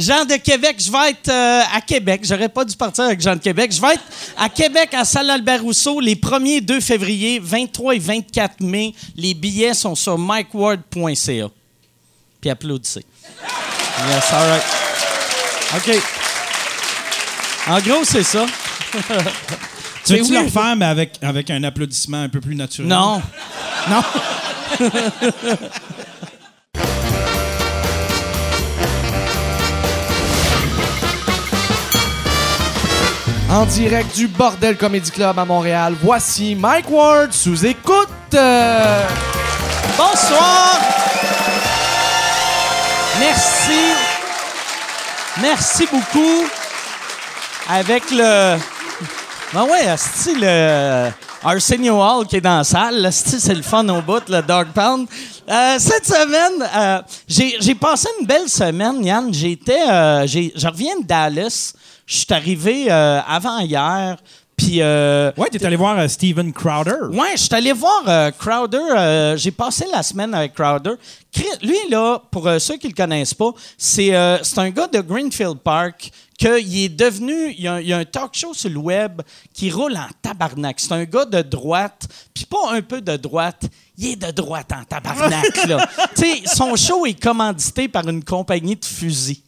Jean de Québec, je vais être euh, à Québec. J'aurais pas dû partir avec Jean de Québec. Je vais être à Québec, à Salle Albert Rousseau, les 1er 2 février, 23 et 24 mai. Les billets sont sur mikeward.ca. Puis applaudissez. Yes, all right. OK. En gros, c'est ça. Tu veux-tu oui. le refaire, mais avec, avec un applaudissement un peu plus naturel? Non. Non? En direct du Bordel Comedy Club à Montréal, voici Mike Ward sous écoute. Bonsoir. Merci. Merci beaucoup. Avec le. Ben ouais, asti, le Arsenio Hall qui est dans la salle. c'est le fun au bout, le Dog Pound. Euh, cette semaine, euh, j'ai passé une belle semaine, Yann. J'étais. euh, je reviens de Dallas. Je suis arrivé euh, avant hier. Puis. euh, Ouais, t'es allé voir euh, Steven Crowder. Ouais, je suis allé voir euh, Crowder. J'ai passé la semaine avec Crowder. Lui, là, pour ceux qui le connaissent pas, c'est un gars de Greenfield Park qu'il est devenu. Il y, a, il y a un talk show sur le web qui roule en tabarnak. C'est un gars de droite, puis pas un peu de droite. Il est de droite en tabarnak, là. son show est commandité par une compagnie de fusils.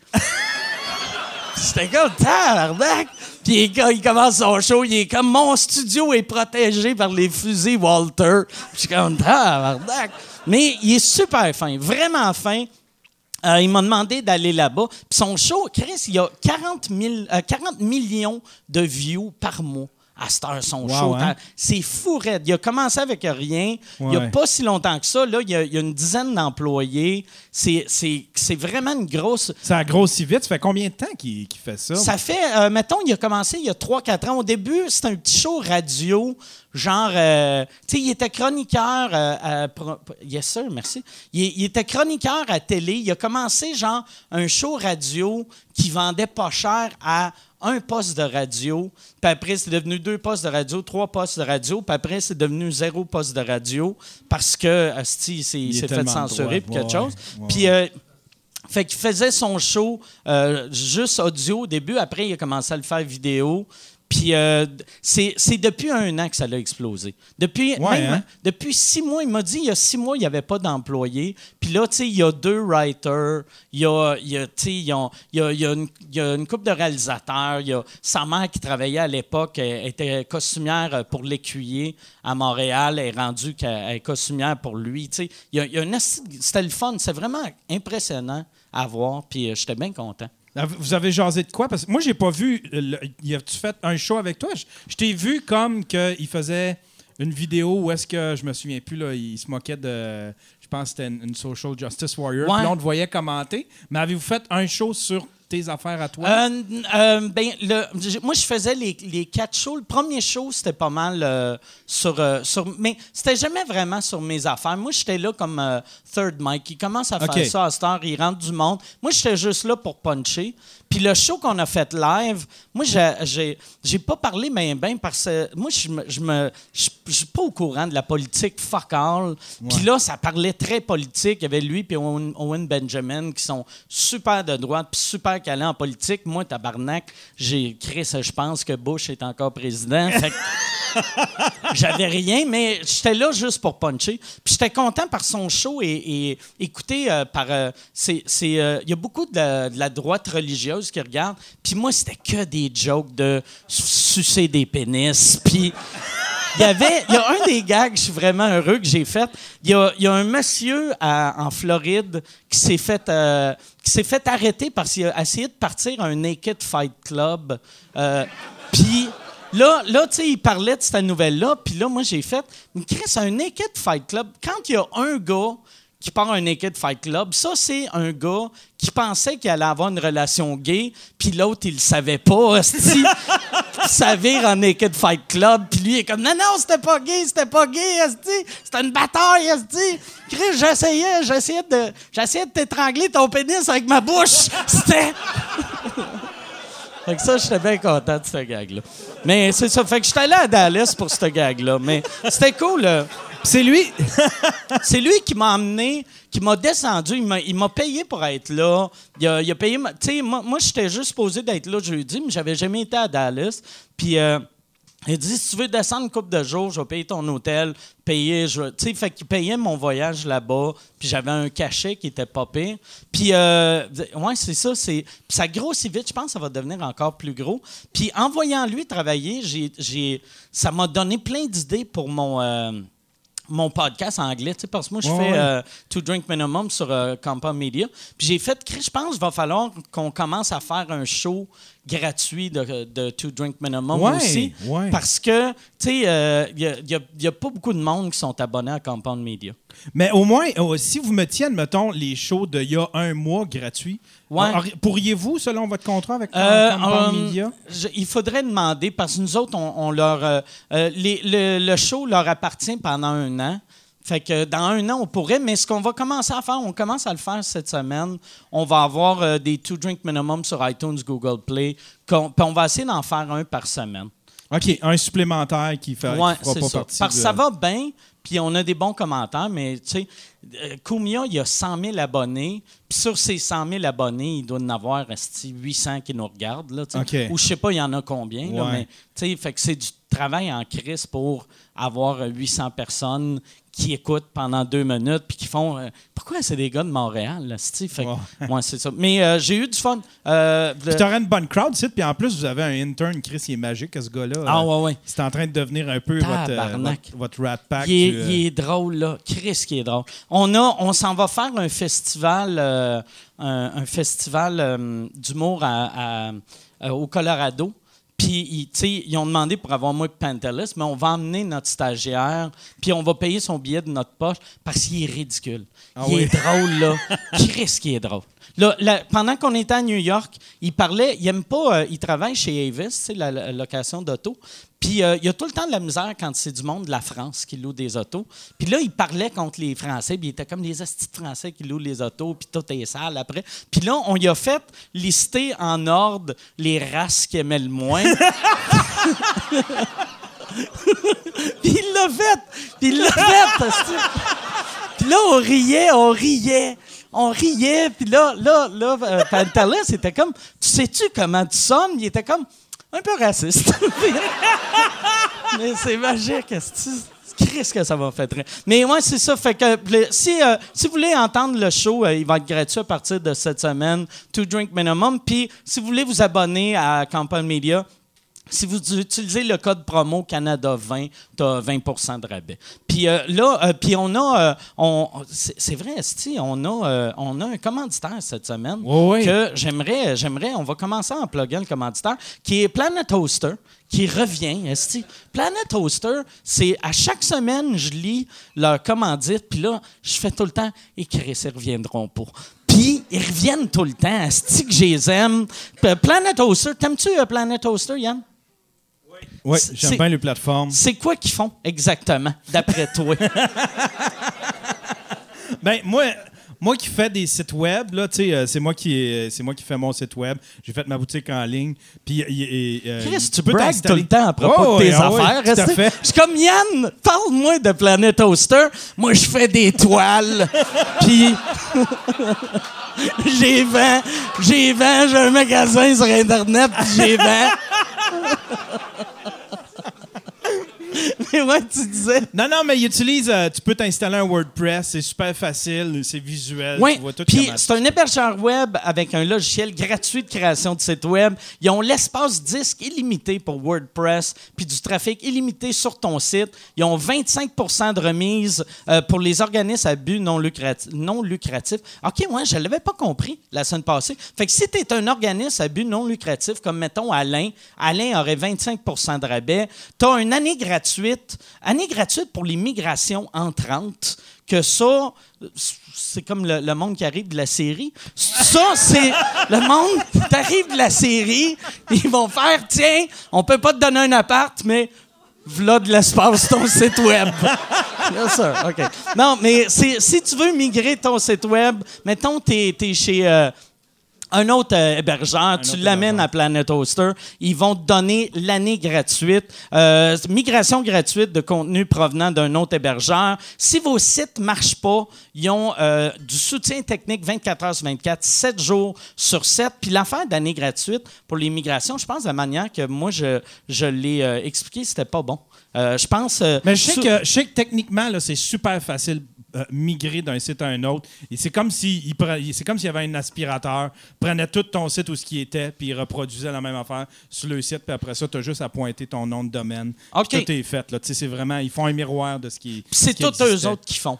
J'étais comme, tabarnak! Puis il, il commence son show, il est comme, mon studio est protégé par les fusils Walter. Je suis comme, tabarnak! Mais il est super fin, vraiment fin. Euh, il m'a demandé d'aller là-bas. Puis son show, Chris, il a 40, 000, euh, 40 millions de views par mois à cette heure, son Wow, show. hein? C'est fou, raide. Il a commencé avec rien. Il n'y a pas si longtemps que ça. Là, il y a, il y a une dizaine d'employés. C'est- vraiment une grosse... Ça a grossi vite. Ça fait combien de temps qu'il fait ça? Ça fait, euh, mettons, il a commencé il y a 3-4 ans. Au début, c'était un petit show radio, genre, euh, tu sais, il était chroniqueur, euh, à yes sir, merci. Il, il était chroniqueur à télé. Il a commencé, genre, un show radio qui vendait pas cher à un poste de radio, puis après, c'est devenu deux postes de radio, trois postes de radio, puis après, c'est devenu zéro poste de radio parce que, asti, s'est- fait censurer puis quelque Ouais, chose. ouais, Puis, euh, fait qu'il faisait son show euh, juste audio au début. Après, il a commencé à le faire vidéo. Puis euh, c'est depuis un an que ça l'a explosé. Depuis, Ouais, même- hein? depuis six mois, il m'a dit il y a six mois, il n'y avait pas d'employés. Puis là, tu sais, il y a deux writers, il y a, il y a, ils ont- il y a, il y a une, il y a une couple de réalisateurs. Il y a sa mère qui travaillait à l'époque, était costumière euh, pour l'écuyer à Montréal. Elle est rendue qu'elle est costumière pour lui. Tu sais, il y a, il y a une asti- c'était le fun. C'est vraiment impressionnant à voir. Puis euh, j'étais bien content. Ah, Vous avez jasé de quoi? Parce que moi, j'ai pas vu. le- y a-tu fait un show avec toi? Je, je t'ai vu comme qu'il faisait une vidéo où est-ce que je me souviens plus, là, il se moquait de. Je pense que c'était une, une social justice warrior. Ouais. Puis là, on te voyait commenter. Mais avez-vous fait un show sur tes affaires à toi? Euh, euh, ben, le- moi, je faisais les, les quatre shows. Le premier show, c'était pas mal euh, sur, sur. Mais c'était jamais vraiment sur mes affaires. Moi, j'étais là comme third mic. Il commence à faire ça à cette heure, il rentre du monde. Moi, j'étais juste là pour puncher. Puis le show qu'on a fait live, moi, j'ai- j'ai pas parlé ben ben parce que moi, je. Je me- je- je suis pas au courant de la politique fuck all. Puis là, ça parlait très politique. Il y avait lui et Owen, Owen Benjamin qui sont super de droite puis super calés en politique. Moi, tabarnak, j'ai écrit ça. Je pense que Bush est encore président. Fait que j'avais rien, mais j'étais là juste pour puncher. Puis j'étais content par son show et, et écouté euh, par. euh, c'est, euh, Il y a beaucoup de la, droite religieuse qui regardent. Puis moi, c'était que des jokes de sucer des pénis. Puis. Il y avait, y a un des gags, je suis vraiment heureux que j'ai fait. Il y a, y a un monsieur en Floride qui s'est fait, euh, qui s'est fait arrêter parce qu'il a essayé de partir à un naked fight club. Puis là, là, tu sais, il parlait de cette nouvelle-là. Puis là, moi, j'ai fait, mais Chris, un naked fight club. Quand il y a un gars qui part un Naked Fight Club. Ça, c'est un gars qui pensait qu'il allait avoir une relation gay, puis l'autre, il le savait pas. esti. ça vire en Naked Fight Club, puis lui, il est comme, non, non, c'était pas gay, c'était pas gay, c'était une bataille, esti. Chris, j'essayais, j'essayais de, j'essayais de t'étrangler ton pénis avec ma bouche. C'était... Fait que ça, j'étais bien content de ce gag-là. Mais c'est ça. Fait que j'étais allé à Dallas pour ce gag-là. Mais c'était cool. là. C'est lui. C'est lui qui m'a emmené qui m'a descendu. Il m'a, payé pour être là. Il a, il a payé. Tu sais, moi, moi j'étais juste supposé d'être là jeudi, mais j'avais jamais été à Dallas. Puis. euh, il dit si tu veux descendre une couple de jours, je vais payer ton hôtel, payer, je, tu sais, fait qu'il payait mon voyage là-bas, puis j'avais un cachet qui était pas pire. Puis euh, ouais, c'est ça, c'est ça grossit vite, je pense que ça va devenir encore plus gros. Puis en voyant lui travailler, j'ai j'ai ça m'a donné plein d'idées pour mon euh, mon podcast en anglais, tu sais, parce que moi, je Ouais, fais ouais. euh, Two Drink Minimum sur Compound Media. Puis j'ai fait, je pense qu'il va falloir qu'on commence à faire un show gratuit de, de Drink Minimum Ouais, aussi. ouais. Parce que, tu sais, euh, il n'y a, pas beaucoup de monde qui sont abonnés à Compound Media. Mais au moins, euh, si vous mettiez, admettons, les shows d'il y a un mois gratuits, Ouais. euh, pourriez-vous, selon votre contrat avec Euh, Compound euh, Media? je- il faudrait demander, parce que nous autres, on, on leur. euh, euh, les- le, le show leur appartient pendant un an. Fait que dans un an, on pourrait, mais ce qu'on va commencer à faire, on commence à le faire cette semaine. On va avoir euh, des two drink minimum sur iTunes, Google Play. Puis on va essayer d'en faire un par semaine. OK, un supplémentaire qui fait Ouais, qui fera pas ça. partie Parce que de- ça va bien, puis on a des bons commentaires, mais tu sais, euh, Kumia, il y a 100 000 abonnés, puis sur ces 100 000 abonnés, il doit en avoir esti, 800 qui nous regardent, là, ou je sais pas, il y en a combien, là, mais tu sais, fait que c'est du travail en crise pour avoir euh, 800 personnes qui écoutent pendant deux minutes, puis qui font euh, Pourquoi c'est des gars de Montréal, là? Fait que, Ouais. c'est ça. Mais euh, j'ai eu du fun. Euh, Puis t'aurais une bonne crowd, ici, puis en plus, vous avez un intern, Chris, il est magique, ce gars-là. Ah, Euh, ouais, ouais. C'est en train de devenir un peu votre, euh, Tabarnak. votre, votre rat pack. Il est, du, il est drôle, là. Chris, qui est drôle. On, a, on s'en va faire un festival, un, un festival d'humour à- à- au Colorado. Puis, ils, tu sais, ils ont demandé pour avoir moi et Pantelis, mais on va emmener notre stagiaire, puis on va payer son billet de notre poche parce qu'il est ridicule. Ah il oui. est drôle, là. Chris, qui est drôle. Là, là, pendant qu'on était à New York, il parlait, il aime pas, euh, il travaille chez Avis, la, la location d'auto. Puis euh, il y a tout le temps de la misère quand c'est du monde de la France qui loue des autos. Puis là, il parlait contre les Français, puis il était comme les de Français qui louent les autos, puis tout est sale après. Puis là, on y a fait lister en ordre les races qu'il aimait le moins. puis il l'a fait! Puis il l'a fait! Puis là, on riait, on riait, on riait. Puis là, là, là, euh, Pantelis, c'était comme, tu sais-tu comment tu sonnes? Il était comme, un peu raciste. Mais c'est magique. Qu'est-ce que ça va faire. Mais ouais, c'est ça. Fait que si, euh, si vous voulez entendre le show, euh, il va être gratuit à partir de cette semaine. Two drink minimum. Puis si vous voulez vous abonner à Campagne Media, si vous utilisez le code promo Canada 20, tu as 20% de rabais. Puis euh, là, euh, puis on a, euh, on, c'est vrai, Esti, on a, on a un commanditaire cette semaine ouais. que j'aimerais, j'aimerais, on va commencer en pluguant le commanditaire, qui est Planet Toaster, qui revient, Esti. Planet Toaster, c'est à chaque semaine, je lis leur commandite, puis là, je fais tout le temps, et ils reviendront pas. Puis, ils reviennent tout le temps. Esti que je les aime. Planet Toaster, t'aimes-tu Planet Toaster, Yann? Oui, c'est- j'aime bien les plateformes. C'est quoi qu'ils font exactement, d'après toi? Ben, moi, moi qui fais des sites web, là, euh, c'est moi qui euh, c'est moi qui fais mon site web. J'ai fait ma boutique en ligne. Puis, euh, Chris, tu peux bragues tout le temps à propos Oh, de tes oui, ah oui, affaires. tout à esti. fait. Je suis comme Yann, parle-moi de Planet Toaster. Moi, je fais des toiles. Puis, j'ai vend, j'ai vend, j'ai un magasin sur Internet, puis j'ai vend. Mais ouais, tu disais. Non, non, mais il utilise. euh, tu peux t'installer un WordPress. C'est super facile. C'est visuel. Oui, Tu vois tout puis comment- c'est un hébergeur web avec un logiciel gratuit de création de site web. Ils ont l'espace disque illimité pour WordPress, puis du trafic illimité sur ton site. Ils ont 25% de remise euh, pour les organismes à but non, lucrati- non lucratif. OK, moi, je ne l'avais pas compris la semaine passée. Fait que si tu es un organisme à but non lucratif, comme mettons Alain, Alain aurait 25% de rabais. Tu as une année gratuite, année gratuite pour les migrations entrantes, que ça, c'est comme le, monde qui arrive de la série. Ça, c'est le monde qui arrive de la série. Ils vont faire, tiens, on peut pas te donner un appart, mais v'là de l'espace ton site web. Yes, sir. Non, mais si tu veux migrer ton site web, mettons, tu es, chez... euh, un autre euh, hébergeur, tu l'amènes à Planet Hoster, ils vont te donner l'année gratuite, euh, migration gratuite de contenu provenant d'un autre hébergeur. Si vos sites marchent pas, ils ont euh, du soutien technique 24 heures sur 24, 7 jours sur 7. Puis l'affaire d'année gratuite pour les migrations, je pense de la manière que moi je, je l'ai euh, expliqué, c'était pas bon. Je pense. Mais je sais, que, je sais que techniquement, c'est super facile euh, migrer d'un site à un autre. Et c'est comme si il pre- il- c'est comme s'il y avait un aspirateur, prenait tout ton site où ce qui était, puis il reproduisait la même affaire sur le site, puis après ça, tu as juste à pointer ton nom de domaine. Tout est fait. Là. C'est vraiment, ils font un miroir de ce qui Puis c'est tous eux autres qui font.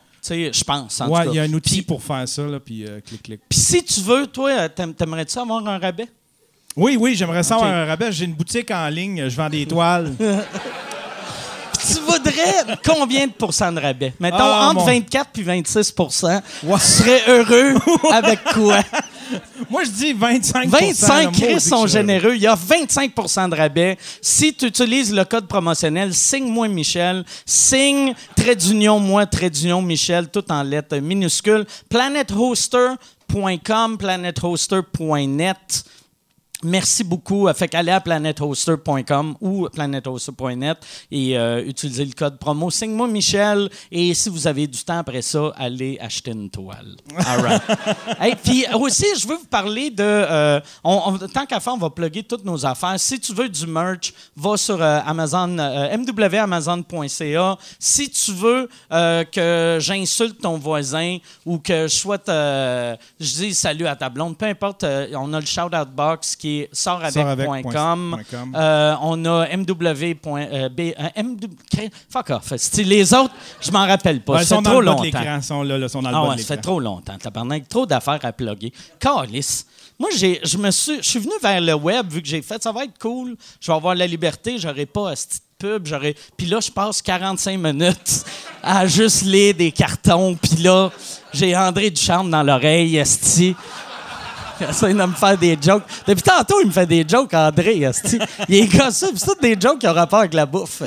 Je pense. Ouais, il y a un outil pour faire ça, là, puis euh, clic, clic. Puis si tu veux, toi, euh, t'aim- t'aimerais-tu avoir un rabais? Oui, oui, j'aimerais ça avoir un rabais. J'ai une boutique en ligne, je vends des toiles. Tu voudrais combien de pourcents de rabais? Mettons, Ah, entre mon- 24 puis 26% Tu serais heureux avec quoi? Moi, je dis 25% 25 Chris Chris sont généreux. Il y a 25% de rabais. Si tu utilises le code promotionnel Signe-moi Michel, signe trait d'union moi, trait d'union Michel, tout en lettres minuscules. planethoster.com, planethoster.net. Merci beaucoup. Fait qu'allez à planethoster.com ou planethoster.net et euh, utilisez le code promo. Signe-moi Michel. Et si vous avez du temps après ça, allez acheter une toile. All right. Hey, puis aussi, je veux vous parler de. euh, on- on- tant qu'à faire, on va plugger toutes nos affaires. Si tu veux du merch, va sur euh, Amazon, euh, mwamazon.ca. Si tu veux euh, que j'insulte ton voisin ou que je souhaite. euh, je dis salut à ta blonde, peu importe, on a le shout-out box qui est sortavec.com. Euh, on a mw. euh, euh, MW fuck off. Les autres, je m'en rappelle pas. Ouais, ça ils sont fait trop longtemps. Ils sont là, là, sont dans le Ah ouais, de ça fait trop longtemps, tabarnak. Trop d'affaires à plugger. Calice. Moi, j'ai, je me suis, je suis venu vers le web vu que j'ai fait, ça va être cool. Je vais avoir la liberté, j'aurai pas à cette pub, j'aurai. Puis là, je passe 45 minutes à juste lire des cartons. Puis là, j'ai André Duchamp dans l'oreille, esti. Il essaie de me faire des jokes. Depuis tantôt, il me fait des jokes, André. Il est puis c'est toutes des jokes qui ont rapport avec la bouffe.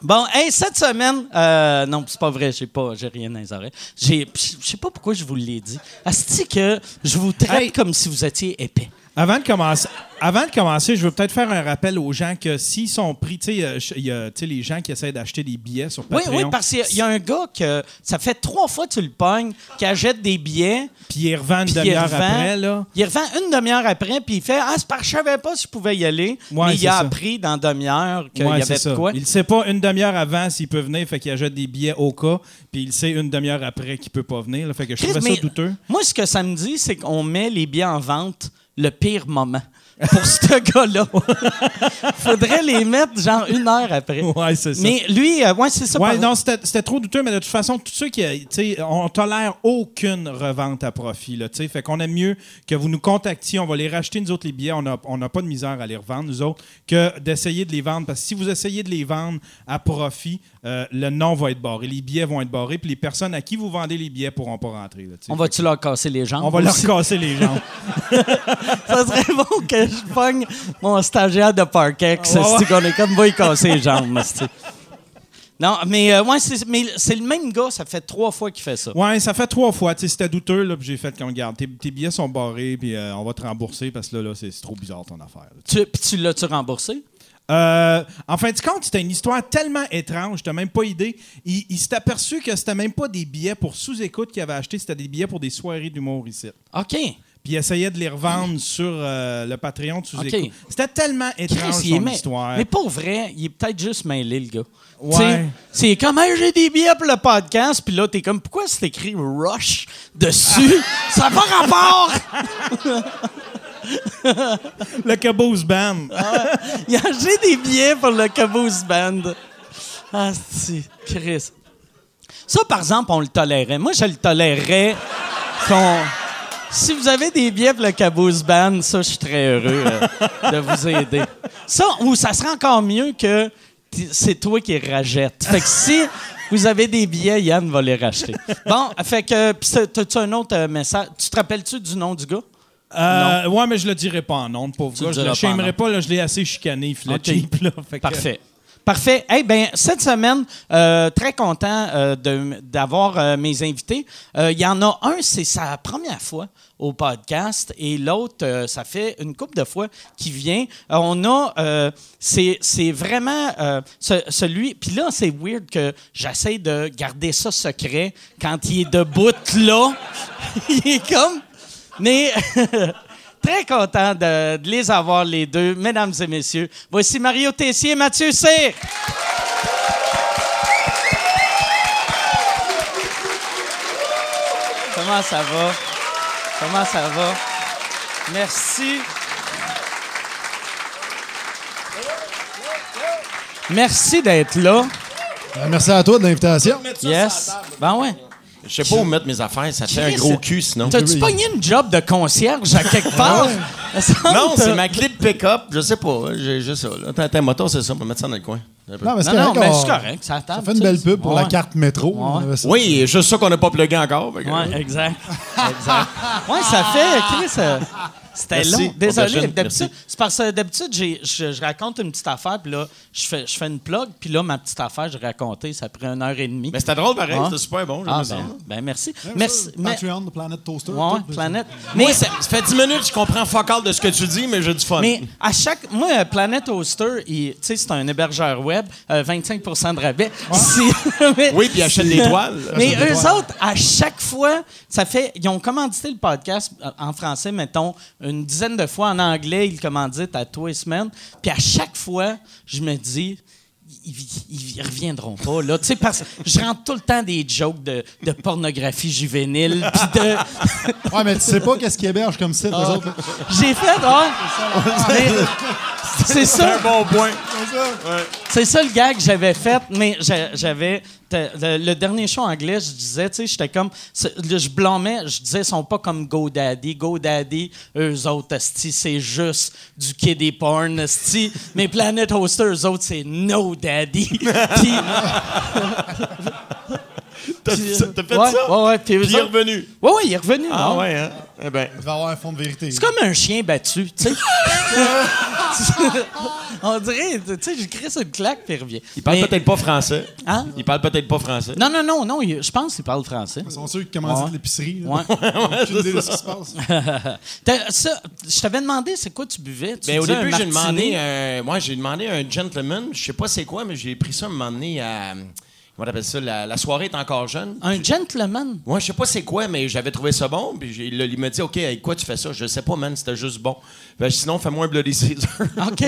Bon, hey, cette semaine, euh, non, c'est pas vrai, j'ai pas, j'ai rien dans les oreilles. J'ai, je sais pas pourquoi je vous l'ai dit. Asti que je vous traite Hey. comme si vous étiez épais. Avant de commencer, avant de commencer, je veux peut-être faire un rappel aux gens que s'ils sont pris, tu sais, euh, il y a les gens qui essaient d'acheter des billets sur Oui, Patreon. oui, parce qu'il y a- il un gars que ça fait trois fois que tu le pognes, qui achète des billets, Puis ils revendent une il demi-heure revend, après, là. il revend une demi-heure après, puis il fait Ah, c'est parce que je savais pas si je pouvais y aller. Ouais, mais il a ça. appris dans demi-heure qu'il Ouais, y avait de quoi. Il sait pas une demi-heure avant s'il peut venir, fait qu'il achète des billets au cas, puis il sait une demi-heure après qu'il peut pas venir. là. fait que je trouvais ça douteux. Moi, ce que ça me dit, c'est qu'on met les billets en vente le pire moment. Pour ce gars-là. Faudrait les mettre genre une heure après. Ouais, c'est ça. Mais lui, euh, ouais, c'est ça. Ouais, non, c'était c'était trop douteux, mais de toute façon, tous ceux qui, tu sais, on tolère aucune revente à profit, là, tu sais, fait qu'on aime mieux que vous nous contactiez, on va les racheter, nous autres, les billets, on n'a on n'a pas de misère à les revendre, nous autres, que d'essayer de les vendre, parce que si vous essayez de les vendre à profit, euh, le nom va être barré, les billets vont être barrés, puis les personnes à qui vous vendez les billets pourront pas rentrer, là. On va-tu leur casser les jambes? On va leur casser les jambes. Ça serait bon que je pogne mon stagiaire de Parkex. Ouais, ouais. qu'on est comme va y casser les jambes. Non, mais, euh, ouais, c'est, mais c'est le même gars, ça fait trois fois qu'il fait ça. Ouais, ça fait trois fois. C'était douteux, là, puis j'ai fait comme, regarde, tes, tes billets sont barrés, puis euh, on va te rembourser parce que là, là c'est trop bizarre ton affaire. Tu, puis tu l'as-tu remboursé? Euh, en fin de compte, c'était une histoire tellement étrange, t'as même pas idée. Il, il s'est aperçu que c'était même pas des billets pour sous-écoute qu'il avait acheté, c'était des billets pour des soirées d'humour ici. OK. Puis il essayait de les revendre sur euh, le Patreon de sous-écoute. Ok. C'était tellement étrange Chris, son histoire. Mais pour vrai, il est peut-être juste mêlé, le gars. Ouais. C'est comme, Hey, j'ai des billets pour le podcast, puis là, t'es comme, pourquoi c'est écrit Rush dessus? Ça n'a pas rapport! Le Caboose Band. Il a j'ai des billets pour le Caboose Band. Ah, si, Chris. Ça, par exemple, on le tolérait. Moi, je le tolérerais qu'on... Si vous avez des billets pour le Caboose Band, ça, je suis très heureux euh, de vous aider. Ça, ou ça serait encore mieux que c'est toi qui rachètes. Fait que si vous avez des billets, Yann va les racheter. Bon, fait que... T'as-tu un autre euh, message? Tu te rappelles-tu du nom du gars? Euh, ouais, mais je le dirais pas en nom, pauvre Tu gars. Je le pas là, je l'ai assez chicané, il Ok. cheap, là. Fait que- Parfait. Eh ben cette semaine, euh, très content euh, d'avoir euh, mes invités. Il y en a un, c'est sa première fois au podcast, et l'autre, ça fait une couple de fois qu'il vient. On a, c'est vraiment ce- celui. Puis là, c'est weird que j'essaie de garder ça secret quand il est debout là. il est comme, mais. Très content de, de les avoir les deux, mesdames et messieurs. Voici Mario Tessier et Mathieu Cyr. Comment ça va? Comment ça va? Merci. Merci d'être là. Euh, Merci à toi de l'invitation. Yes. Ben ouais. Je sais pas où mettre mes affaires, ça fait un gros cul sinon. T'as-tu pogné une job de concierge à quelque part? Non, c'est ma clé de pick-up, je sais pas, j'ai juste ça. Là. T'as un moto, c'est ça, on va mettre ça dans le coin. Non, mais c'est correct, mais on- c'est correct. Ça, Ça fait une belle pub pour la carte métro. Oui, juste ça qu'on n'a pas plugué encore. Oui, exact. exact. Oui, ça fait, Chris, euh, c'était long. pour Désolé. D'habitude, c'est parce que d'habitude, j'ai- je, je raconte une petite affaire, puis là, je fais, je fais une plug, puis là, ma petite affaire, je racontais, ça a pris une heure et demie. Mais c'était drôle pareil, Ah. c'était super bon. ah, ben, ben, merci. Ouais, merci. ça, mais- Patreon de Planet Toaster. Ouais. Moi, Mais, ça, ça fait 10 minutes que je comprends fuck all de ce que tu dis, mais j'ai du fun. mais à chaque. Moi, euh, Planet Toaster, il- tu sais, c'est un hébergeur web, euh, 25% de rabais. Mais- Oui, puis achète des toiles. Mais eux toiles. autres, à chaque fois, ça fait. Ils ont commandité le podcast euh, en français, mettons, une dizaine de fois. En anglais, ils le commanditent à tous les semaines. Puis à chaque fois, je me dis. Ils, ils- ils reviendront pas, là. Tu sais, parce que je rentre tout le temps des jokes de, de pornographie juvénile. Puis de. Ouais, mais tu sais pas qu'est-ce qu'ils hébergent comme site, Ah. autres. J'ai fait, ouais. C'est C'est un ça. bon point. C'est ça le gag que j'avais fait, mais j'a- j'avais. Le, dernier show anglais, je disais, tu sais, j'étais comme. Je blâmais, je disais, ils sont pas comme GoDaddy. GoDaddy, eux autres, c'est juste du kiddie porn, esti. Mais Planet Hoster, eux autres, c'est No Daddy. Puis. T'as puis, t'as- fait ouais, ça? Ouais, ouais. Puis, il est revenu. Ouais, ouais, il est revenu. Ah non? ouais, hein? Eh ben. Il va avoir un fond de vérité. C'est comme un chien battu, tu sais. On dirait, tu sais, je crie sur une claque puis il revient. Il parle Mais- peut-être pas français. Hein? Il parle peut-être pas français. Non, non, non, non, il- je pense qu'il parle français. Ils sont ceux qui commandent Ouais. l'épicerie. là. Ouais. Aucune idée de ce qui se passe. Ça, je t'avais demandé c'est quoi tu buvais. Tu Ben, au début, j'ai demandé, un- moi, j'ai demandé un gentleman. Je sais pas c'est quoi, mais j'ai pris ça un moment donné à. Comment on appelle ça? La, la soirée est encore jeune. Un gentleman. Moi, je sais pas c'est quoi, mais j'avais trouvé ça bon. Puis là, il m'a dit, OK, avec quoi tu fais ça? Je sais pas, man, c'était juste bon. Ben, sinon, fais-moi un Bloody Caesar. OK.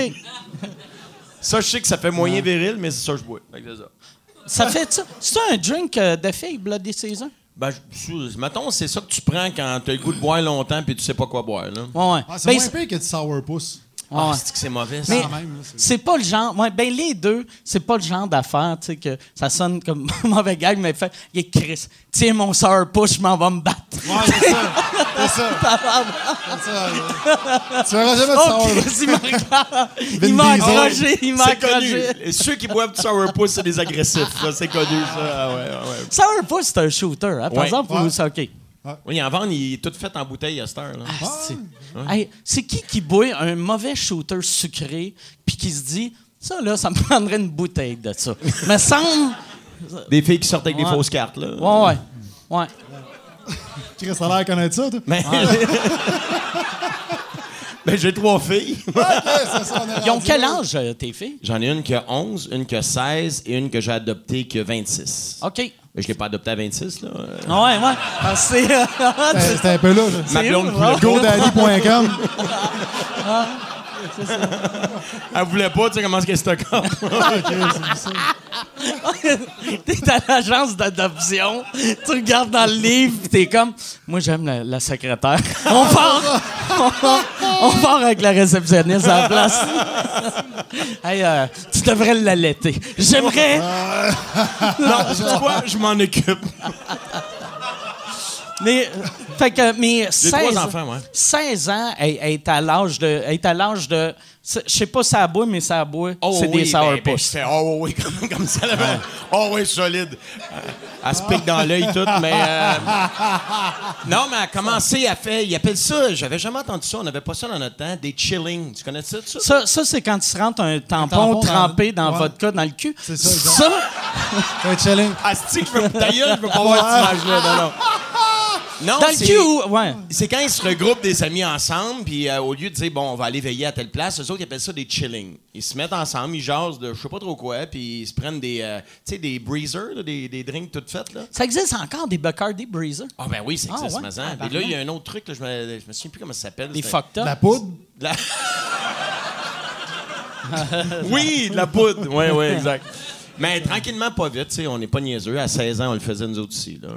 ça, je sais que ça fait moyen viril, mais c'est ça que je bois. Fait que c'est ça. Ça fait ça. C'est un drink euh, de fille, Bloody Caesar? Ben, je- mettons, c'est ça que tu prends quand tu as le goût de boire longtemps puis tu sais pas quoi boire. Là. Ouais, ouais. Ah, c'est Ben, moins pire que du sourpuss. Ah, ouais. c'est que c'est mauvais, ça? C'est- pas le genre. Ouais, ben les deux, c'est pas le genre d'affaire, tu sais, que ça sonne comme mauvais gag, mais fait, il est Chris. Tiens mon sourpuss, je m'en vais me battre. Ouais, c'est ça. C'est ça. C'est ça. Tu verras jamais de Oh. Chris, il m'a accroché, il m'a C'est connu. accroché. Ceux qui boivent du sourpuss, c'est des agressifs. ça, C'est connu, ça. Ah ouais, ouais. Sourpuss, c'est un shooter, hein, par Ouais. exemple, ou Ouais. c'est OK. Oui, en vente, il est tout fait en bouteille à cette heure. Là. Ah, c'est- Hey, c'est qui qui boit un mauvais shooter sucré puis qui se dit ça là ça me prendrait une bouteille de ça? Me semble Des filles qui sortent avec Ouais. des fausses cartes. Là. ouais ouais. Ouais. Chris, ça a l'air connaître ça, toi. Mais... ben, j'ai trois filles. Ok, c'est ça, on Ils ont quel âge euh, tes filles? J'en ai une qui a 11, une qui a 16 et une que j'ai adoptée qui a 26. OK. Mais je l'ai pas adoptée à 26, là. Euh, Ah Ouais ouais. Parce que c'est euh, C'était c'était un peu là. Ma blonde hein? GoDaddy.com. Elle voulait pas, tu sais comment est-ce qu'elle c'est ça. T'es à l'agence d'adoption, tu regardes dans le livre, pis t'es comme, moi j'aime la, la secrétaire. On part, on, part- on part avec la réceptionniste à la place. hey, euh, tu devrais l'allaiter. J'aimerais. non, tu quoi? Je m'en occupe. Mais, fait que, mais J'ai 16, trois enfants, ouais. 16 ans, elle, elle est à l'âge de, elle est à l'âge de, c'est- je sais pas si ça boit, mais ça boit, c'est des ben, ben, sourpuss. je fais, oh oui, comme, comme ça. Là, Oh oui, solide. Elle se pique dans l'œil tout, mais. euh, non, mais elle a commencé, elle fait. Ils appellent ça, j'avais jamais entendu ça, on n'avait pas ça dans notre temps, des chilling. Tu connais ça, ça? Ça, ça c'est quand tu se rentres un tampon, trempé dans ouais. votre cas, dans le cul. C'est ça. Ça, Un chilling. Asti, je veux gueule, je veux pas voir cette image-là. Non, non. Non, dans le c'est- cul, ou- ouais. C'est quand ils se regroupent des amis ensemble, puis euh, au lieu de dire, bon, on va aller veiller à telle place, eux autres, ils appellent ça des chilling. Ils se mettent ensemble, ils jasent de je sais pas trop quoi, puis ils se prennent des, euh, tu sais, des breezers, là, des, des drinks toutes faites, là. Ça existe encore, des Bacardi Breezer. Ah, ben oui, ça Ah, existe, ouais? mais hein. Ah, Et là, il y a un autre truc, là, je, me, je me souviens plus comment ça s'appelle. Des fucked up? La poudre? La- oui, de la poudre. Oui, oui, exact. Mais tranquillement, pas vite, tu sais, on n'est pas niaiseux. À 16 ans, on le faisait nous autres aussi. Là.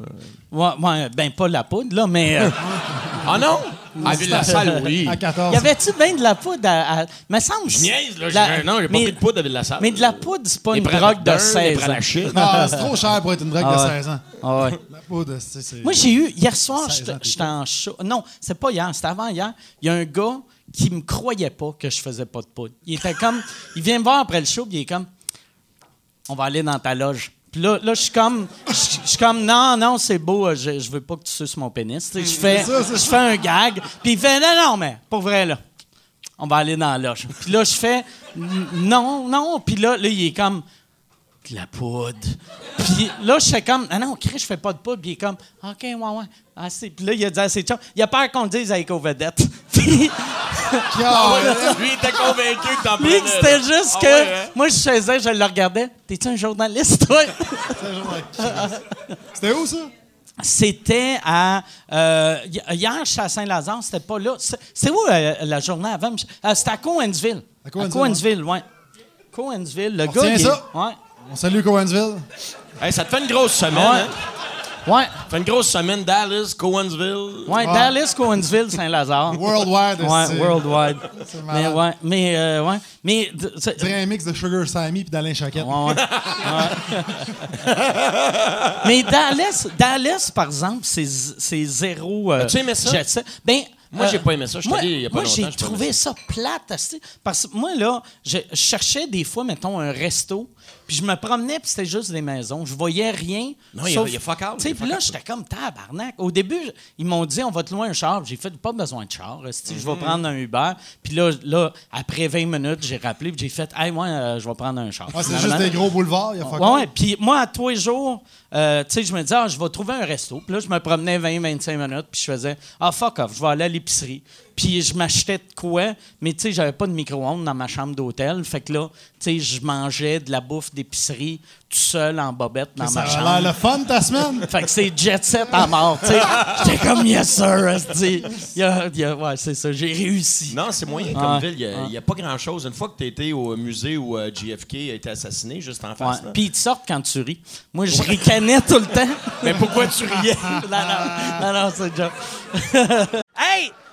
Ouais, ouais, ben pas la poudre, là, mais. euh, Ah non? À Ville-la-Salle, oui. À 14. y avait-tu bien de la poudre à. à- me semble. Je niaise, là. la- j'ai- non, j'ai pas mais- pris de poudre à Ville-la-Salle. Mais de la poudre, c'est pas Les une drogue de d'un, les 16 ans. c'est trop cher pour être une drogue Ah de ouais. 16 ans. Ah ouais. La poudre, c'est. Moi, j'ai eu, hier soir, 16 j'étais ans, t'es j'étais en show. Non, c'est pas hier, c'était avant hier. Il y a un gars qui me croyait pas que je faisais pas de poudre. Il était comme, il vient me voir après le show, puis il est comme, on va aller dans ta loge. Puis là, là je suis comme, je suis comme, non, non, c'est beau, euh, je, je veux pas que tu suces mon pénis. Je fais, je fais un gag, puis il fait, non, non, mais pour vrai, là, on va aller dans la loge. Puis là, je fais, non, non. Puis là, là, il est comme, de la poudre. Puis là, je fais comme, ah non, Chris, je fais pas de poudre. Puis il est comme, OK, ouais, ouais. Ah, c'est- Puis là, il a dit à ses chums, il a peur qu'on le dise avec aux vedettes. Puis Ah ouais, lui, il était convaincu que t'en lui, prenais. que c'était juste Ah que, ouais, hein? moi, je faisais, je le regardais. T'es-tu un journaliste, toi? C'était où, ça? C'était à. euh, hi- hier, je suis à Saint-Lazare, c'était pas là. C'est c'est où euh, la journée avant? Euh, c'était à Coensville. À À Cowansville, Coensville, ouais. Coensville, le On gars. il ça? Ouais. On salue Cowansville. Hey, ça te fait une grosse semaine, Ouais. hein? Ouais. Ça fait une grosse semaine, Dallas, Cowansville. Ouais, Dallas, Coensville, Saint-Lazare. Worldwide. Ouais, c'est- worldwide. Mais ouais, mais euh, ouais, mais c'est- un mix de Sugar Sammy puis d'Alain Choquette. ouais, ouais. Ouais. mais Dallas, Dallas par exemple, c'est z- c'est zéro. euh, As-tu aimé ça? set. Ben Moi, j'ai pas aimé ça. Je moi, allé il y a pas moi, longtemps, j'ai trouvé ça plate. Parce que moi, là, je, je cherchais des fois, mettons, un resto, puis je me promenais, puis c'était juste des maisons. Je voyais rien. Non, il y a- y fuck a puis là, j'étais comme tabarnak. Au début, ils m'ont dit, on va te louer un char. J'ai fait, pas besoin de char. Je vais Mhm. prendre un Uber. Puis là, là, après 20 minutes, j'ai rappelé, puis j'ai fait, hey, moi, euh, je vais prendre un char. Ah, c'est juste des gros boulevards. Il y a fuck ouais. Puis moi, à tous les jours, euh, tu sais, je me disais, ah, je vais trouver un resto. Puis là, je me promenais 20-25 minutes, puis je faisais, ah, fuck off, je vais aller à l'épicerie. Puis je m'achetais de quoi, mais tu sais, j'avais pas de micro-ondes dans ma chambre d'hôtel. Fait que là, tu sais, je mangeais de la bouffe d'épicerie tout seul en bobette dans Ça ma a chambre. l'air le fun, ta semaine. Fait que c'est jet set à mort, tu sais. J'étais comme, yes, sir, y a- y a- Ouais, c'est ça, j'ai réussi. Non, c'est moyen comme Ouais. ville. Il n'y a, pas grand-chose. Une fois que tu été au musée où euh, JFK a été assassiné, juste en face. Puis ils te sortent quand tu ris. Moi, je ricanais tout le temps. Mais pourquoi tu riais? non, non, non, non, c'est joke. hey,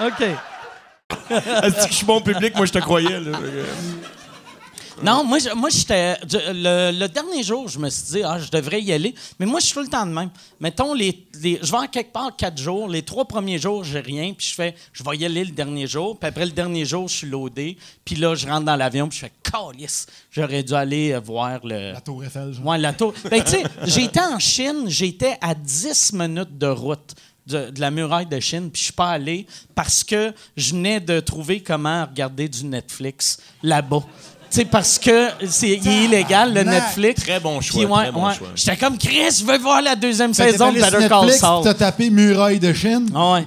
OK. Est-ce que je suis bon public? Moi, je te croyais. Là. Non, moi, je- moi j'étais. Le, le dernier jour, je me suis dit, ah, je devrais y aller. Mais moi, je suis tout le temps de même. Mettons, les, les- je vais en quelque part quatre jours. Les trois premiers jours, j'ai rien. Puis je fais, je vais y aller le dernier jour. Puis après le dernier jour, je suis loadé. Puis là, je rentre dans l'avion. Puis je fais, calice, j'aurais dû aller euh, voir le. La Tour Eiffel, genre. Ouais, la tour. Ben, tu sais, j'étais en Chine, j'étais à 10 minutes de route de, de la muraille de Chine, puis je suis pas allé parce que je venais de trouver comment regarder du Netflix là-bas. Tu sais, parce que c'est il est illégal, le. Netflix. Très bon choix, Puis ouais, très bon ouais. choix. J'étais comme, Chris, je veux voir la deuxième Fait saison de Better Call Netflix, Saul. T'as tapé Muraille de Chine? Ah ouais.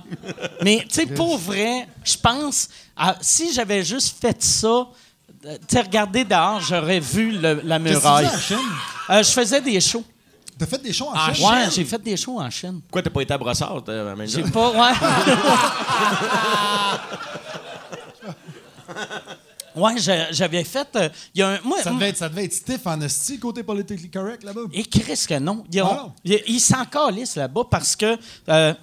Mais, tu sais, pour vrai, je pense, à- si j'avais juste fait ça, euh, tu sais, regarder dehors, j'aurais vu le- la que tu muraille. Chine? Euh, je faisais des shows. T'as fait des shows en En Chine? Ouais, j'ai fait des shows en Chine. Pourquoi t'as pas été à Brossard? t'as- même J'ai pas, ouais. Ouais, j'a- j'avais fait. euh, il y a un, moi, Ça devait, être, ça devait être stiff en esti, côté politically correct là-bas. Et Chris que non. Ils, ont- Ah ils- ils s'en calissent là-bas parce que euh,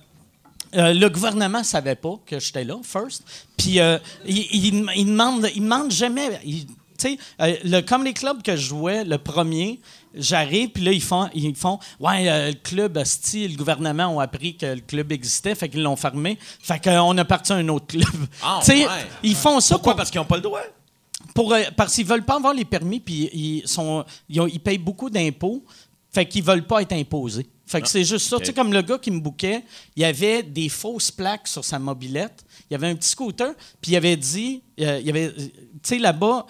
euh, le gouvernement savait pas que j'étais là, first. Puis euh, ils il, il demandent, ils demandent jamais. ils- Tu sais, euh, le Comedy Club que je jouais, le premier, j'arrive, puis là, ils font, ils font Ouais, euh, le club, hostie, le gouvernement ont appris que le club existait, fait qu'ils l'ont fermé. Fait qu'on a parti à un autre club. Ah, Tu sais, ouais. Ils font ça Pourquoi? pour- Parce qu'ils n'ont pas le droit? pour, euh, parce qu'ils veulent pas avoir les permis, puis ils, sont, ils, ont- ils payent beaucoup d'impôts, fait qu'ils veulent pas être imposés. Fait que c'est juste ça. Tu sais, comme le gars qui me bouquait, il y avait des fausses plaques sur sa mobilette. Il y avait un petit scooter, puis il avait dit, euh, il avait, tu sais, là-bas,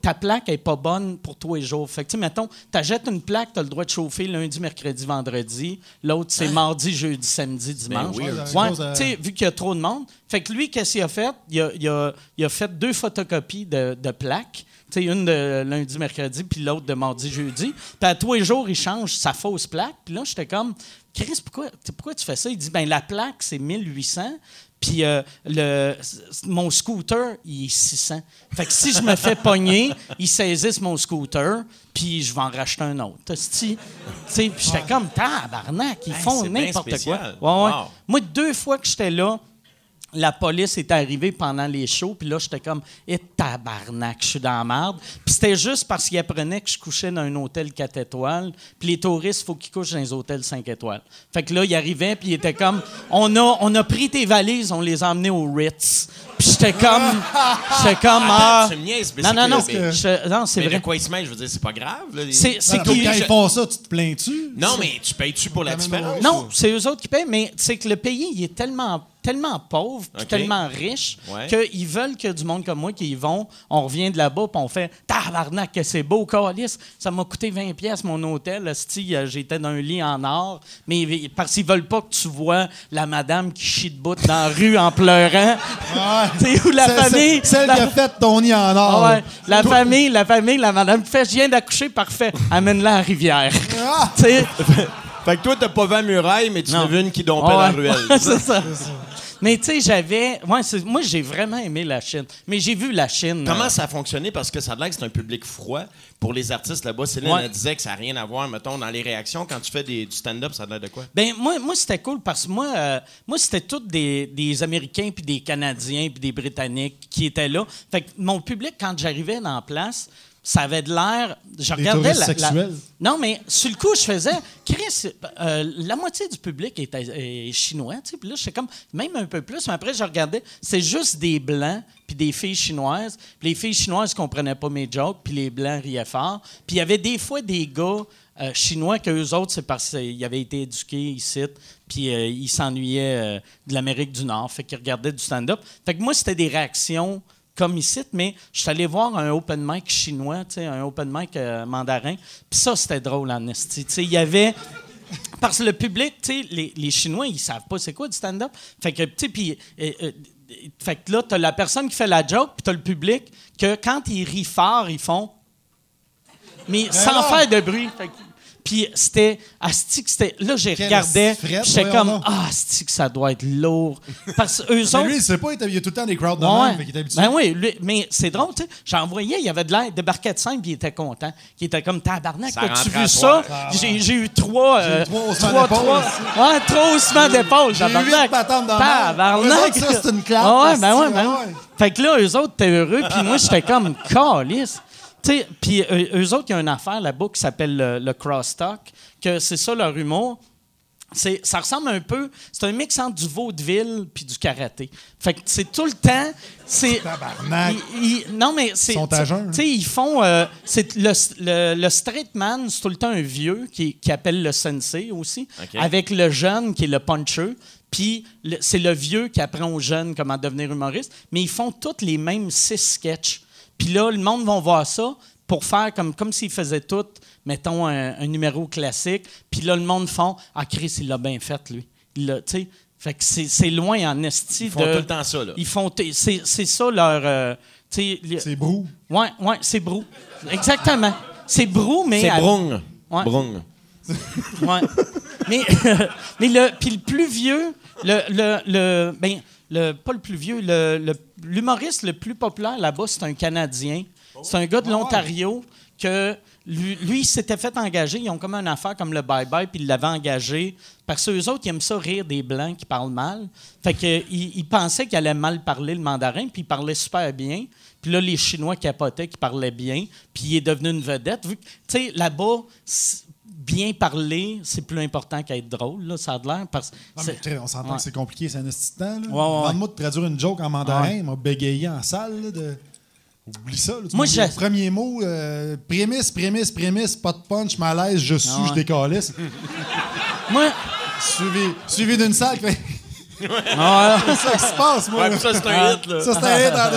ta plaque est pas bonne pour tous les jours. Fait que, tu sais, mettons, t'achètes une plaque, tu as le droit de chauffer lundi, mercredi, vendredi. L'autre, c'est mardi, jeudi, samedi, dimanche. weird. Ouais, euh, tu sais, vu qu'il y a trop de monde. Fait que lui, qu'est-ce qu'il a fait? Il a, il a- il a fait deux photocopies de, de plaques. Tu sais, une de lundi, mercredi, puis l'autre de mardi, jeudi. Puis à tous les jours, il change sa fausse plaque. Puis là, j'étais comme, Chris, pourquoi, pourquoi tu fais ça? Il dit, ben la plaque, c'est 1800. Puis euh, le, mon scooter, il est 600. Fait que si je me fais pogner, ils saisissent mon scooter, puis je vais en racheter un autre. Esti. Tu sais, Puis j'étais comme, tabarnak, ils Hey, font n'importe quoi. Ouais. Moi, deux fois que j'étais là, la police est arrivée pendant les shows, puis là, j'étais comme, et tabarnak, je suis dans la merde. Puis c'était juste parce qu'ils apprenaient que je couchais dans un hôtel 4 étoiles, puis les touristes, il faut qu'ils couchent dans les hôtels 5 étoiles. Fait que là, ils arrivaient, puis ils étaient comme, on a, on a pris tes valises, on les a emmenées au Ritz. Puis j'étais comme, j'étais comme, ah. tu me niaises, mais Non, c'est non, non, que- mais- je- non, c'est Mais de vrai. quoi ils se mêlent? Je veux dire, c'est pas grave. là. C'est c'est donc, qu'ils- quand je- ils font ça, tu te plains-tu? Non, mais tu payes-tu pour la différence? Non, c'est eux autres qui payent, mais c'est que le pays, il est tellement, tellement pauvre, puis tellement riche, Ouais. qu'ils veulent que du monde comme moi qui y vont, on revient de là-bas, puis on fait Tabarnak, que c'est beau, Calis. Ça m'a coûté 20$ pièces mon hôtel. euh, J'étais dans un lit en or, mais parce qu'ils veulent pas que tu vois la madame qui chie de bout dans la rue en pleurant. Ouais. Tu sais, où la Celle- famille? Celle la- qui a fait ton nid en or. Ah ouais, la famille, la famille, la madame qui fait Je viens d'accoucher, parfait. Amène-la à la rivière. Ah! Tu sais, Fait que toi, t'as pas vu la muraille, mais tu as vu une qui dompait Ah la ruelle. c'est ça. Mais tu sais, j'avais. ouais, moi, j'ai vraiment aimé la Chine. Mais j'ai vu la Chine. Comment euh, ça a fonctionné? Parce que ça a l'air que c'est un public froid pour les artistes là-bas. Céline Ouais. elle disait que ça n'a rien à voir, mettons, dans les réactions. Quand tu fais des- du stand-up, ça a l'air de quoi? Ben, moi, moi c'était cool parce que moi, euh, moi c'était tous des, des Américains, puis des Canadiens, puis des Britanniques qui étaient là. Fait que mon public, quand j'arrivais dans la place, ça avait de l'air. Je regardais la, la-? Non, mais sur le coup, je faisais. Chris, euh, la moitié du public est, est chinois, tu sais. Puis là, j'étais comme. Même un peu plus, mais après, je regardais. C'est juste des blancs, puis des filles chinoises. Puis les filles chinoises comprenaient pas mes jokes, puis les blancs riaient fort. Puis il y avait des fois des gars. euh, chinois que eux autres, c'est parce qu'ils avaient été éduqués ici, puis euh, ils s'ennuyaient euh, de l'Amérique du Nord, fait qu'ils regardaient du stand-up. Fait que moi, c'était des réactions comme ici, mais je suis allé voir un open mic chinois, tu sais, un open mic euh, mandarin, puis ça, c'était drôle en esti. Tu sais, il y avait... Parce que le public, tu sais, les, les Chinois, ils savent pas c'est quoi du stand-up. Fait que, tu sais, puis... euh, euh, fait que là, t'as la personne qui fait la joke, puis t'as le public que quand ils rient fort, ils font mais sans non. faire de bruit. Fait que- Puis c'était. C'était. Là, j'ai regardé. J'étais comme. Ah, que ça doit être lourd. Parce que eux Mais autres. lui, il sait pas, il y a tout le temps des crowds de Ouais. même, fait qu'il est habitué. Ben oui, lui- mais c'est drôle, tu sais. J'en voyais, il avait de l'air débarqué de scène, puis il était content. Il était comme tabarnak, Ça as-tu vu ça? soir. J'ai j'ai eu trois. J'ai eu euh, trois trois, d'épaule trois-. Ouais, trois haussements d'épaule, J'ai tabarnak. Tabarnak. Ça, c'est une claque, Ah ouais, ben ouais, ben ah ouais. Fait que là, eux autres étaient heureux, puis moi, j'étais comme calice. Tu sais, puis eux, eux autres, il y a une affaire là-bas qui s'appelle le, le crosstalk, que c'est ça leur humour. C'est, ça ressemble un peu. C'est un mix entre du vaudeville puis du karaté. Fait que c'est tout le temps. C'est, Tabarnak. ils- ils- non, mais c'est. Tu sais, ils font. euh, c'est le, le, le straight man, c'est tout le temps un vieux qui, qui appelle le sensei aussi, OK. avec le jeune qui est le puncher. Puis le- c'est le vieux qui apprend aux jeunes comment devenir humoriste. Mais ils font tous les mêmes six sketchs. Puis là, le monde va voir ça pour faire comme, comme s'ils faisaient tout, mettons, un, un numéro classique. Puis là, le monde font Ah, Chris, il l'a bien fait, lui. Il l'a, tu sais. Fait que c'est, c'est loin en esti Ils font de- tout le temps ça, là. Ils font. C'est, c'est ça leur. euh, C'est brou. Ouais, ouais, c'est brou. Exactement. C'est brou, mais. C'est brung. Ouais. Brung. Ouais. mais mais le, puis le plus vieux, le, le, le- ben, le, pas le plus vieux, le- le- l'humoriste le, plus populaire là-bas, c'est un Canadien. C'est un gars de l'Ontario que lui, s'était fait engager. Ils ont comme une affaire comme le bye-bye, puis il l'avait engagé. Parce que eux autres, ils aiment ça rire des Blancs qui parlent mal. Fait que, il, il pensait qu'il allait mal parler le mandarin, puis il parlait super bien. Puis là, les Chinois capotaient qu'il parlait bien, puis il est devenu une vedette. Tu sais, là-bas, bien parler, c'est plus important qu'être drôle, là, ça a de l'air. Parce, Non, mais on s'entend Ouais. que c'est compliqué, c'est un. Là. Ouais, ouais, ouais. Demande-moi de traduire une joke en mandarin, m'a bégayé en salle. là, de... Oublie ça. là. Moi, je- Le premier mot, euh, prémisse, prémisse, prémisse, pas de punch, malaise, je suis, je décalisse. Moi, suivi suivi d'une salle fait ah, c'est ça qui se passe, moi. Ouais, ça, c'est un hit, là. Ça, c'est un hit en. Ah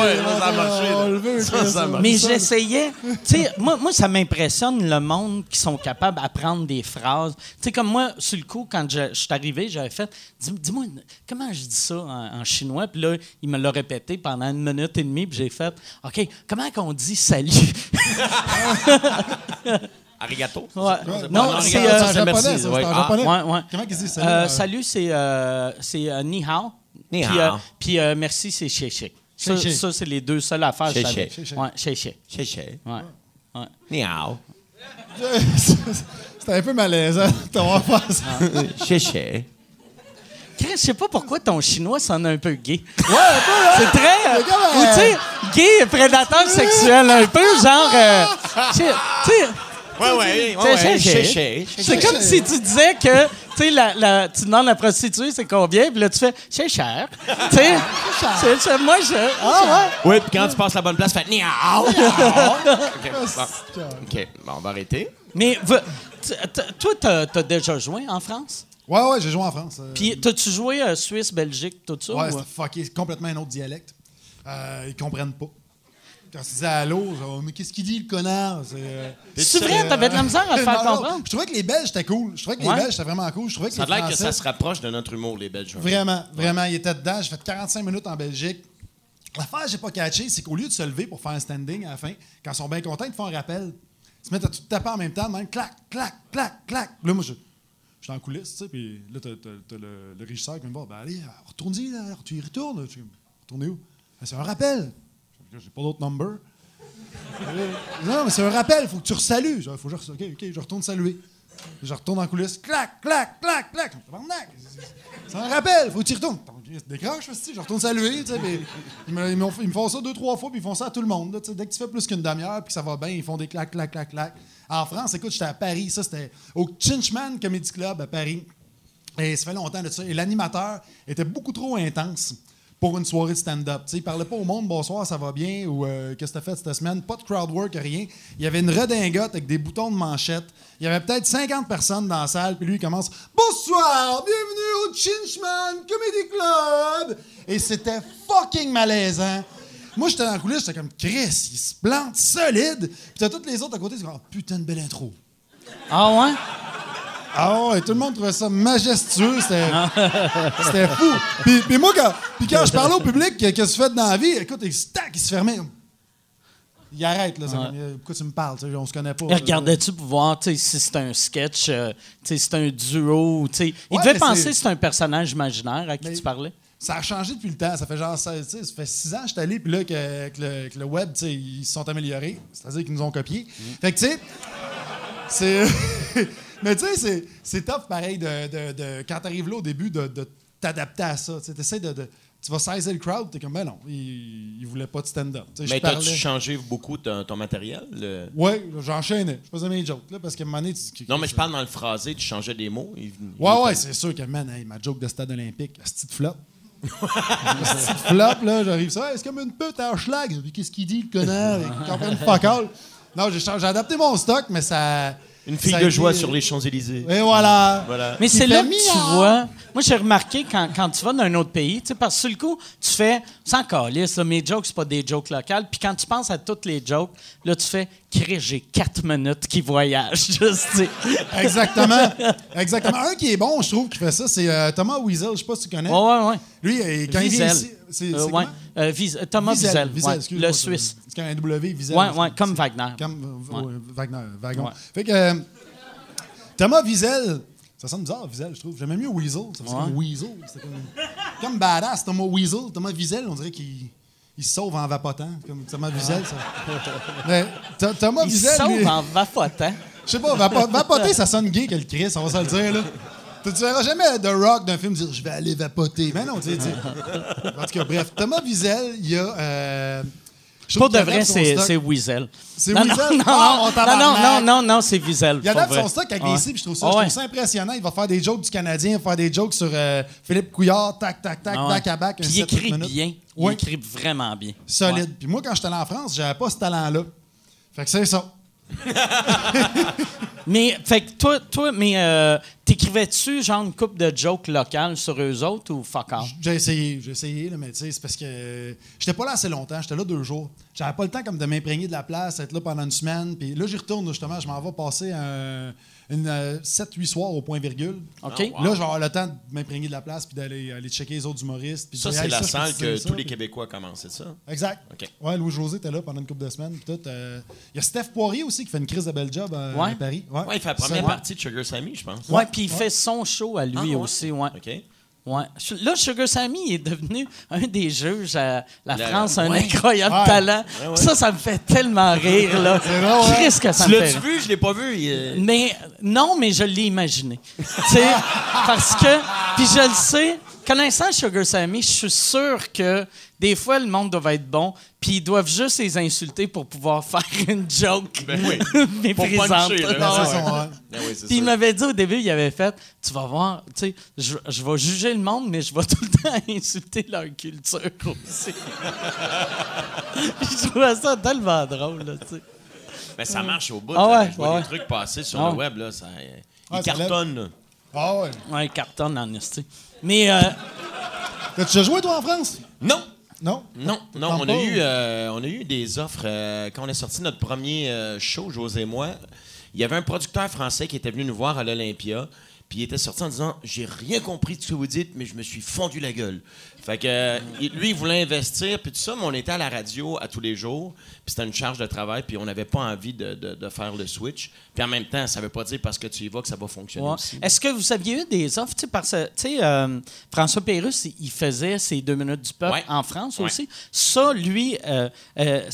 ouais, ça a marché, On le veut, Ça, ça. Mais j'essayais. Tu sais, moi, moi, ça m'impressionne le monde qui sont capables d'apprendre des phrases. Tu sais, comme moi, sur le coup, quand je, je suis arrivé, j'avais fait Dis- Dis-moi, comment je dis ça en, en chinois? Puis là, il me l'a répété pendant une minute et demie, puis j'ai fait OK, comment qu'on dit salut? Arigato? Ouais. Non, c'est. c'est euh, japonais, merci, ça, c'est ouais. en Ah, japonais. ouais, ouais. Comment qu'ils disent ça? Euh, salut, c'est euh, c'est, euh, ni hao. Ni Puis, hao. euh, Puis euh, merci, c'est chez chez. Ça, chez. ça, c'est les deux seules affaires que je Chez, savais. chez. Chez. Ouais, chez chez. Chez, chez. Ouais. Ouais. Ni hao. C'était un peu malaisant fait ça. Chez, chez. Chris, je sais pas pourquoi ton chinois sonne un peu gay. Ouais, un peu, hein? C'est très. euh, ou tu sais, gay et prédateur sexuel, un peu, genre. euh, tu sais, Ouais, ouais, C'est ouais, chez. c'est comme si tu disais que, tu sais, la, la, tu demandes la prostituée, c'est combien, puis là, tu fais, c'est cher. Tu sais, moi, je. Ah, ouais. Oui, puis quand tu passes la bonne place, tu fais ni hao. OK, bon. On va arrêter. Mais, toi, t'as as déjà joué en France? Ouais, ouais, j'ai joué en France. euh, Puis, t'as-tu joué euh, Suisse, Belgique, tout ça? Ouais, fucké. C'est complètement un autre dialecte. Euh, ils comprennent pas. Quand disais allô, genre, mais qu'est-ce qu'il dit, le connard? C'est euh, C'est vrai, t'avais de la misère à le faire Non, non, comprendre? Je trouvais que les Belges étaient cool. Je trouvais que Ouais. les Belges étaient vraiment cool. Je trouvais que Ça a les l'air que ça se rapproche de notre humour, les Belges. Vraiment, vraiment, il était dedans. J'ai fait 45 minutes en Belgique. L'affaire que j'ai pas catché, c'est qu'au lieu de se lever pour faire un standing à la fin, quand ils sont bien contents, ils te font un rappel. Ils se mettent à tout taper en même temps, même clac, clac, clac, clac. Là, moi, je, je suis en coulisses, tu sais, puis là, t'as, t'as- t'as le, le régisseur qui me dit Ben allez, retourne-y, là, tu y retournes. Je Retournez où? Ben, C'est un rappel. J'ai pas d'autre number. non, mais c'est un rappel, faut que tu resalues. Faut que je, ok, je retourne saluer. Je retourne en coulisses, clac, clac, clac, clac. C'est un rappel, faut que tu retournes. Décroche, je retourne saluer. puis Ils me, font ça deux, trois fois, puis ils font ça à tout le monde. Dès que tu fais plus qu'une demi-heure, puis ça va bien, ils font des clac, clac, clac, clac. En France, écoute, j'étais à Paris, ça c'était au Chinchman Comedy Club à Paris. Et ça fait longtemps de ça. Et l'animateur était beaucoup trop intense pour une soirée de stand-up. Tu il parlait pas au monde bonsoir, ça va bien ou euh, qu'est-ce que t'as fait cette semaine? Pas de crowd work, rien. Il y avait une redingote avec des boutons de manchette. Il y avait peut-être 50 personnes dans la salle, puis lui il commence Bonsoir, bienvenue au Chinchman Comedy Club. Et c'était fucking malaisant. Moi, j'étais dans la coulisse, j'étais comme Chris, il se plante solide. Puis t'as toutes les autres à côté, ils disent oh, putain de belle intro. Ah, ouais? Ah ouais, tout le monde trouvait ça majestueux, c'était c'était fou. Puis, puis moi, quand, puis quand je parlais au public, qu'est-ce que tu fais dans la vie, écoute, il, se- tac, il se fermait. Il arrête, là. ça, Ouais. Pourquoi tu me parles? On se connaît pas. Regardais-tu pour voir si c'est un sketch, euh, si c'est un duo? tu sais. Il Ouais, devait penser que c'est un personnage imaginaire à qui Mais- tu parlais. Ça a changé depuis le temps. Ça fait genre, ça, ça fait six ans que je suis allé, puis là, que, que le, que le web, ils se sont améliorés. C'est-à-dire qu'ils nous ont copiés. Mm. Fait que, tu sais, c'est. Mais tu sais, c'est- tough, pareil, de, de, de- quand t'arrives là au début, de, de t'adapter à ça. Tu sais, t'essaies de, de- Tu vas saisir le crowd, t'es comme, ben non, il, il voulait pas de stand-up. Mais t'as-tu changé beaucoup ton, ton matériel? le- Ouais, j'enchaînais. Je faisais mes jokes, là, parce qu'à un moment donné, tu- Non, mais je parle dans le phrasé, tu changeais des mots. il- il- Ouais, ouais, c'est sûr que, man, hey, ma joke de stade olympique, la petite flop. la petite flop, là, j'arrive ça. Hey, c'est comme une pute à schlag. Qu'est-ce qu'il dit, le connard? Il comprend une fuck all. Non, j'ai adapté mon stock, mais ça. Une fille de été- joie sur les Champs-Élysées. Et voilà. Voilà. Mais c'est là que tu vois. Moi, j'ai remarqué quand, quand tu vas dans un autre pays, tu sais, parce que sur le coup, tu fais sans calice, là, mes jokes, c'est pas des jokes locales. Puis quand tu penses à toutes les jokes, là, tu fais, Crée, j'ai quatre minutes qui voyagent. Juste. Exactement. Exactement. Un qui est bon, je trouve, qui fait ça, c'est euh, Thomas Wiesel. Je sais pas si tu connais. Ouais, ouais, ouais. Lui, euh, quand il vient ici. C'est Euh, ouais. Euh, euh, Thomas Wiesel, Wiesel, ouais, excuse-moi, le Suisse. C'est quand un W, Wiesel. Ouais, ouais, comme Wagner. Comme euh, Ouais. ouais, Wagner, Wagon. Ouais. Fait que euh, Thomas Wiesel, Ça sonne bizarre, Wiesel, je trouve. J'aimais mieux Weasel. Ça faisait Ouais. comme Weasel. C'était comme, comme badass, Thomas Weasel. Thomas Wiesel, on dirait qu'il il se sauve en vapotant. Comme Thomas Wiesel, ça. Mais Th- Thomas Il Wiesel, sauve lui- en vapotant. je sais pas, vapo- vapoter, ça sonne gay que le Chris, on va se le dire, là. Tu tu verras jamais The Rock d'un film dire « Je vais aller vapoter ». Mais non, tu sais. En tout cas, bref. Thomas Wiesel, il y a... Euh, je Pour de vrai, c'est stock. c'est. C'est Non, Weasel? Non, non, Ah, on non, non, non, non, non, c'est Weasel. Il adapte vrai. son stock avec les cibles, je trouve ça, je ouais. trouve ça impressionnant. Il va faire des jokes du Canadien, il va faire des jokes sur euh, Philippe Couillard, tac, tac, tac, back à back. Puis il écrit bien. Il écrit vraiment bien. Solide. Puis moi, quand j'étais allé en France, j'avais pas ce talent-là. Fait que c'est ça. Mais, fait que toi, toi mais euh, t'écrivais-tu genre une coupe de jokes locales sur eux autres ou fuck off? J'ai essayé, j'ai essayé, là, mais tu sais, c'est parce que euh, j'étais pas là assez longtemps, j'étais là deux jours. J'avais pas le temps comme de m'imprégner de la place, être là pendant une semaine. Puis là, j'y retourne justement, je m'en vais passer un, une 7-8 soirs au point virgule. OK? Ah, Là, je vais avoir le temps de m'imprégner de la place puis d'aller aller checker les autres humoristes. puis Ça, c'est la salle que ça, tous les puis- Québécois commencent, c'est ça? Exact. Ouais, Louis-José était là pendant une couple de semaines. euh, Il y a Steph Poirier aussi qui fait une crise de bel job euh, Ouais. à Paris. Ouais, il fait la première Ça, partie de Sugar Sammy, je pense. Ouais, puis il fait son show à lui Ah, ouais? aussi, ouais. OK. Ouais. Là, Sugar Sammy est devenu un des juges à la Le- France, un ouais. incroyable Ouais. talent. Ouais, ouais. Ça, ça me fait tellement rire, là. Drôle, hein? Qu'est-ce que ça Tu me fait l'as-tu rire. vu? Je l'ai pas vu. il, euh, Mais non, mais je l'ai imaginé. tu sais, parce que, puis je le sais, connaissant Sugar Sammy, je suis sûr que des fois, le monde doit être bon, puis ils doivent juste les insulter pour pouvoir faire une joke Ben oui. méprisante. puncher, là. Ben. Ben oui, Puis il m'avait dit au début, il avait fait, tu vas voir, tu sais, je, je vais juger le monde, mais je vais tout le temps insulter leur culture aussi. je trouvais ça tellement drôle, là, tu sais. Mais ça marche au bout. Ah là. ouais, je vois ouais. des trucs passer sur Ah le web. Là, ça, Ah, ils cartonnent. là. Ah ouais. Ouais, cartonne en esti. Mais, euh, déjà joué, toi, en France? Non! Non? Non, non, Tente on pas, a, ou- eu, euh, on a eu des offres. euh, quand on a sorti notre premier euh, show, José et moi, il y avait un producteur français qui était venu nous voir à l'Olympia. Puis il était sorti en disant J'ai rien compris de ce que vous dites, mais je me suis fondu la gueule. Fait que lui, il voulait investir, puis tout ça, mais on était à la radio à tous les jours, puis c'était une charge de travail, puis on n'avait pas envie de, de- de faire le switch. Puis en même temps, ça veut pas dire parce que tu y vas que ça va fonctionner Ouais. aussi. Est-ce que vous aviez eu des offres? Tu sais, euh, François Pérusse, il- faisait ses deux minutes du peuple Ouais. en France Ouais. aussi. Ça, lui, euh, euh,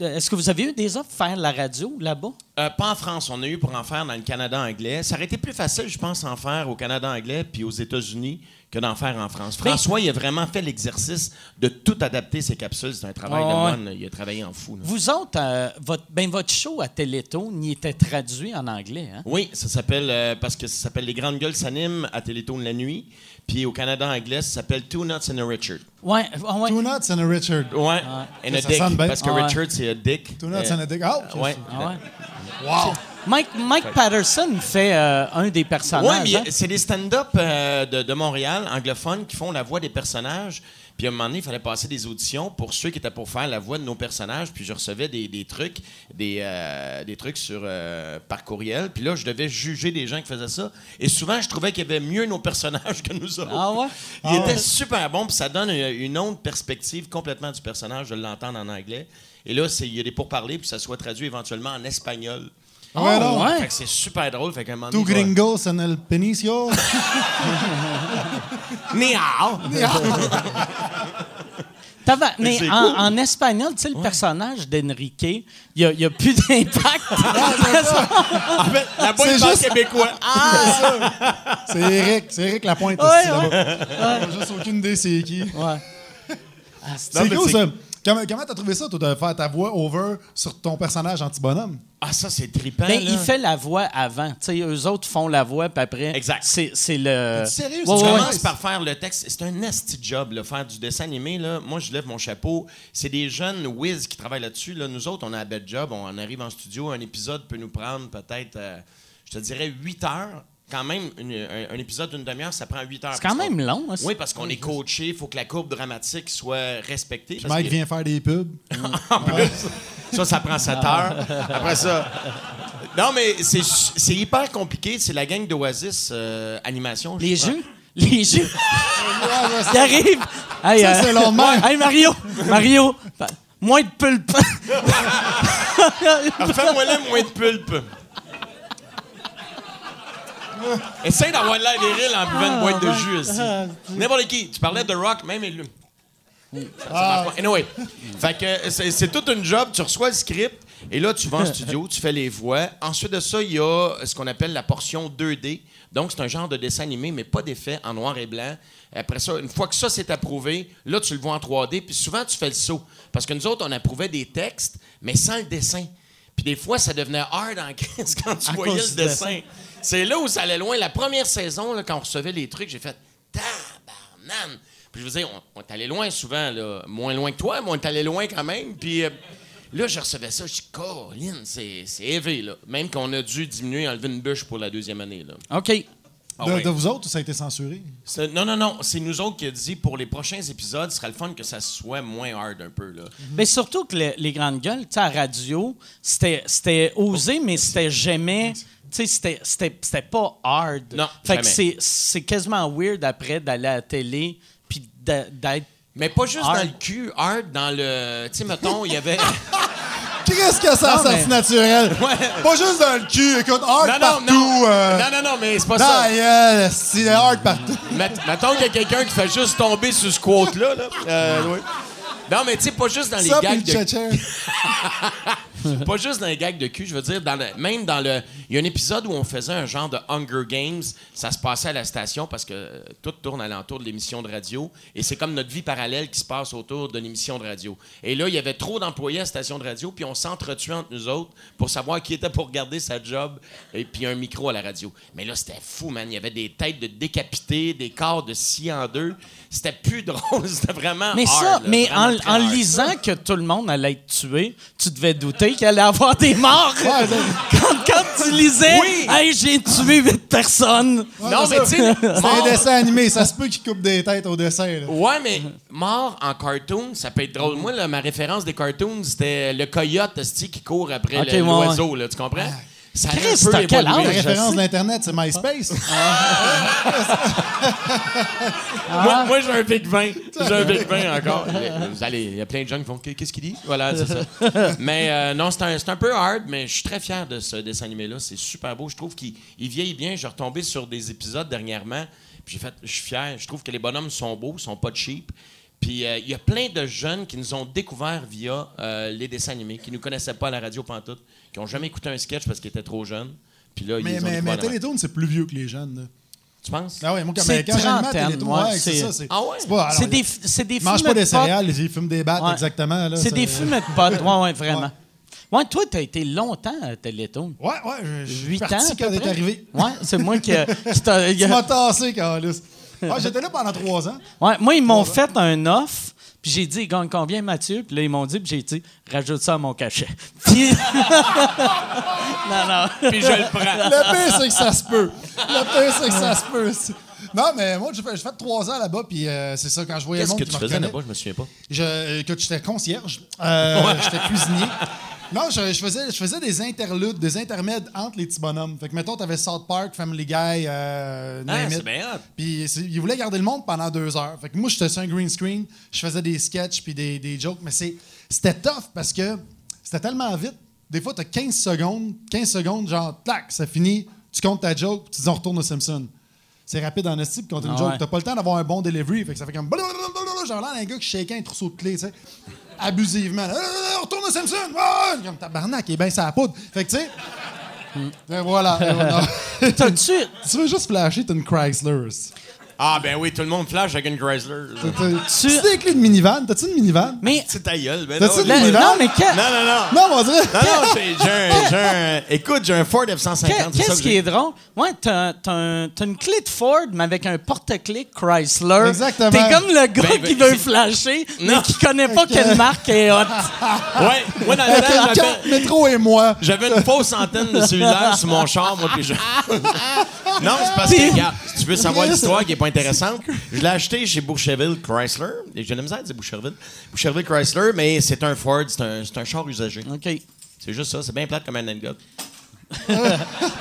est-ce que vous avez eu des offres faire la radio là-bas? Pas en France. On a eu pour en faire dans le Canada anglais. Ça aurait été plus facile, je pense, en faire au Canada anglais puis aux États-Unis que d'en faire en France. Mais- François, il a vraiment fait l'exercice de tout adapter ses capsules. C'est un travail de moine. Il a travaillé en fou. là. Vous autres, euh, votre, ben, votre show à Téléthon, il était traduit en anglais, hein? Oui, ça s'appelle euh, parce que ça s'appelle Les Grandes Gueules s'animent à Téléthon la nuit. Puis au Canada anglais, ça s'appelle Two Nuts and a Richard. Ouais, ah ouais. Two Nuts and a Richard. Ouais. And a Ça dick. sonne bien. Parce que Ah ouais. Richard, c'est a dick. Two Nuts Euh, and a Dick. Ah, ok. ouais. Ah ouais. Wow! Mike, Mike Patterson fait euh, un des Oui, personnages. mais hein? c'est des stand-up euh, de, de Montréal, anglophones, qui font la voix des personnages. Puis à un moment donné, il fallait passer des auditions pour ceux qui étaient pour faire la voix de nos personnages. Puis je recevais des, des trucs, des, euh, des trucs sur euh, par courriel. Puis là, je devais juger des gens qui faisaient ça. Et souvent, je trouvais qu'il y avait mieux nos personnages que nous autres. Ah ouais? Il Ah était super bon, puis ça donne une, une autre perspective complètement du personnage de l'entendre en anglais. Et là, c'est- il y a des pourparlers, puis ça soit traduit éventuellement en espagnol. Ah Ouais, non. ouais. Fait que c'est super drôle. Fait qu'à un moment Two donné, je vais- gringos en el penicio. Ni hao. Tava- mais c'est en, cool. en espagnol, tu sais, le personnage d'Enrique, il n'y a, il y a plus d'impact. En fait, la boîte C'est parle juste- québécois. C'est Eric. C'est Eric Lapointe. Ouais, esti, là-bas. J'ai juste aucune idée c'est qui. ouais. Ah, c'est- C'est mais cool, c'est- ça. Comment comment t'as trouvé ça, toi, de faire ta voix over sur ton personnage anti-bonhomme? Ah, ça, c'est trippant. Ben, là. il fait la voix avant. Tu sais, eux autres font la voix, puis après. Exact. C'est, c'est le. Sérieux, Ouais, Tu ouais, ouais. commences par faire le texte. C'est un nasty job, là, faire du dessin animé. Là. Moi, je lève mon chapeau. C'est des jeunes whiz qui travaillent là-dessus. Là. Nous autres, on a un bel job. On arrive en studio. Un épisode peut nous prendre peut-être, euh, je te dirais, 8 heures. Quand même, une- un, un épisode d'une demi-heure, ça prend 8 heures. C'est quand même long. hein, Oui, parce qu'on est coaché. Il faut que la courbe dramatique soit respectée. parce Mike que- vient faire des pubs. en plus. Ça, ça prend 7 heures. Après ça. Non, mais c'est hyper compliqué. C'est la gang d'Oasis euh, Animation. je Les crois. jeux? Les jeux? Ils arrivent. Hey, Ça, euh, c'est même. Hey, Mario. Mario. Moins de pulpe. Alors, Fais-moi là moins de pulpe. Essaye d'avoir l'air viril en buvant une boîte de jus aussi. N'importe qui. Tu parlais de rock, même élu. Ça, ça. Anyway, fait que c'est c'est toute une job. Tu reçois le script et là, tu vas en studio, tu fais les voix. Ensuite de ça, il y a ce qu'on appelle la portion 2D. Donc, c'est un genre de dessin animé, mais pas d'effet en noir et blanc. Après ça, une fois que ça c'est approuvé, là, tu le vois en 3D. Puis souvent, tu fais le saut. Parce que nous autres, on approuvait des textes, mais sans le dessin. Puis des fois, ça devenait hard en crise quand tu À voyais le dessin. C'est là où ça allait loin. La première saison, là, quand on recevait les trucs, j'ai fait tabarnane. Puis je veux dire, on, on est allé loin souvent, là. moins loin que toi, mais on est allé loin quand même. Puis euh, là, je recevais ça, je dis, Colin, c'est élevé, là. Même qu'on a dû diminuer, enlever une bûche pour la deuxième année, là. OK. Ah de, vous autres, ça a été censuré? C'est- Non, non, non. C'est nous autres qui a dit pour les prochains épisodes, ce serait le fun que ça soit moins hard un peu. Là. Mais surtout que le- les grandes gueules, tu sais, à radio, c'était c'était osé, mais c'était jamais. Tu sais, c'était- c'était c'était pas hard. Non, Fait que jamais. c'est- c'est quasiment weird après d'aller à la télé puis d'être. Mais pas juste Hard. dans le cul, hard dans le. Tu sais, mettons, il y avait. Qu'est-ce que ça Non, a sorti naturel? Pas juste dans le cul, écoute, hard non, non, partout. non. euh, Non, non, non, mais c'est pas dans ça. gueule, c'est hard partout. Met- mettons qu'il y a quelqu'un qui fait juste tomber sur ce quote-là. Là. Euh, oui. Non, mais tu sais, pas juste dans les Ça, gags le de. pas juste dans les gags de cul, je veux dire, dans le- même dans le. Il y a un épisode où on faisait un genre de Hunger Games. Ça se passait à la station parce que euh, tout tourne alentour de l'émission de radio. Et c'est comme notre vie parallèle qui se passe autour d'une émission de radio. Et là, il y avait trop d'employés à la station de radio, puis on s'entretuait entre nous autres pour savoir qui était pour garder sa job et puis un micro à la radio. Mais là, c'était fou, man. Il y avait des têtes de décapités, des corps de scie en deux. C'était plus drôle. C'était vraiment. Mais hard, ça, là. mais en, lisant que tout le monde allait être tué, tu devais douter qu'il allait avoir des morts. Ouais, quand, quand tu lisais, Oui. hey, j'ai tué huit personnes. Non, mais tu sais. C'est un dessin animé, ça se peut qu'il coupe des têtes au dessin. là. Ouais, mais mort en cartoon, ça peut être drôle. Moi, là, ma référence des cartoons, c'était le coyote qui court après ouais, l'oiseau, là, tu comprends? Ça Chris, un peu t'as quel. La âge? je référence d'Internet, c'est MySpace. Moi, moi, j'ai un Big 20. J'ai un Big 20 encore. Vous allez, il y a plein de gens qui font Qu'est-ce qu'il dit? Voilà, c'est ça. Mais euh, non, c'est un, c'est un peu hard, mais je suis très fier de ce dessin animé-là. C'est super beau. Je trouve qu'il il vieillit bien. J'ai retombé sur des épisodes dernièrement. Puis j'ai fait, je suis fier. Je trouve que les bonhommes sont beaux, sont pas cheap. Puis euh, il y a plein de jeunes qui nous ont découvert via euh, les dessins animés, qui ne nous connaissaient pas à la radio pantoute, qui n'ont jamais écouté un sketch parce qu'ils étaient trop jeunes. Puis là, ils mais ont mais. Télétoon, c'est plus vieux que les jeunes. là. Tu penses? Ah ouais, moi, quand, C'est quand trentaine, ouais, ouais, c'est ça. C'est Ah ouais? c'est pas, alors, C'est des, c'est des Ils fumets pas de des potes. céréales, ils fument des battes, Ouais. exactement. là, C'est ça- des fumets de potes. Ouais, ouais, vraiment. Ouais, toi, t'as été longtemps à Télétoon. Ouais, ouais, je- je suis Huit ans. quand t'es arrivé. Ouais, c'est moi qui, qui Tu m'as tassé, Carlis. Ouais, J'étais là pendant trois ans. Ouais, moi, ils m'ont fait un offre, puis j'ai dit, il gagne combien, Mathieu? Puis là, ils m'ont dit, puis j'ai dit, rajoute ça à mon cachet. Puis. non, non. Puis je le prends. Le pire, c'est que ça se peut. Le pire, c'est que ça se peut. Non, mais moi, j'ai fait, j'ai fait trois ans là-bas, puis euh, c'est ça, quand je voyais le Qu'est-ce monde que qui tu me faisais reconnaît, là-bas? Je me souviens pas. Je, écoute, j'étais concierge. Euh, J'étais cuisinier. Non, je, je faisais, je faisais des interludes, des intermèdes entre les petits bonhommes. Fait que, mettons, t'avais South Park, Family Guy, euh, Ah, c'est bien hot. Puis c'est- ils voulaient garder le monde pendant deux heures. Fait que moi, j'étais sur un green screen, je faisais des sketchs puis des, des jokes. Mais c'est- c'était tough parce que c'était tellement vite. Des fois, t'as 15 secondes, 15 secondes, genre, tac, ça finit, tu comptes ta joke, puis tu dis, on retourne au Simpson. C'est rapide en esti, puis compter une Ah joke. T'as pas le temps d'avoir un bon delivery. Fait que ça fait comme. Genre là, un gars qui shakeait un trousseau de clés, tu sais. Abusivement. retourne au Simpson. Ah! Comme tabarnak, il est bien sa poudre. Fait que, tu sais. Et voilà. et. T'as-tu. tu veux juste flasher, t'as une Chrysler. Ah, ben oui, tout le monde flash avec une Chrysler. T'as- t'as- Tu des clés de minivan? T'as-tu une minivan? Mais. C'est ta gueule, ben T'as-tu non, une la- minivan? non, mais que- Non, non, non. Non, on dirait. Non, non, j'ai j'ai un, j'ai un- Écoute, j'ai un Ford F-150. que- c'est ça Qu'est-ce que qui j'ai. est drôle? Ouais, t'as t'as un- t'as une clé de Ford, mais avec un porte-clés Chrysler. Exactement. T'es comme le gars Ben, ben, qui veut c'est- flasher, mais qui connaît pas quelle marque est hot. Ouais, moi, dans le Avec temps, une j'avais- carte métro et moi. j'avais une fausse antenne de cellulaire sur mon char, moi, puis je... Non, c'est parce que, regarde, si tu veux savoir l'histoire qui est pas intéressante, je l'ai acheté chez Boucherville Chrysler. Et J'ai de la misère à dire Boucherville. Boucherville Chrysler, mais c'est un Ford, c'est un, c'est un char usagé. OK. C'est juste ça, c'est bien plate comme un anecdote.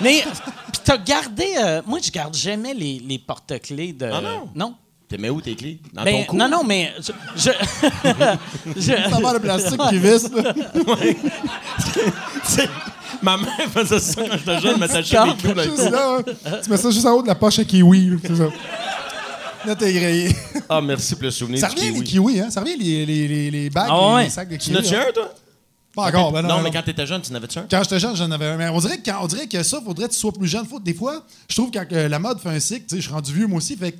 Mais, pis t'as gardé. euh, moi, je garde jamais les, les porte-clés de. Ah non? Non. T'es mets où tes clés? Dans Ben, ton cou? non, non, mais. Je. je, je- Ça va le plastique qui visse. C'est- Ma mère faisait ça quand j'étais jeune, m'attachait des clous dans le Juste là, hein. Tu mets ça juste en haut de la poche à kiwi. là, C'est ça. Là, t'es grillé. Ah, merci pour le souvenir Ça du revient kiwi. les kiwis, hein? Ça revient les, les, les, les bagues, Ah ouais. les sacs de Tu kiwis. n'as-tu hein? un, toi? Pas encore, ben non. non, non. mais quand t'étais jeune, tu n'avais-tu un? Quand j'étais jeune, j'en avais un. Mais on dirait que, quand- on dirait que ça, faudrait que tu sois plus jeune. Faut, des fois, je trouve que quand euh, la mode fait un cycle, tu sais, je suis rendu vieux moi aussi, fait que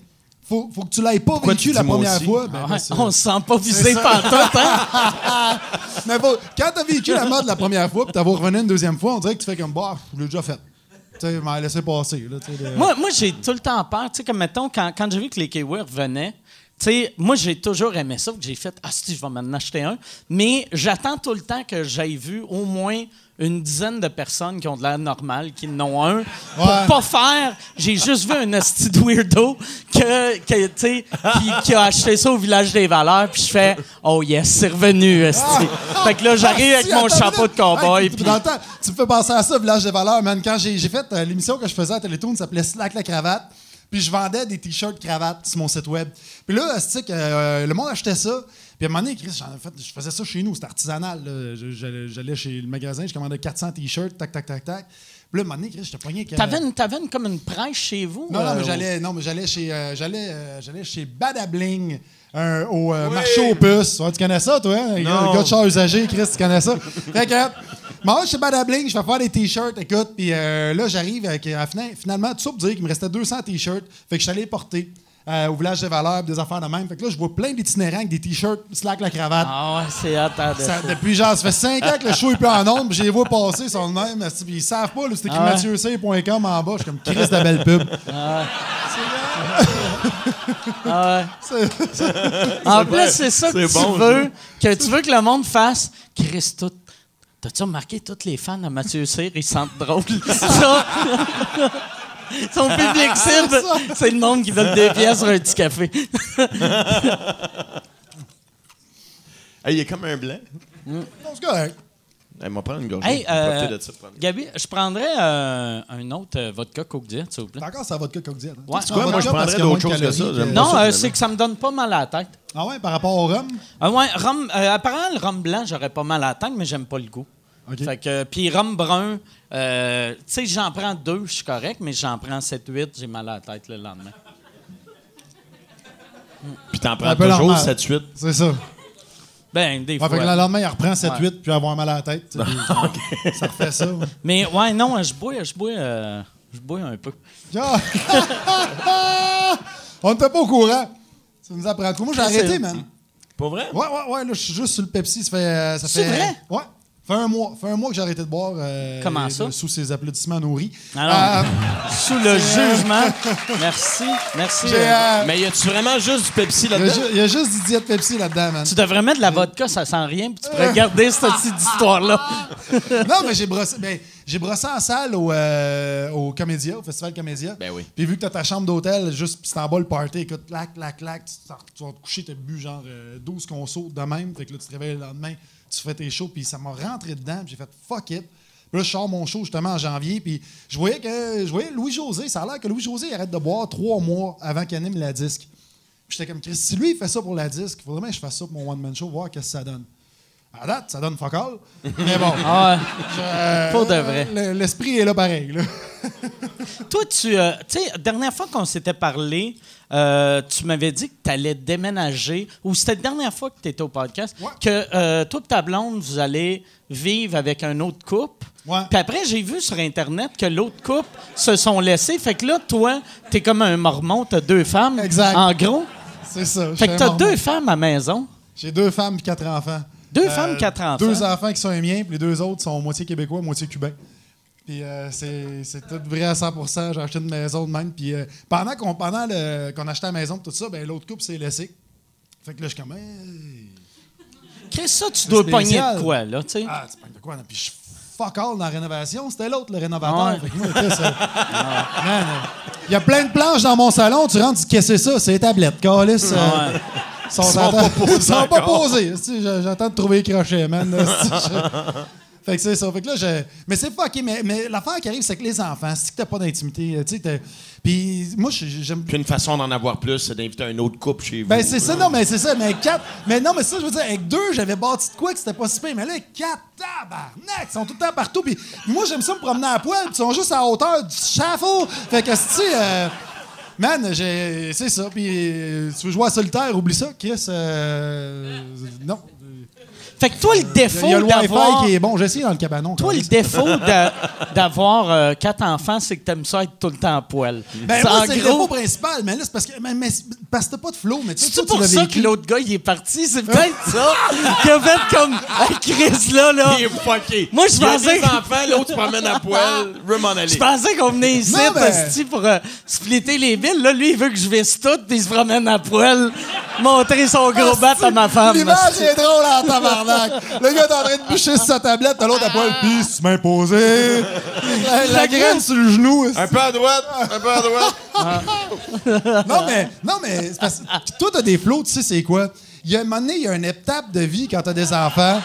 faut, faut que tu l'aies pas Pourquoi vécu tu la première aussi? fois. Ben, Ouais, parce que- on se sent pas visé par tout, hein? Mais faut- quand t'as vécu la mode la première fois, puis t'as revenu une deuxième fois, on dirait que tu fais comme, bah, je l'ai déjà fait. Sais, Moi, moi j'ai tout le temps peur. Tu sais, comme mettons, quand, quand j'ai vu que les Kiwis revenaient, sais, moi, j'ai toujours aimé ça. que J'ai fait, ah, si, je vais m'en acheter un. Mais j'attends tout le temps que j'aille vu au moins une dizaine de personnes qui ont de l'air normal, qui en ont un. Ouais. Pour pas faire, j'ai juste vu un esti de weirdo que, que, qui, qui a acheté ça au village des valeurs, puis je fais, oh yes, c'est revenu, esti. Fait que là, j'arrive avec Si, mon chapeau de cowboy. Hey, puis- Dans le temps, tu me fais penser à ça, Village des valeurs, man. Quand j'ai j'ai fait euh, l'émission que je faisais à Télétoon, ça s'appelait Slack la cravate. Puis je vendais des t-shirts cravates sur mon site web. Puis là, euh, le monde achetait ça. Puis à un moment donné, Chris, je faisais ça chez nous, c'était artisanal. j'allais chez le magasin, je commandais 400 t-shirts, tac, tac, tac, tac. Puis là, à un moment donné, pogné. que- T'avais une, t'avais une- comme une prêche chez vous? non, non, euh, mais j'allais, non, mais j'allais chez, euh, j'allais, euh, j'allais chez Badabling, au euh, marché aux puces. Ouais, tu connais ça, toi? Hein? Le gars de char usagé, Chris, tu connais ça? fait que, moi, chez Badabling, je vais faire des t-shirts, écoute, puis euh, là, j'arrive avec, euh, fina- finalement, tout ça pour dire qu'il me restait 200 t-shirts, fait que je suis allé les porter. Euh, au village des valeurs, des affaires de même. Fait que là, je vois plein d'itinérants avec des t-shirts, slack la cravate. Ah ouais, c'est attends. Ça- depuis genre, ça fait 5 ans que le show est plus en puis je les vois passer, ils sont de même, ils savent pas, là, c'est écrit Ah ouais. mathieuc.com en bas, je suis comme Chris de la belle pub. Ah ouais. En plus, c'est ça que C'est tu bon, veux, que tu veux que le monde fasse. Chris, tout. T'as-tu remarqué, tous les fans de Mathieu Cyr, ils se sentent drôles. Ça. Son public cible, c'est le monde qui veut deux pièces sur un petit café. Hey, il est comme un blanc. Non, c'est correct. Hey, m'a prendre une gorgée. Hey, euh, de ça Gabi, je prendrais euh, un autre euh, vodka Coke Diet, s'il vous plaît. Encore sa vodka Coke Diet. hein? Ouais. Tu prends moi, je prendrais qu'il y a moins d'autres choses que ça. Non, ça, euh, c'est que ça me donne pas mal à la tête. Ah ouais, par rapport au rhum? Ah ouais, rhum, euh, apparemment, le rhum blanc, j'aurais pas mal à la tête, mais j'aime pas le goût. Fait que, puis rhum brun, euh, tu sais, j'en prends deux, je suis correct, mais j'en prends 7-8, j'ai mal à la tête le lendemain. Puis t'en Un prends peu toujours normal. 7-8. C'est ça. Ben, des fait que le fois. lendemain, il reprend 7-8 puis avoir mal à la tête. Ça refait ça. ouais. Mais ouais, non, je bois, je bois, euh, je bois un peu. Ah! On n'était pas au courant. Ça nous apprend tout. Moi, j'ai arrêté, man. Pas vrai? Ouais, ouais, ouais. Là, je suis juste sur le Pepsi. Ça fait. euh, Ça C'est fait vrai? Ouais. Fait un mois. Fait un mois que j'ai arrêté de boire. euh, Comment et ça? de- sous ces applaudissements nourris. Alors, Euh, sous le jugement. Merci, merci. euh, euh, Mais y a-tu vraiment juste du Pepsi y là-dedans? il y a juste du diète Pepsi là-dedans, man. Tu devrais mettre de la vodka, ça sent rien, puis tu pourrais garder cette petite histoire-là. non, mais j'ai brossé, ben, j'ai brossé en salle au, euh, au Comédia, au Festival Comédia. Ben oui. Puis vu que t'as ta chambre d'hôtel, juste c'est en bas le party, écoute, clac, clac, clac, tu, vas te coucher, t'as bu genre euh, 12 consos de même. Fait que là, tu te réveilles le lendemain, tu fais tes shows, puis ça m'a rentré dedans, puis j'ai fait fuck it. Puis là, je sors mon show justement en janvier, puis je voyais que je voyais Louis-José, ça a l'air que Louis-José arrête de boire trois mois avant qu'il anime la disque. Puis j'étais comme, Chris, si lui, il fait ça pour la disque, il faudrait bien que je fasse ça pour mon one-man show, voir qu'est-ce que ça donne. À date, ça donne fuck all. Mais bon. Ah. Euh, Pour de vrai. le- L'esprit est là pareil. Là. Toi, tu euh, tu sais, dernière fois qu'on s'était parlé, euh, tu m'avais dit que tu allais déménager, ou c'était la dernière fois que tu étais au podcast, Ouais. que euh, toi et ta blonde, vous allez vivre avec un autre couple. Ouais. Puis après, j'ai vu sur Internet que l'autre couple se sont laissés. Fait que là, toi, t'es comme un mormon, t'as deux femmes. Exact. En gros. C'est ça. Fait que t'as deux femmes à maison. J'ai deux femmes et quatre enfants. Euh, Deux femmes, quatre enfants. Deux enfants qui sont les miens, puis les deux autres sont moitié québécois, moitié cubains. Puis euh, c'est c'est tout vrai à 100 J'ai acheté une maison de même. Puis euh, pendant qu'on pendant le- qu'on achetait la maison, tout ça, ben, l'autre couple s'est laissé. Fait que là, je suis comme, hey. Qu'est-ce que ça, tu dois pogner de quoi, là, tu sais? ah, tu parles de quoi? là? Puis je fuck all dans la rénovation. C'était l'autre, le rénovateur. Ouais. Fait que moi, Chris, euh, man, euh, Il y a plein de planches dans mon salon. Tu rentres, tu dis, qu'est-ce que c'est ça? C'est les tablettes. Calice. euh, Ouais. sont, sont en- pas posés ils sont pas posés. J'attends de trouver les crochets, man. Fait que c'est ça. Fait que là, je... Mais c'est pas OK. Mais, mais l'affaire qui arrive, c'est que les enfants, si t'as pas d'intimité, euh, tu sais, Puis moi, j'aime. Puis une façon d'en avoir plus, c'est d'inviter un autre couple chez vous. Ben, c'est ça, non, mais c'est ça. Mais quatre. Mais non, mais ça, je veux dire, avec deux, j'avais bâti de quoi que c'était pas si pire. Mais là, quatre, tabarnak, ils sont tout le temps partout. Puis moi, j'aime ça me promener à poil. Ils sont juste à hauteur du chafaud. Fait que, tu sais, euh, man. C'est ça. Puis euh, tu veux jouer à solitaire, oublie ça, Chris. euh, non. Fait que toi, le défaut Il y a le d'avoir... Wi-Fi qui est bon. J'ai essayé dans le cabanon. Toi, le défaut d'a- d'avoir euh, quatre enfants, c'est que t'aimes ça être tout le temps à poil. Ben, C'est moi, c'est le gros- défaut principal. Mais là, c'est parce que. Mais, parce que t'as pas de flow. Mais tu sais, C'est pour ça vécu. que l'autre gars, il est parti? C'est peut-être ça qui a fait comme Hey, Chris, là, là. Il est fucké. Moi, je Il y a pensais des enfants, l'autre se promène à poil. Veux m'en aller. Je pensais qu'on venait ici, Non, esti, pour euh, splitter les villes. Là, lui, il veut que je visse tout, puis il se promène à poil, montrer son gros bat à ma femme. L'image est drôle en tabarnak. Le gars est en train de bûcher sur sa tablette, t'as l'autre à poil, pis se m'imposer. La, la graine sur le genou. Un peu à droite, un peu à droite. Non, mais, non, mais c'est parce que toi, t'as des flots, tu sais, c'est quoi? Il y a un moment donné, il y a une étape de vie quand t'as des enfants.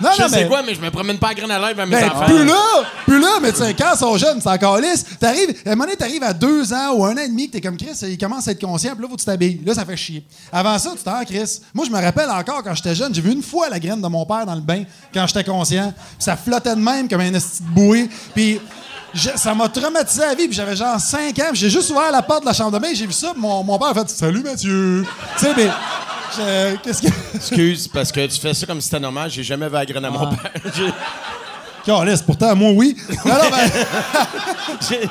Non, Je non, sais mais. quoi, mais je me promène pas à graine à l'air vers mes Ben, enfants. plus là, plus là, mais tu sais, quand ils sont jeunes, c'est encore lisse. T'arrives, à un moment donné, t'arrives à deux ans ou un an et demi que t'es comme Chris, il commence à être conscient, puis là, faut que tu t'habilles. Là, ça fait chier. Avant ça, tu t'en Chris. Moi, je me rappelle encore quand j'étais jeune, j'ai vu une fois la graine de mon père dans le bain quand j'étais conscient. Puis ça flottait de même comme un esti de bouée. Puis je- ça m'a traumatisé la vie, puis j'avais genre 5 ans, puis j'ai juste ouvert la porte de la chambre de bain, j'ai vu ça, mon, mon père a fait Salut Mathieu. tu sais, mais. je- Qu'est-ce que. Excuse, parce que tu fais ça comme si c'était normal. J'ai jamais graine à mon père. J'ai- Calisse, pourtant, moi, oui. Non, non, ben.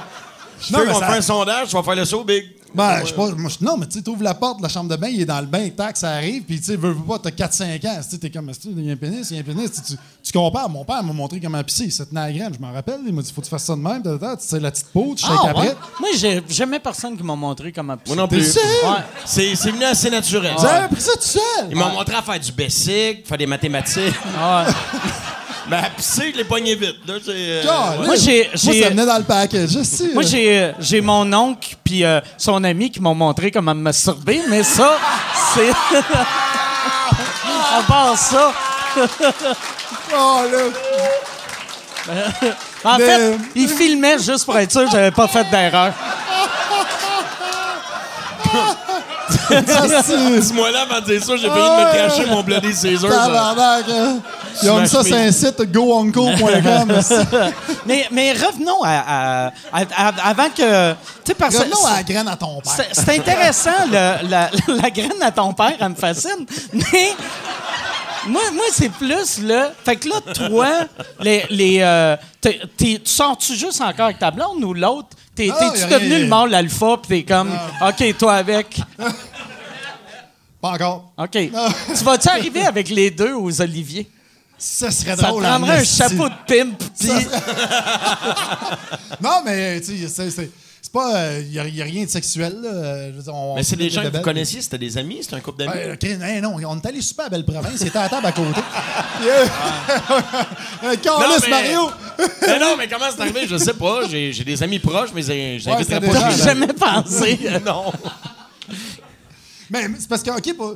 Je Non, veux mais qu'on fait un sondage, tu vas faire le saut, Big. Ben, je sais pas. moi, non, mais tu sais, t'ouvres la porte de la chambre de bain, il est dans le bain, tac, ça arrive, puis tu sais, veux, veux pas, t'as 4-5 ans, tu sais, t'es comme, il y a un pénis, il y a un pénis, tu, compares. Mon père m'a montré comment pisser, il se tenait à la graine, je m'en rappelle, il m'a dit, faut que tu fasses ça de même, tu sais, la petite peau, tu sais Ah, ouais? Moi, j'ai jamais personne qui m'a montré comment Moi non plus. C'est c'est venu assez naturel. Avez appris ça tout seul? Ils m'ont montré à faire du basic, faire des mathématiques. Ah, ouais. Ben, pisser, je l'ai pogné vite. Là, c'est, euh. Moi, j'ai- Moi, j'ai- ça venait dans le package, sais. Moi, j'ai, euh, j'ai mon oncle puis euh, son ami qui m'ont montré comment me masturber, mais ça, c'est... à part ça... Oh, là. En Mais- fait, il filmait juste pour être sûr que j'avais pas fait d'erreur. Esti, Dis-moi là avant de dire ça, j'ai failli me cacher mon Bloody Caesar. Tabarnak, hein. Ils ont mis ça sur un site goonco.com. Mais, mais revenons à, à- à- à- avant que... Tu sais, parce que... Revenons à la graine à ton père. C'est c'est intéressant, le- la, la graine à ton père, elle me fascine. Mais moi, moi c'est plus le. Fait que là, toi, les. les euh, t'es- t'es- tu sors-tu juste encore avec ta blonde ou l'autre? T'es, Ah, T'es-tu y a devenu rien. le mâle alpha pis t'es comme. OK, toi avec? Pas encore. OK. tu vas-tu arriver avec les deux aux Oliviers? Ça serait Ça te drôle. en prendrait un esti. chapeau de pimp pis. Non, mais tu sais, c'est- c'est c'est pas. Il n'y a, y a rien de sexuel. Là. Euh, je veux dire, on- Mais c'est des gens que vous connaissiez, c'était des amis, c'était un couple d'amis? Ouais, hey, non, on est allé super à Belle-Province, il était à la table à côté. Euh, euh, Carlis mais- Mario! mais non, mais comment c'est arrivé, je sais pas. J'ai j'ai des amis proches, mais c'était j'inviterais des pas eux. jamais pensé. Non. Mais c'est parce que, OK, pas-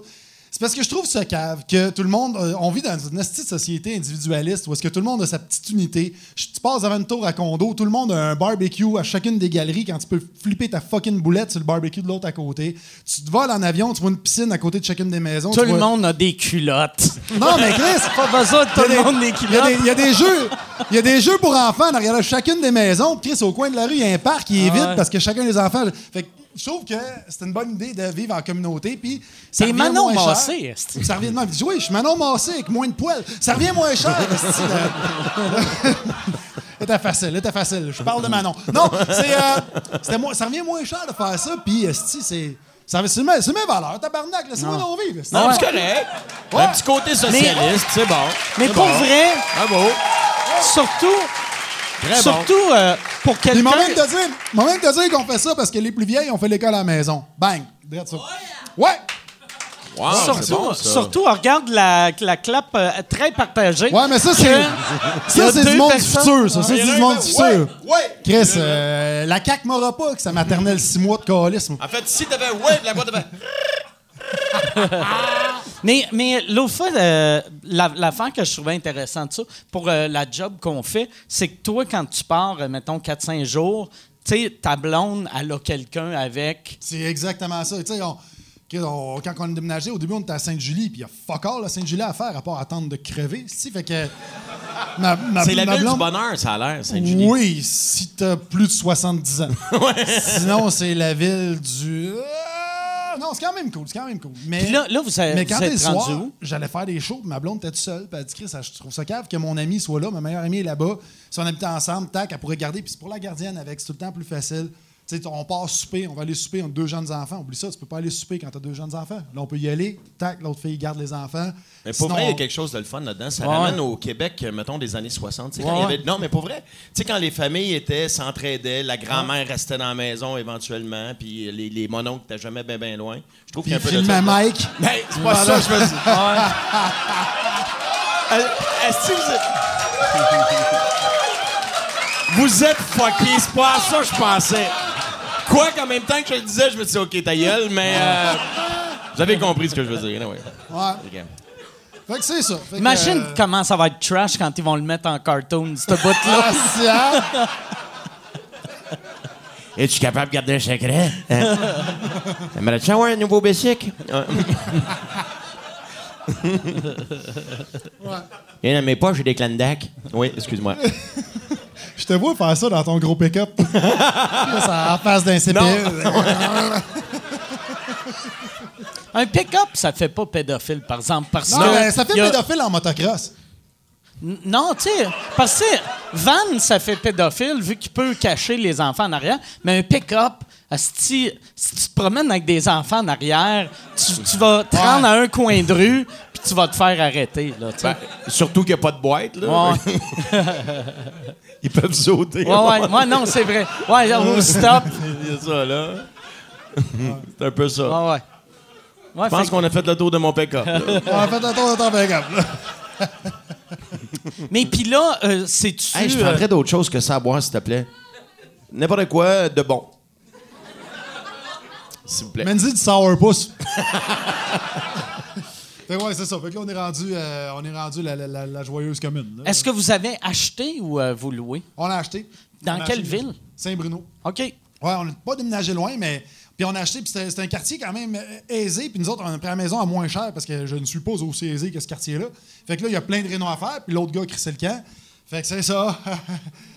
c'est parce que je trouve ça cave que tout le monde. euh, on vit dans une petite société individualiste où est-ce que tout le monde a sa petite unité. Je- Tu passes devant une tour à condo, tout le monde a un barbecue à chacune des galeries quand tu peux flipper ta fucking boulette sur le barbecue de l'autre à côté. Tu te voles en avion, tu vois une piscine à côté de chacune des maisons. Tout le vois- monde a des culottes. Non, mais Chris! Pas besoin de tout le monde des- Il y, culottes. il y a des jeux, il y a des jeux pour enfants là, chacune des maisons. Chris, au coin de la rue, il y a un parc qui est Ah vide parce que chacun des enfants. Fait que je trouve que c'est une bonne idée de vivre en communauté. Puis ça T'es Manon Massé. Ça revient il dit, oui, je suis Manon Massé avec moins de poils. Ça revient moins cher. C'était facile, c'était facile. Je parle de Manon. Non, c'est, euh, ça revient moins cher de faire ça. Puis, c'est, c'est, mes, c'est mes valeurs. Tabarnak, laissez-moi non vivre. Non, c'est correct. Ouais. Un petit côté socialiste, c'est bon. Mais pour bon. vrai, Bravo. surtout, Très bon. surtout euh, pour quelqu'un. m'a même te dire, même te dire qu'on fait ça parce que les plus vieilles ont fait l'école à la maison. Bang! Ça. Ouais! Wow, Surtout, bon, ça. surtout, on regarde la, la clap euh, très partagée. Ouais, mais ça, c'est. Ça, c'est du monde du personnes- futur, ça. C'est du monde du futur. ouais, ouais. Chris, euh, la CAQ m'aura pas que sa maternelle 6 mois de moi. En fait, si t'avais ouais, la boîte de Mais, mais l'autre fois, euh, la- l'affaire que je trouvais intéressante, ça, pour euh, la job qu'on fait, c'est que toi, quand tu pars, euh, mettons, 4-5 jours, tu sais, ta blonde, elle a quelqu'un avec. C'est exactement ça. Tu sais, on- que on- quand on a déménagé, au début, on était à Sainte-Julie, puis il y a fuck all à Sainte-Julie à faire, à part attendre de crever. si. Fait que. ma- ma- C'est la ma ville blonde- du bonheur, ça a l'air, Sainte-Julie. Oui, si t'as plus de 70 ans. Sinon, c'est la ville du. Non, c'est quand même cool, c'est quand même cool. Mais, Puis là, là, vous, avez- mais vous quand t'es êtes rendu soir, où? j'allais faire des shows, puis ma blonde était toute seule, puis elle dit Chris, je trouve ça cave que mon ami soit là, ma meilleure amie est là-bas. Si on habitait ensemble, tac, elle pourrait garder, puis c'est pour la gardienne avec, c'est tout le temps plus facile. Sais, on part souper, on va aller souper entre deux jeunes enfants. Oublie ça, tu peux pas aller souper quand t'as deux jeunes enfants. Là, on peut y aller, tac, l'autre fille garde les enfants. Mais pour Sinon, vrai, il y a quelque chose de le fun là-dedans. Ça Ouais. ramène au Québec, euh, mettons, des années 60. Tu sais, quand Ouais, il y avait- Non, mais pour vrai, tu sais, quand les familles étaient, s'entraidaient, la grand-mère restait dans la maison éventuellement, puis les, les mononcles n'étaient jamais bien, bien loin. Je trouve qu'il y a un peu de. Mike. Mais c'est pas ça, je me dis. Euh, Est-ce que vous êtes... Vous êtes fuckés, c'est pas à ça que je pensais. Quoi qu'en même temps que je le disais, je me suis dit, OK, ta gueule, mais... euh, Vous avez compris ce que je veux dire. anyway. Ouais. Fait que c'est ça. Fait que, Imagine euh, comment ça va être trash quand ils vont le mettre en cartoon, ce bout-là. ah, si, hein? Es-tu capable de garder un secret? Hein? Aimerais-tu avoir un nouveau basic? Il y en a mes poches, j'ai des clandacs. Oui, excuse-moi. Je te vois faire ça dans ton gros pick-up. Ça en face d'un CPE. Un pick-up, ça fait pas pédophile, par exemple. Parce Non, que mais ça fait y a- pédophile en motocross. N- Non, tu sais, parce que van, ça fait pédophile vu qu'il peut cacher les enfants en arrière, mais un pick-up, asti, si tu te promènes avec des enfants en arrière, tu, tu vas te rendre à un coin de rue, puis tu vas te faire arrêter, là, sais. Surtout qu'il n'y a pas de boîte, là. Ouais. Ils peuvent sauter. Ouais, ouais, ouais, non, c'est vrai. Ouais, oh, stop. A ça, là. C'est un peu ça. Ouais, ouais. Ouais, Je pense qu'on a fait le tour de mon pick-up. On a fait un tour de ton pick-up. Mais puis là, euh, c'est-tu... Hey, je euh, prendrais d'autres choses que ça à boire, s'il te plaît. N'importe quoi de bon. S'il vous plaît. Menzi du sourpuss. Fait que ouais, c'est ça. Fait que là, on est rendu, euh, on est rendu la, la- la- la joyeuse commune. là. Est-ce que vous avez acheté ou euh, vous louez? On a acheté. Dans On a quelle acheté- ville? Saint-Bruno. OK. Ouais, on n'a pas déménagé loin, mais. Puis on a acheté, puis c'était c'était un quartier quand même euh, aisé, puis nous autres, on a pris la maison à moins cher parce que je ne suis pas aussi aisé que ce quartier-là. Fait que là, il y a plein de rénaux à faire, puis l'autre gars a crissé le camp. Fait que c'est ça.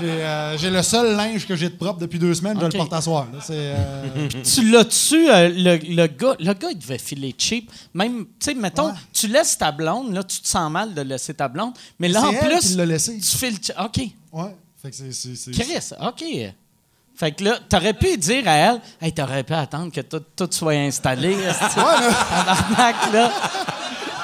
J'ai euh, j'ai le seul linge que j'ai de propre depuis deux semaines, je le porte à soir. là. C'est. euh, Tu l'as-tu, euh, le, le gars, le gars, il devait filer cheap. Même, tu sais, mettons, Ouais. tu laisses ta blonde, là, tu te sens mal de laisser ta blonde, mais là, en elle plus, qui l'a laissé. tu files cheap. OK. Ouais. Fait que c'est. c'est- c'est- Chris, OK. Fait que là, t'aurais pu dire à elle, hey, t'aurais pu attendre que tout, tout soit installé. esti. Tabarnak, là.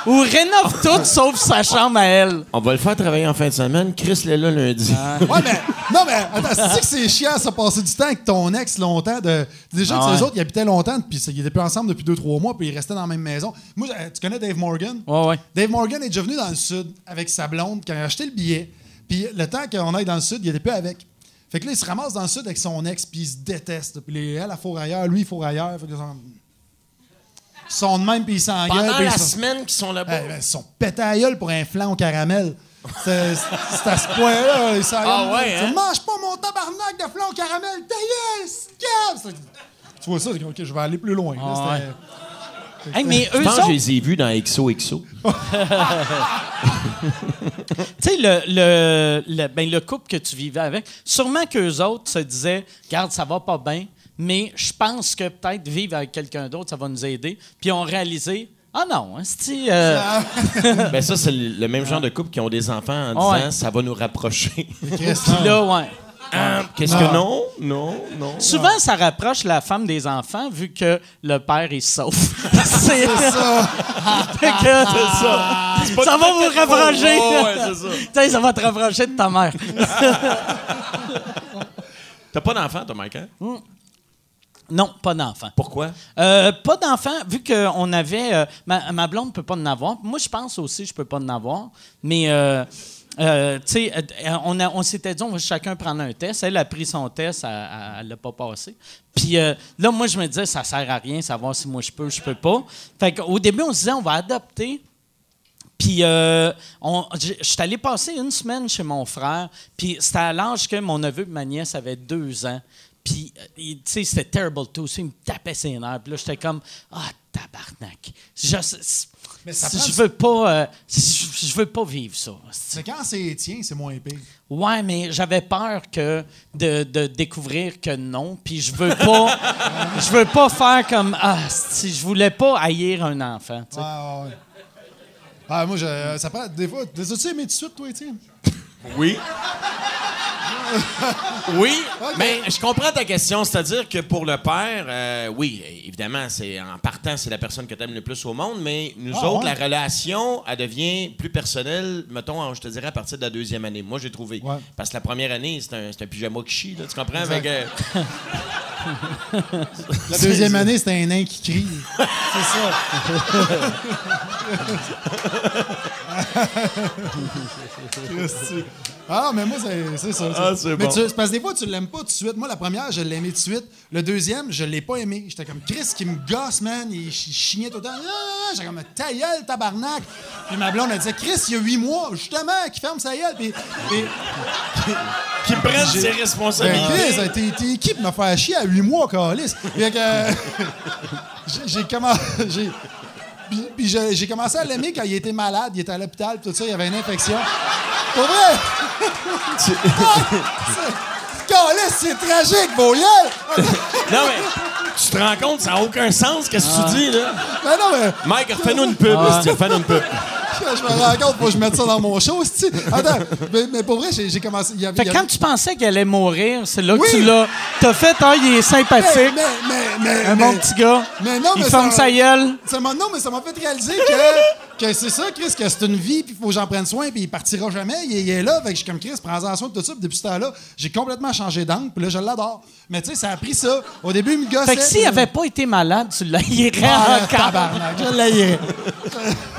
Ou rénove tout sauf sa chambre à elle. On va le faire travailler en fin de semaine. Chris l'est là lundi. Ouais, mais. Non, mais. Attends, c'est que c'est chiant, ça, passer du temps avec ton ex longtemps. De, déjà Ah que les ouais. autres, ils habitaient longtemps, puis ils étaient plus ensemble depuis deux, trois mois, puis ils restaient dans la même maison. Moi, tu connais Dave Morgan? Ouais, ouais. Dave Morgan est déjà venu dans le sud avec sa blonde quand il a acheté le billet. Puis le temps qu'on aille dans le sud, il était plus avec. Fait que là, il se ramasse dans le sud avec son ex, puis il se déteste. Puis les- elle, elle fourre ailleurs, lui, il fourre ailleurs. Fait que sont- ils sont de même, puis ils s'engueulent. Pendant la ils sont- semaine qu'ils sont là-bas. Eh ben, ils sont pétés à la gueule pour un flan au caramel. C'est à ce point-là. Ils s'engueulent. Ah ouais, Tu hein? Mange pas mon tabarnak de flan au caramel. Ta gueule, Tu vois ça, OK, je vais aller plus loin. Ah Hey, mais Je eux pense que je les ai vus dans XOXO. tu sais, le, le, le, ben, le couple que tu vivais avec, sûrement qu'eux autres se disaient, regarde, ça va pas bien, mais je pense que peut-être vivre avec quelqu'un d'autre, ça va nous aider. Puis ils ont réalisé, ah non, c'est Ah, ben ça, c'est le même genre de couple qui ont des enfants en Ah disant ouais. ça va nous rapprocher. Christ, là, ouais. Ah, Qu'est-ce Ah. que non? Non, non. Souvent, ça rapproche la femme des enfants vu que le père est sauf. c'est ça. Que- ça. va vous rapprocher. Ouais, ça. Tu sais, ça va te rapprocher de ta mère. T'as pas d'enfant, toi, Mike, hein? Non, pas d'enfant. Pourquoi? Euh, pas d'enfant, vu qu'on avait. euh, ma, ma blonde ne peut pas en avoir. Moi, je pense aussi que je peux pas en avoir. Mais euh, euh, tu sais, on, s'était dit, on va chacun prendre un test. Elle a pris son test, elle- elle l'a pas passé. Puis là, moi, je me disais, ça sert à rien, savoir si moi je peux, je peux pas. Fait qu'au début, on se disait, on va adopter. Puis, euh, je suis allé passer une semaine chez mon frère. Puis, c'était à l'âge que mon neveu et ma nièce avaient deux ans. Puis, euh, tu sais, c'était terrible tout. Il me tapait ses nerfs. Puis là, j'étais comme, ah, tabarnak. Je, Mais ça si prend je du- veux pas, euh, si je, je veux pas vivre ça. C'est quand c'est tien, c'est moins pire. Ouais, mais j'avais peur que de, de découvrir que non, puis je veux pas, je veux pas faire comme ah, si je voulais pas haïr un enfant. tu sais. Ouais, ouais, ouais. Ah, moi, je, ça prend. Des fois, les as-tu aimé tout de suite, toi, Étienne? Oui. oui, mais je comprends ta question. C'est-à-dire que pour le père, euh, oui, évidemment, c'est en partant, c'est la personne que tu aimes le plus au monde, mais nous Ah, autres, ouais. la relation, elle devient plus personnelle, mettons, je te dirais, à partir de la deuxième année. Moi, j'ai trouvé. Ouais. Parce que la première année, c'est un, c'est un pyjama qui chie, là, tu comprends? Avec, euh, La deuxième année, c'était un nain qui crie. c'est ça. Ah, mais moi, c'est ça. Ah, c'est bon. tu- parce que des fois, tu l'aimes pas tout de suite. Moi, la première, je l'ai aimé tout de suite. Le deuxième, je l'ai pas aimé. J'étais comme Chris qui me gosse, man. Il ch- chignait tout le temps. Ah, J'étais comme ta gueule, tabarnak. Puis ma blonde, elle disait Chris, il y a huit mois, justement, qui ferme sa gueule. Puis, puis- qui prennent J'ai- ses ben, responsabilités. Chris, t'es équipe me faire chier à huit mois, Calis? Fait que, euh, j'ai- commencé. J'ai, puis, puis j'ai, j'ai commencé à l'aimer quand il était malade, il était à l'hôpital, puis tout ça, il avait une infection. Pour vrai! Calis, c'est tragique, vos non, mais tu te rends compte, ça n'a aucun sens, qu'est-ce que tu dis, là? Mais non, mais Mike, refais-nous une pub, Ah. refais-nous une pub. Je me rends compte, faut que je mette ça dans mon show, c'ti. Attends, mais, mais pour vrai, j'ai, commencé. Y avait, Fait y avait- quand tu pensais qu'elle allait mourir, c'est là que Oui. tu l'as. T'as fait, ah, il est sympathique, mais, mais, mais, un bon petit gars. mais non, il mais ferme ça- sa gueule. Ça non, mais ça m'a fait réaliser que, que c'est ça, Chris, que c'est une vie, puis il faut que j'en prenne soin, puis il partira jamais. Il, est- il est là, fait que je suis comme Chris, prends-en soin, puis tout ça. Puis depuis ce temps-là, j'ai complètement changé d'angle, puis là, je l'adore. Mais tu sais, ça a pris ça. Au début, il me gossait. Fait que s'il avait pas été malade, tu l'haïrais Ah, encore. tabarnak, je l'haïrais.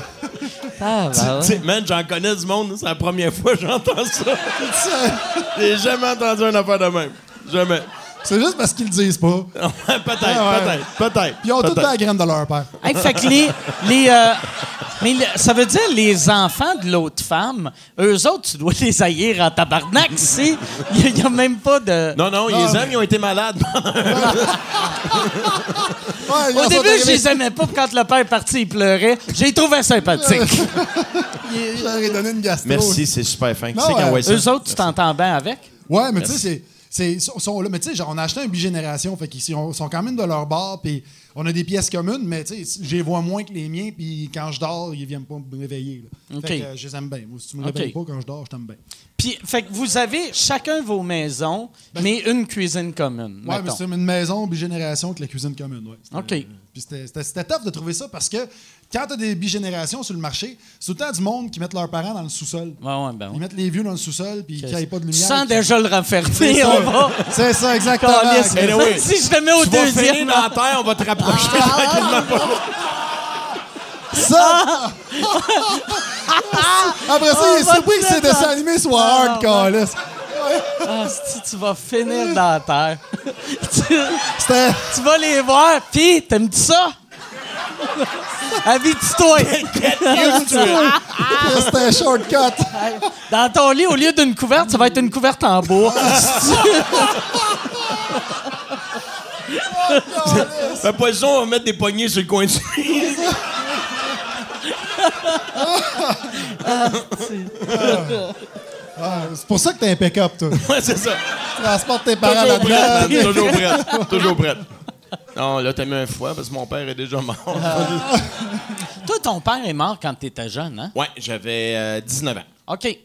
Ah, ben ouais. Sais, man, j'en connais du monde, c'est la première fois que j'entends ça. J'ai jamais entendu un affaire de même. Jamais. C'est juste parce qu'ils le disent pas. peut-être, Ah ouais. peut-être, peut-être. Puis ils ont tout peut-être. la graine de leur père. Hey, fait que les. les euh, mais le- ça veut dire les enfants de l'autre femme, eux autres, tu dois les haïr en tabarnak, c'est. Il n'y a, même pas de. Non, non, Non, les mais- amis ils ont été malades. Ouais, ils Au sont début, je arrivés- les aimais pas, puis quand le père est parti, il pleurait. J'ai trouvé sympathique. Je leur ai donné une gastro. Merci, c'est super fin. Qui Non, c'est qui a euh, envoyé ça? Eux autres, tu t'entends bien avec? Ouais, mais tu sais, c'est. Sont- sont là. Mais tu sais, genre, on a acheté un bigénération, fait qu'ils sont, sont quand même de leur bord, puis on a des pièces communes, mais tu sais, je les vois moins que les miens, puis quand je dors, ils viennent pas me réveiller. là. Fait que euh, je les aime bien. Moi, si tu me réveilles pas quand je dors, je t'aime bien. Puis, fait que vous avez chacun vos maisons, mais une cuisine commune. Ouais, mais c'est une maison bigénération avec la cuisine commune. Ouais. OK. Puis c'était- tough de trouver ça parce que quand tu as des bigénérations sur le marché, c'est tout le temps du monde qui mettent leurs parents dans le sous-sol. Ouais, ouais, ben ouais. Ils mettent les vieux dans le sous-sol, puis qu'il n'y ait pas de lumière. qui- déjà le ça. on va. C'est ça, exactement. Oui. si je te mets au Tu vas deuxième. dans la terre, on va te rapprocher tranquillement. Ça! Après ça, il est surpris que ces mettre dessins animés soient Ah, hard, câlisse. Ah, si tu vas finir dans la terre. tu, vas les voir, pis t'aimes-tu ça? Habite-toi. C'était un shortcut. Dans ton lit, au lieu d'une couverte, ça va être une couverte en bois. Fais pas ça, on va mettre des poignées sur le coin du lit. Ah, c'est pour ça que t'es un pick-up, toi. Ouais, c'est ça. Tu transportes tes parents Toujours prête, man. Toujours prête. Toujours prête. Non, là, t'as mis un foie parce que mon père est déjà mort. Toi, ton père est mort quand t'étais jeune, hein? Ouais, j'avais euh, 19 ans. OK. Ouais.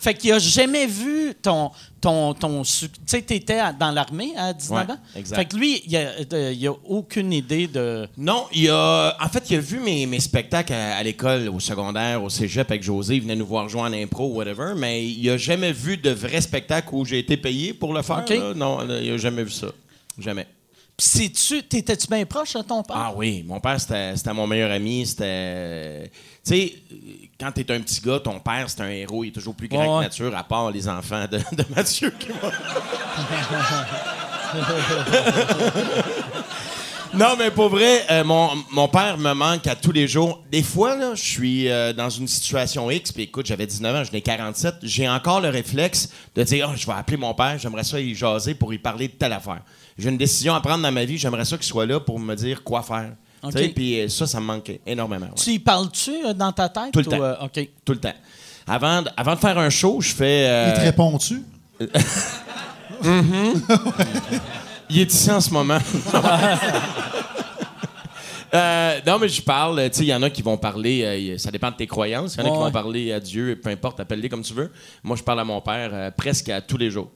Fait qu'il a jamais vu ton. Ton, ton Tu sais, t'étais dans l'armée à 19 Ouais, ans? exact. Fait que lui, il a, a aucune idée de. Non, il a. En fait, il a vu mes, mes spectacles à, à l'école, au secondaire, au cégep avec José. Il venait nous voir jouer en impro, whatever. Mais il a jamais vu de vrai spectacle où j'ai été payé pour le faire. Là. Non, là, il a jamais vu ça. Jamais. Sais-tu, t'étais-tu bien proche de ton père? Ah oui, mon père, c'était mon meilleur ami. C'était. Tu sais, quand t'es un petit gars, ton père, c'est un héros. Il est toujours plus grand Ouais, que nature, à part les enfants de, de Mathieu qui Non, mais pour vrai, euh, mon, mon père me manque à tous les jours. Des fois, là, je suis euh, dans une situation X, puis écoute, j'avais 19 ans, je n'ai 47. J'ai encore le réflexe de dire, oh, je vais appeler mon père, j'aimerais ça y jaser pour y parler de telle affaire. J'ai une décision à prendre dans ma vie, j'aimerais ça qu'il soit là pour me dire quoi faire. OK. Tu sais, Puis euh, ça, ça me manquait énormément. ouais. Tu y parles-tu euh, dans ta tête? Tout le ou, temps. euh, OK. Tout le temps. Avant, de- avant de faire un show, je fais. euh, Il te répond-tu? Il est ici en ce moment. Euh, non, mais je parle. Tu sais, il y en a qui vont parler. euh, ça dépend de tes croyances. Il y en a qui vont parler à Dieu, peu importe, appelle-les comme tu veux. Moi, je parle à mon père euh, presque à tous les jours.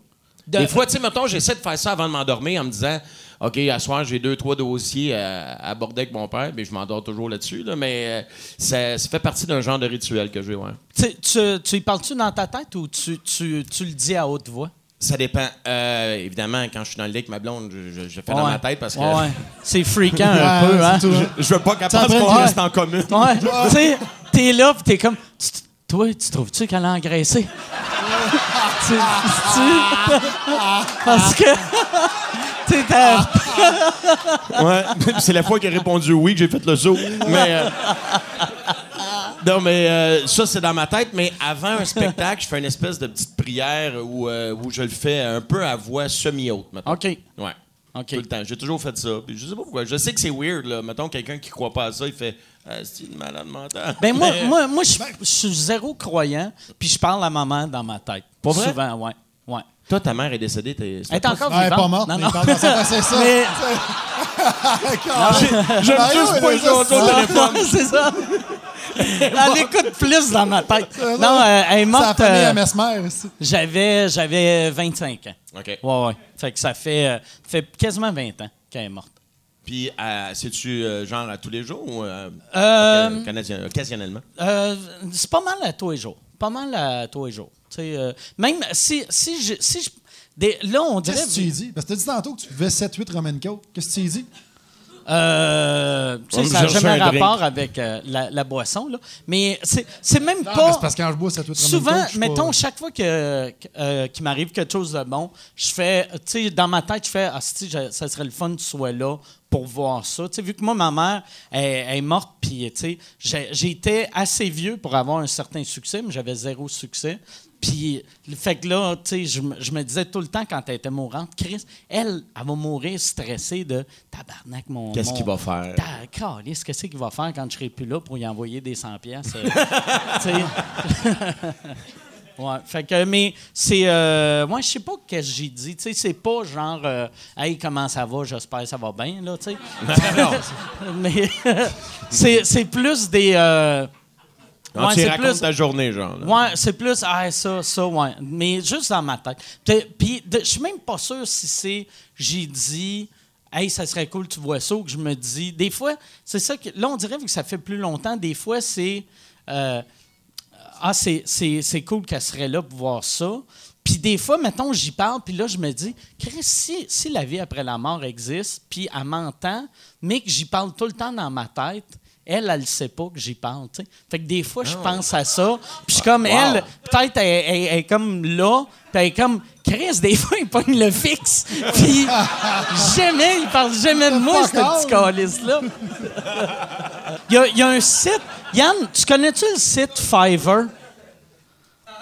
De- Des fois, tu sais, mettons, j'essaie de faire ça avant de m'endormir en me disant OK, à soir, j'ai deux, trois dossiers à, à aborder avec mon père, mais je m'endors toujours là-dessus. Là, mais euh, ça, ça fait partie d'un genre de rituel que j'ai, ouais. Tu, tu, tu y parles-tu dans ta tête ou tu, tu, tu le dis à haute voix? Ça dépend. Euh, évidemment, quand je suis dans le lit avec ma blonde, je, je- je fais dans ma tête parce que Ouais. C'est fréquent un Ouais, peu, hein? je, je veux pas qu'elle pense qu'on reste en commune. Ouais. tu sais, t'es là, pis t'es comme. Tu- Toi, tu trouves-tu qu'elle a engraissé? tu, tu- Parce que. t'as- Ouais. C'est la fois qu'il a répondu oui que j'ai fait le saut. Mais. euh, Non, mais euh, ça, c'est dans ma tête. Mais avant un spectacle, je fais une espèce de petite prière où, euh, où je le fais un peu à voix semi-haute, mettons. OK. Ouais. Tout le temps. J'ai toujours fait ça. Puis je sais pas pourquoi. Je sais que c'est weird, là. Mettons, quelqu'un qui croit pas à ça, il fait Ah, c'est une malade mentale. Ben moi, moi, moi je je suis zéro croyant, puis je parle à maman dans ma tête. Pas vrai? Souvent, ouais. ouais. Toi, ta mère est décédée. T'es... Elle est encore Ouais, elle est vivante. pas morte, Non, mais non. c'est ça. Mais- J'aime Ah, juste ouais, pas les ça, autres c'est au ça. téléphone. c'est ça. Elle écoute plus dans ma tête. Non, euh, elle est morte. famille euh, à Mesmer. aussi. j'avais, j'avais 25 ans. OK. Ouais, ouais. Fait que ça fait, euh, fait quasiment 20 ans qu'elle est morte. Puis, euh, c'est-tu euh, genre à tous les jours ou euh, Euh, occasionnellement? Euh, c'est pas mal à tous les jours. Pas mal à tous les jours. Tu sais, euh, même si, si je. Si je des- là, on dirait. Qu'est-ce que tu dis? Parce que tu as dit tantôt que tu buvais 7-8 Roman Coke. Qu'est-ce que tu dis? Euh, tu sais, ça n'a jamais un drink. rapport avec euh, la, la boisson, là. Mais c'est c'est même Non, mais pas. c'est parce que quand je bois 7-8 Roman Coke, Souvent, mettons, pas... chaque fois que, euh, qu'il m'arrive quelque chose de bon, je fais, tu sais, dans ma tête, je fais, ah, si, je- ça serait le fun que tu sois là pour voir ça. Tu sais, vu que moi, ma mère elle, elle est morte, puis, tu sais, été assez vieux pour avoir un certain succès, mais j'avais zéro succès. Puis, le fait que là, tu sais, je, me- je me disais tout le temps quand elle était mourante, Chris, elle, elle va mourir stressée de tabarnak, mon. Qu'est-ce qu'il va faire? Ta- Calisse, qu'est-ce qu'il va faire quand je serai plus là pour y envoyer des 100 pièces Tu sais? Ouais, fait que, mais c'est. Euh, moi, je sais pas ce que j'ai dit. Tu sais, c'est pas genre. euh, hey, comment ça va? J'espère que ça va bien, là, tu sais. mais c'est, c'est plus des. euh, Ouais, tu c'est racontes plus- ta journée, genre. là. Ouais, c'est plus, ah, ça, ça, ouais. Mais juste dans ma tête. Puis- je suis même pas sûr si c'est, j'ai dit, hey, ça serait cool, tu vois ça, ou que je me dis. Des fois, c'est ça que. Là, on dirait, vu que ça fait plus longtemps, des fois, c'est. euh, ah, c'est, c'est, c'est cool qu'elle serait là pour voir ça. Puis des fois, mettons, j'y parle, puis là, je me dis, Chris, si, si la vie après la mort existe, puis elle m'entend, mais que j'y parle tout le temps dans ma tête, elle, elle ne sait pas que j'y parle, tu sais. Fait que des fois, je pense à ça, puis je suis comme, elle, peut-être, elle, elle- elle est comme là, puis elle est comme, Chris, des fois, il pogne le fixe, puis jamais, il parle jamais de moi, ce petit calice-là. Il y, a, il y a un site. Yann, tu connais-tu le site Fiverr?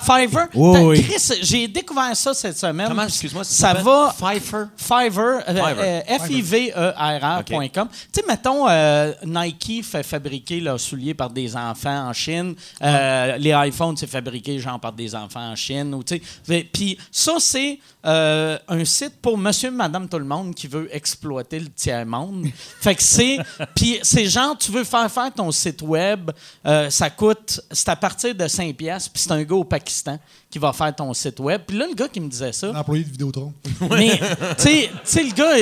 Fiverr? Oui, T'as- oui. Chris, j'ai découvert ça cette semaine. Comment, excuse-moi, ça va. Pfeiffer? Fiverr, euh, Fiverr. euh, F-I-V-E-R-R.com. Tu sais, mettons, euh, Nike fait fabriquer leurs souliers par des enfants en Chine. Euh, Les iPhones, c'est fabriqué genre par des enfants en Chine. ou tu sais. Fait- Puis ça, c'est euh, un site pour monsieur, madame, tout le monde qui veut exploiter le tiers-monde. fait que c'est... Puis c'est genre, tu veux faire faire ton site web, euh, ça coûte... C'est à partir de 5 piastres, puis c'est un gars au Pakistan qui va faire ton site web. Puis là, le gars qui me disait ça... Un employé de Vidéotron. Mais, tu sais- tu sais, le gars,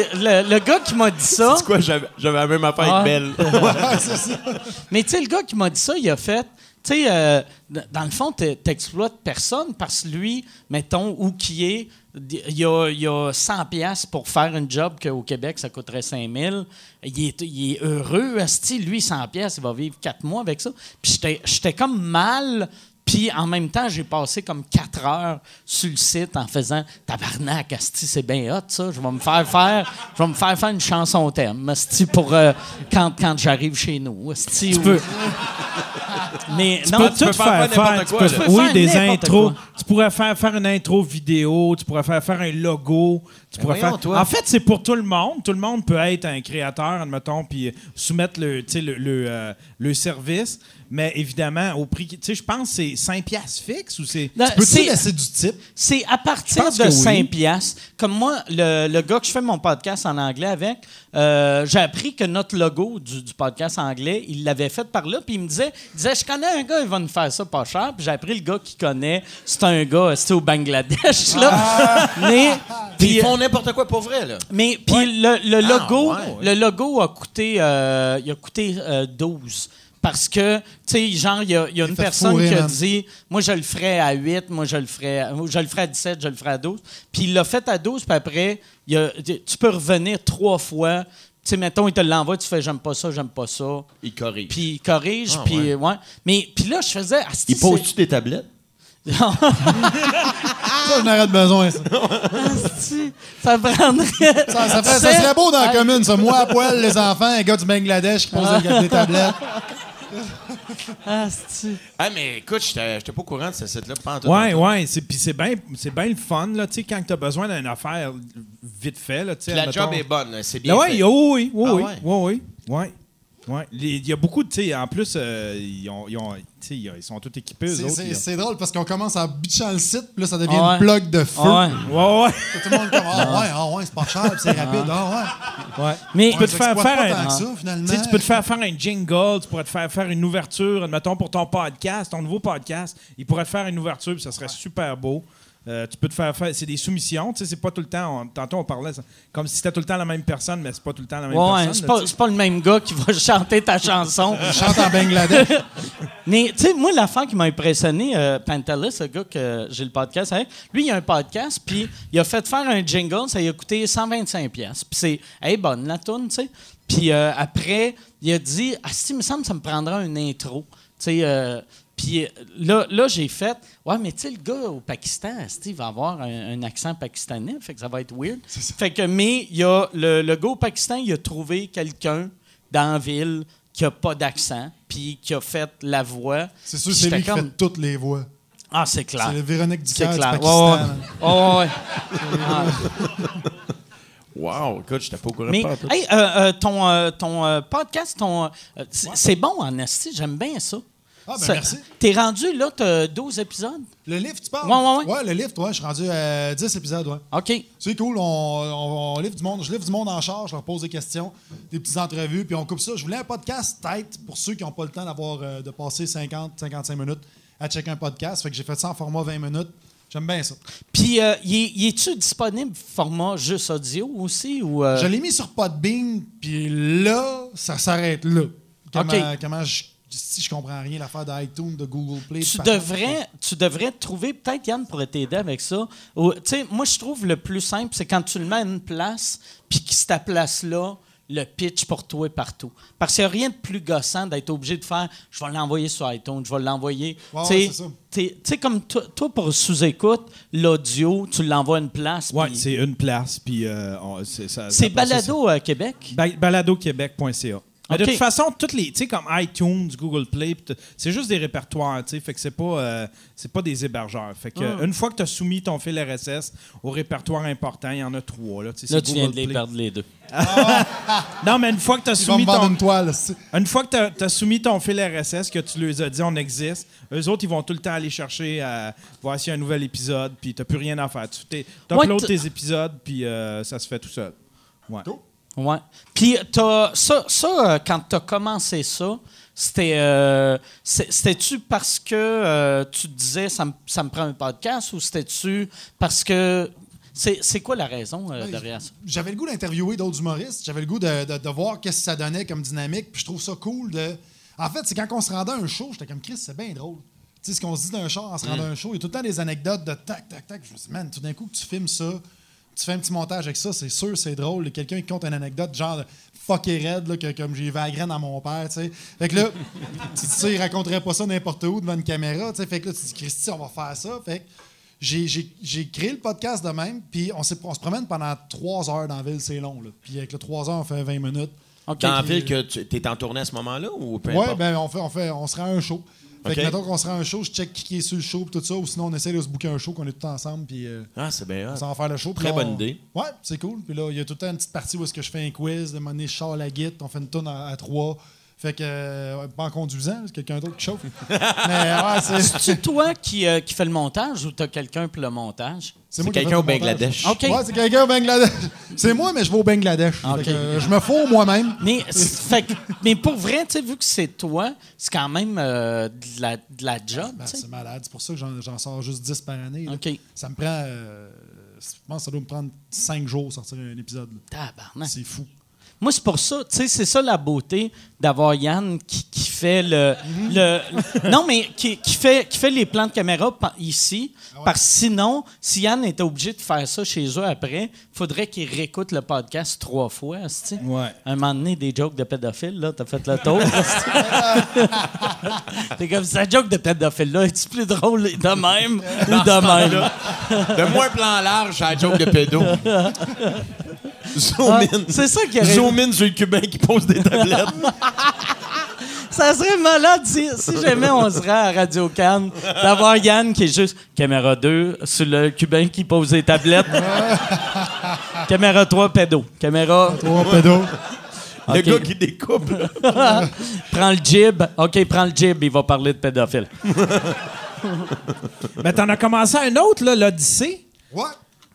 le, le gars qui m'a dit ça, C'est quoi, j'avais la même affaire Ah. avec Belle. mais tu sais, le gars qui m'a dit ça, il a fait, Tu sais, euh, dans le fond, tu n'exploites personne parce que lui, mettons, où qui est, il y a, il y a 100 pièces pour faire un job qu'au Québec, ça coûterait 5000. Il est, il est heureux, asti. Lui, 100 pièces, il va vivre 4 mois avec ça. Puis j'étais- j'étais comme mal... Puis en même temps, j'ai passé comme 4 heures sur le site en faisant tabarnak, asti, c'est bien hot ça. Je vais me faire faire, je vais me faire faire une chanson thème, asti, pour euh, quand, quand j'arrive chez nous. Asti, Tu ou- peux, mais tu non, peux tu peux faire faire. faire. Tu quoi, peux oui, faire des intros. quoi. Tu pourrais faire, faire une intro vidéo. Tu pourrais faire, faire un logo. Tu pourrais voyons, faire... toi. En fait, c'est pour tout le monde. Tout le monde peut être un créateur, admettons, puis soumettre le, tu sais, le, le, euh, le service. Mais évidemment, au prix. qui- Tu sais, je pense que c'est 5 piastres fixes ou c'est. Non, Peux-tu c'est- laisser du type? C'est à partir de que oui. 5 piastres. Comme moi, le, le gars que je fais mon podcast en anglais avec, euh, j'ai appris que notre logo du, du podcast anglais, il l'avait fait par là, puis il me disait, il disait, je connais un gars, il va nous faire ça pas cher. Puis j'ai appris le gars qu'il connaît, c'est un gars, c'était au Bangladesh, là. Mais, Puis puis, ils font n'importe quoi pour vrai, là. mais puis le, le Ah, logo, ouais. le logo a coûté, euh, il a coûté euh, 12. Parce que, tu sais, genre, il y a, il y a une personne fourrer, qui a dit, moi, je le ferais à 8, moi, je le ferais, à- je le ferais à 17, je le ferais à 12. Puis il l'a fait à 12, puis après, il y a- tu peux revenir trois fois. Tu sais, mettons, il te l'envoie, tu fais, j'aime pas ça, j'aime pas ça. Ils corrigent. Puis il corrige, Ah, puis ouais. ouais. Mais, puis là, je faisais, asti, Ils posent-tu des tablettes? Ça, je n'aurais de besoin, ça. Asti, ça prendrait. Ça, ça fait- ça serait beau dans la commune, ça. Moi à poil, les enfants, un gars du Bangladesh qui pose des- des tablettes. Asti. Ah, mais écoute, j'étais j'étais pas au courant de ce site-là. pas en tout, Ouais, ouais. c'est- Puis c'est bien c'est bien le fun, là, tu sais, quand tu as besoin d'une affaire vite fait, là, tu sais. Puis la admettons- job est bonne, c'est bien Là, ouais, fait. oui, oui, oui, Ah oui, ouais? oui, oui, ouais. Ouais. Les- Il y a beaucoup de, tu sais, en plus, euh, ils, ont, ils, ont- ils sont tous équipés, eux C'est- autres. Ils drôle parce qu'on commence en bitchant le site, puis là, ça devient Ah ouais. une plug de feu. Ah ouais. Ouais, ouais, Tout le monde comme Ah ouais, ah ouais, c'est pas cher, puis c'est rapide. Ah ouais. ouais. Mais Tu peux te faire faire un. ça. Tu peux te faire faire un jingle, tu pourrais te faire faire une ouverture, admettons, pour ton podcast, ton nouveau podcast. Il pourrait te faire une ouverture, puis ça serait super beau. Euh, tu peux te faire faire. C'est des soumissions, tu sais, c'est pas tout le temps. on- tantôt, on parlait ça- comme si c'était tout le temps la même personne, mais c'est pas tout le temps la même Ouais, personne. c'est là, pas, c'est pas le même gars qui va chanter ta chanson. Chante en Bangladesh. Mais, tu sais, moi, l'affaire qui m'a impressionné, euh, Pantelis, le gars que j'ai le podcast avec, lui, il a un podcast, puis il a fait faire un jingle, ça lui a coûté 125$. pièces Puis c'est, hey, bonne la toune, tu sais. Puis euh, après, il a dit, ah, si, il me semble que ça me prendra une intro. Tu sais, euh, puis euh, là, là j'ai fait, ouais, mais tu sais, le gars au Pakistan, asti, il va avoir un, un accent pakistanais, fait que ça va être weird. Fait que, mais il y a le, le gars au Pakistan, il a trouvé quelqu'un dans la ville qui a pas d'accent, puis qui a fait la voix. C'est sûr, c'est lui qui comme, fait toutes les voix. Ah, c'est clair. C'est Véronique C'est Dicker du clair. Pakistan. Ouais, ouais. man. Ouais, ouais. Wow, écoute, j'étais pas au courant Mais, pas hey, euh, euh, ton, euh, ton euh, podcast, ton, euh, c'est c'est bon en esti, j'aime bien ça. Ah, ben merci. T'es rendu, là, t'as 12 épisodes? Le livre, tu parles? Ouais, ouais, ouais. le livre, toi, je suis rendu à 10 épisodes, ouais. OK. C'est cool, on, on- on livre du monde. Je livre du monde en charge, je leur pose des questions, des petites entrevues, puis on coupe ça. Je voulais un podcast tête pour ceux qui n'ont pas le temps d'avoir euh, de passer 50-55 minutes à checker un podcast. Fait que j'ai fait ça en format 20 minutes. J'aime bien ça. Puis, euh, y est- y es-tu disponible format juste audio aussi? Ou, euh, Je l'ai mis sur Podbean, puis là, ça s'arrête là. Comment je, si je comprends rien, l'affaire d'iTunes, de Google Play. tu devrais, tu devrais trouver, peut-être Yann pourrait t'aider avec ça. Ou, Tu sais, moi, je trouve le plus simple, c'est quand tu le mets à une place, puis que c'est ta place-là, le pitch pour toi est partout. Parce qu'il n'y a rien de plus gossant d'être obligé de faire je vais l'envoyer sur iTunes, je vais l'envoyer. Ouais, Tu sais, comme toi, pour sous-écoute, l'audio, tu l'envoies à une place. Ouais, puis- c'est une place, puis euh, c'est. Balado à Québec? Ba- baladoquebec.ca. Mais De toute façon, toutes les, tu sais, comme iTunes, Google Play, c'est juste des répertoires, tu sais, fait que c'est pas, euh, c'est pas des hébergeurs. Fait que Ah. une fois que tu as soumis ton fil RSS au répertoire important, il y en a trois là. tu Là, viens de Google les Play. perdre les deux. Non, mais une fois que tu as Ils soumis ton, une toile. c'est- une fois que tu as, soumis ton fil RSS, que tu leur as dit on existe, eux autres, ils vont tout le temps aller chercher à voir s'il y a un nouvel épisode, puis tu plus rien à faire. Tu uploads tes épisodes, puis euh, ça se fait tout seul. Ouais. Ouais. Puis t'as- ça, ça euh, quand tu as commencé ça, c'était euh, c'était-tu parce que euh, tu te disais ça me, ça me prend un podcast ou c'était-tu parce que c'est quoi la raison euh, Ouais, derrière ça? J'avais le goût d'interviewer d'autres humoristes. J'avais le goût de, de- de voir qu'est-ce que ça donnait comme dynamique. Puis je trouve ça cool de. En fait, c'est quand on se rendait à un show, j'étais comme Chris, c'est bien drôle. Tu sais, ce qu'on se dit d'un show en se rendant à un show, il y a tout le temps des anecdotes de tac, tac, tac. Je me dit, man, tout d'un coup que tu filmes ça, tu fais un petit montage avec ça, c'est sûr, c'est drôle. Quelqu'un qui compte une anecdote genre de fucké raide, là, que comme j'ai vu la graine à mon père, tu sais. Fait que là, tu sais, il raconterait pas ça n'importe où devant une caméra, tu sais. Fait que là, tu dis, Christy, on va faire ça. Fait que j'ai- j'ai j'ai créé le podcast de même, puis on, on se promène pendant trois heures dans la ville, c'est long, là. Puis avec le trois heures, on fait 20 minutes. OK. Dans la ville que tu es en tournée à ce moment-là ou peu Ouais, importe? ben on fait, on fait, on se rend un show. Fait que mettons qu'on se rend un show, je check qui est sur le show pis tout ça, ou sinon on essaie de se booker un show qu'on est tous ensemble puis euh, Ah, c'est bien. on s'en va faire le show. Puis Très là, bonne on- idée. Ouais, c'est cool. Puis là, il y a tout le temps une petite partie où est-ce que je fais un quiz, de moment donné, je sors la guite, on fait une tonne à, à trois. Fait que, euh, pas en conduisant, c'est quelqu'un d'autre qui chauffe. Mais ouais, c'est. C'est toi qui, euh, qui fais le montage ou t'as quelqu'un pour le montage? C'est moi qui ai quelqu'un au. Bangladesh. OK. Ouais, c'est quelqu'un au Bangladesh. C'est moi, mais je vais au Bangladesh. Fait Ok. que, euh, je me fous moi-même. Mais, c'est- fait que- mais pour vrai, tu sais, vu que c'est toi, c'est quand même euh, de, la, de la job. Ben, tu c'est malade. C'est pour ça que j'en, j'en sors juste 10 par année. là. OK. Ça me prend. euh, je pense que ça doit me prendre 5 jours sortir un épisode. Tabarnak. C'est fou. Moi, c'est pour ça, tu sais, c'est ça la beauté d'avoir Yann qui, qui fait le, le- Non, mais qui, qui fait, qui fait les plans de caméra ici. Parce que sinon, si Yann était obligé de faire ça chez eux après, il faudrait qu'il réécoute le podcast trois fois. Ouais. Un moment donné, des jokes de pédophiles, là, t'as fait le tour. T'es comme, sa joke de pédophile, là, est-tu plus drôle de même ou de même? De moins plan large à la joke de pédo. Zoom Ah, in. c'est ça qui arrive. Zoom in sur le cubain qui pose des tablettes. Ça serait malade si, si jamais on se rend à Radio Cannes d'avoir Yann qui est juste caméra 2 sur le cubain qui pose des tablettes. caméra 3 pédo. Caméra Trois pédos. Le gars qui découpe. prends le jib. OK, prends le jib, il va parler de pédophile. Mais t'en as commencé un autre, là, l'Odyssée. Ouais.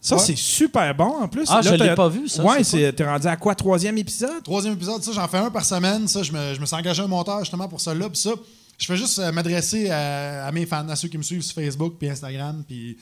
Ça, Ouais. c'est super bon en plus. Ah, Là, je l'ai pas vu, ça, Ouais, c'est t'es rendu à quoi, troisième épisode? Troisième épisode, ça, j'en fais un par semaine. Ça, je me, je me suis engagé un monteur justement pour ça là. Puis ça, je fais juste euh, m'adresser à, à mes fans, à ceux qui me suivent sur Facebook puis Instagram. Puis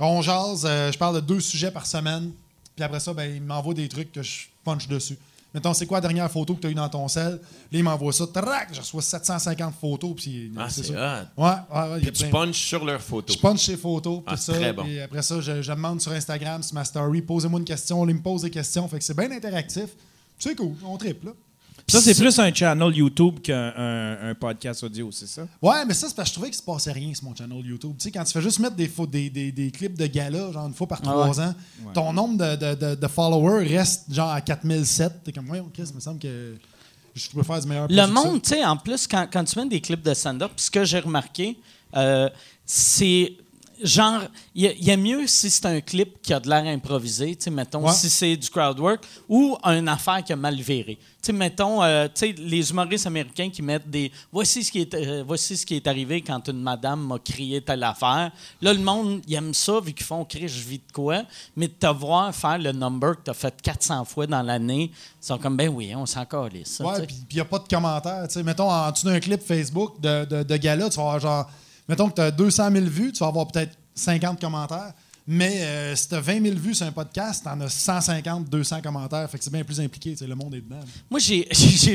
on jase. euh, je parle de deux sujets par semaine. Puis après ça, ben, ils m'envoient des trucs que je punch dessus. Mettons, c'est quoi la dernière photo que tu as eue dans ton sel? Là, ils m'envoient ça. Trac! Je reçois 750 photos. Puis Ah, c'est ça. Ouais, ouais, ouais. il Puis tu punches sur leurs photos. je punch ses photos, Ah, ça. très bon. Puis après ça, je, je demande sur Instagram, sur ma story, posez-moi une question. Là, ils me posent des questions. Fait que c'est bien interactif. C'est cool, on triple, là. Ça, c'est plus un channel YouTube qu'un un- un podcast audio, c'est ça? Ouais, mais ça, c'est parce que je trouvais qu'il se passait rien sur mon channel YouTube. Tu sais, quand tu fais juste mettre des, des, des, des clips de gala, genre une fois par trois ans, ton nombre de, de, de, de followers reste genre à 4007. T'es comme, ouais, Chris, il me semble que je pourrais faire du meilleur Le monde, tu sais, en plus, quand, quand tu mets des clips de stand-up, ce que j'ai remarqué, euh, c'est genre, il y, a- il y a mieux si c'est un clip qui a de l'air improvisé, tu mettons, Ouais. si c'est du crowd work, ou une affaire qui a mal viré. Tu sais, mettons, euh, tu sais, les humoristes américains qui mettent des voici ce qui est, euh, voici ce qui est arrivé quand une madame m'a crié telle affaire. Là, le monde, il aime ça, vu qu'ils font crier, je vis de quoi. Mais de te voir faire le number que tu as fait 400 fois dans l'année, ils sont comme, ben oui, on s'en calisse. Ouais, puis il n'y a pas de commentaires. Tu sais, mettons, en dessous d'un clip Facebook de, de, de gala, tu vas avoir genre. Mettons que tu as 200 000 vues, tu vas avoir peut-être 50 commentaires. Mais euh, si tu as 20 000 vues sur un podcast, tu en as 150, 200 commentaires. Fait que c'est bien plus impliqué. Le monde est dedans. Moi, j'ai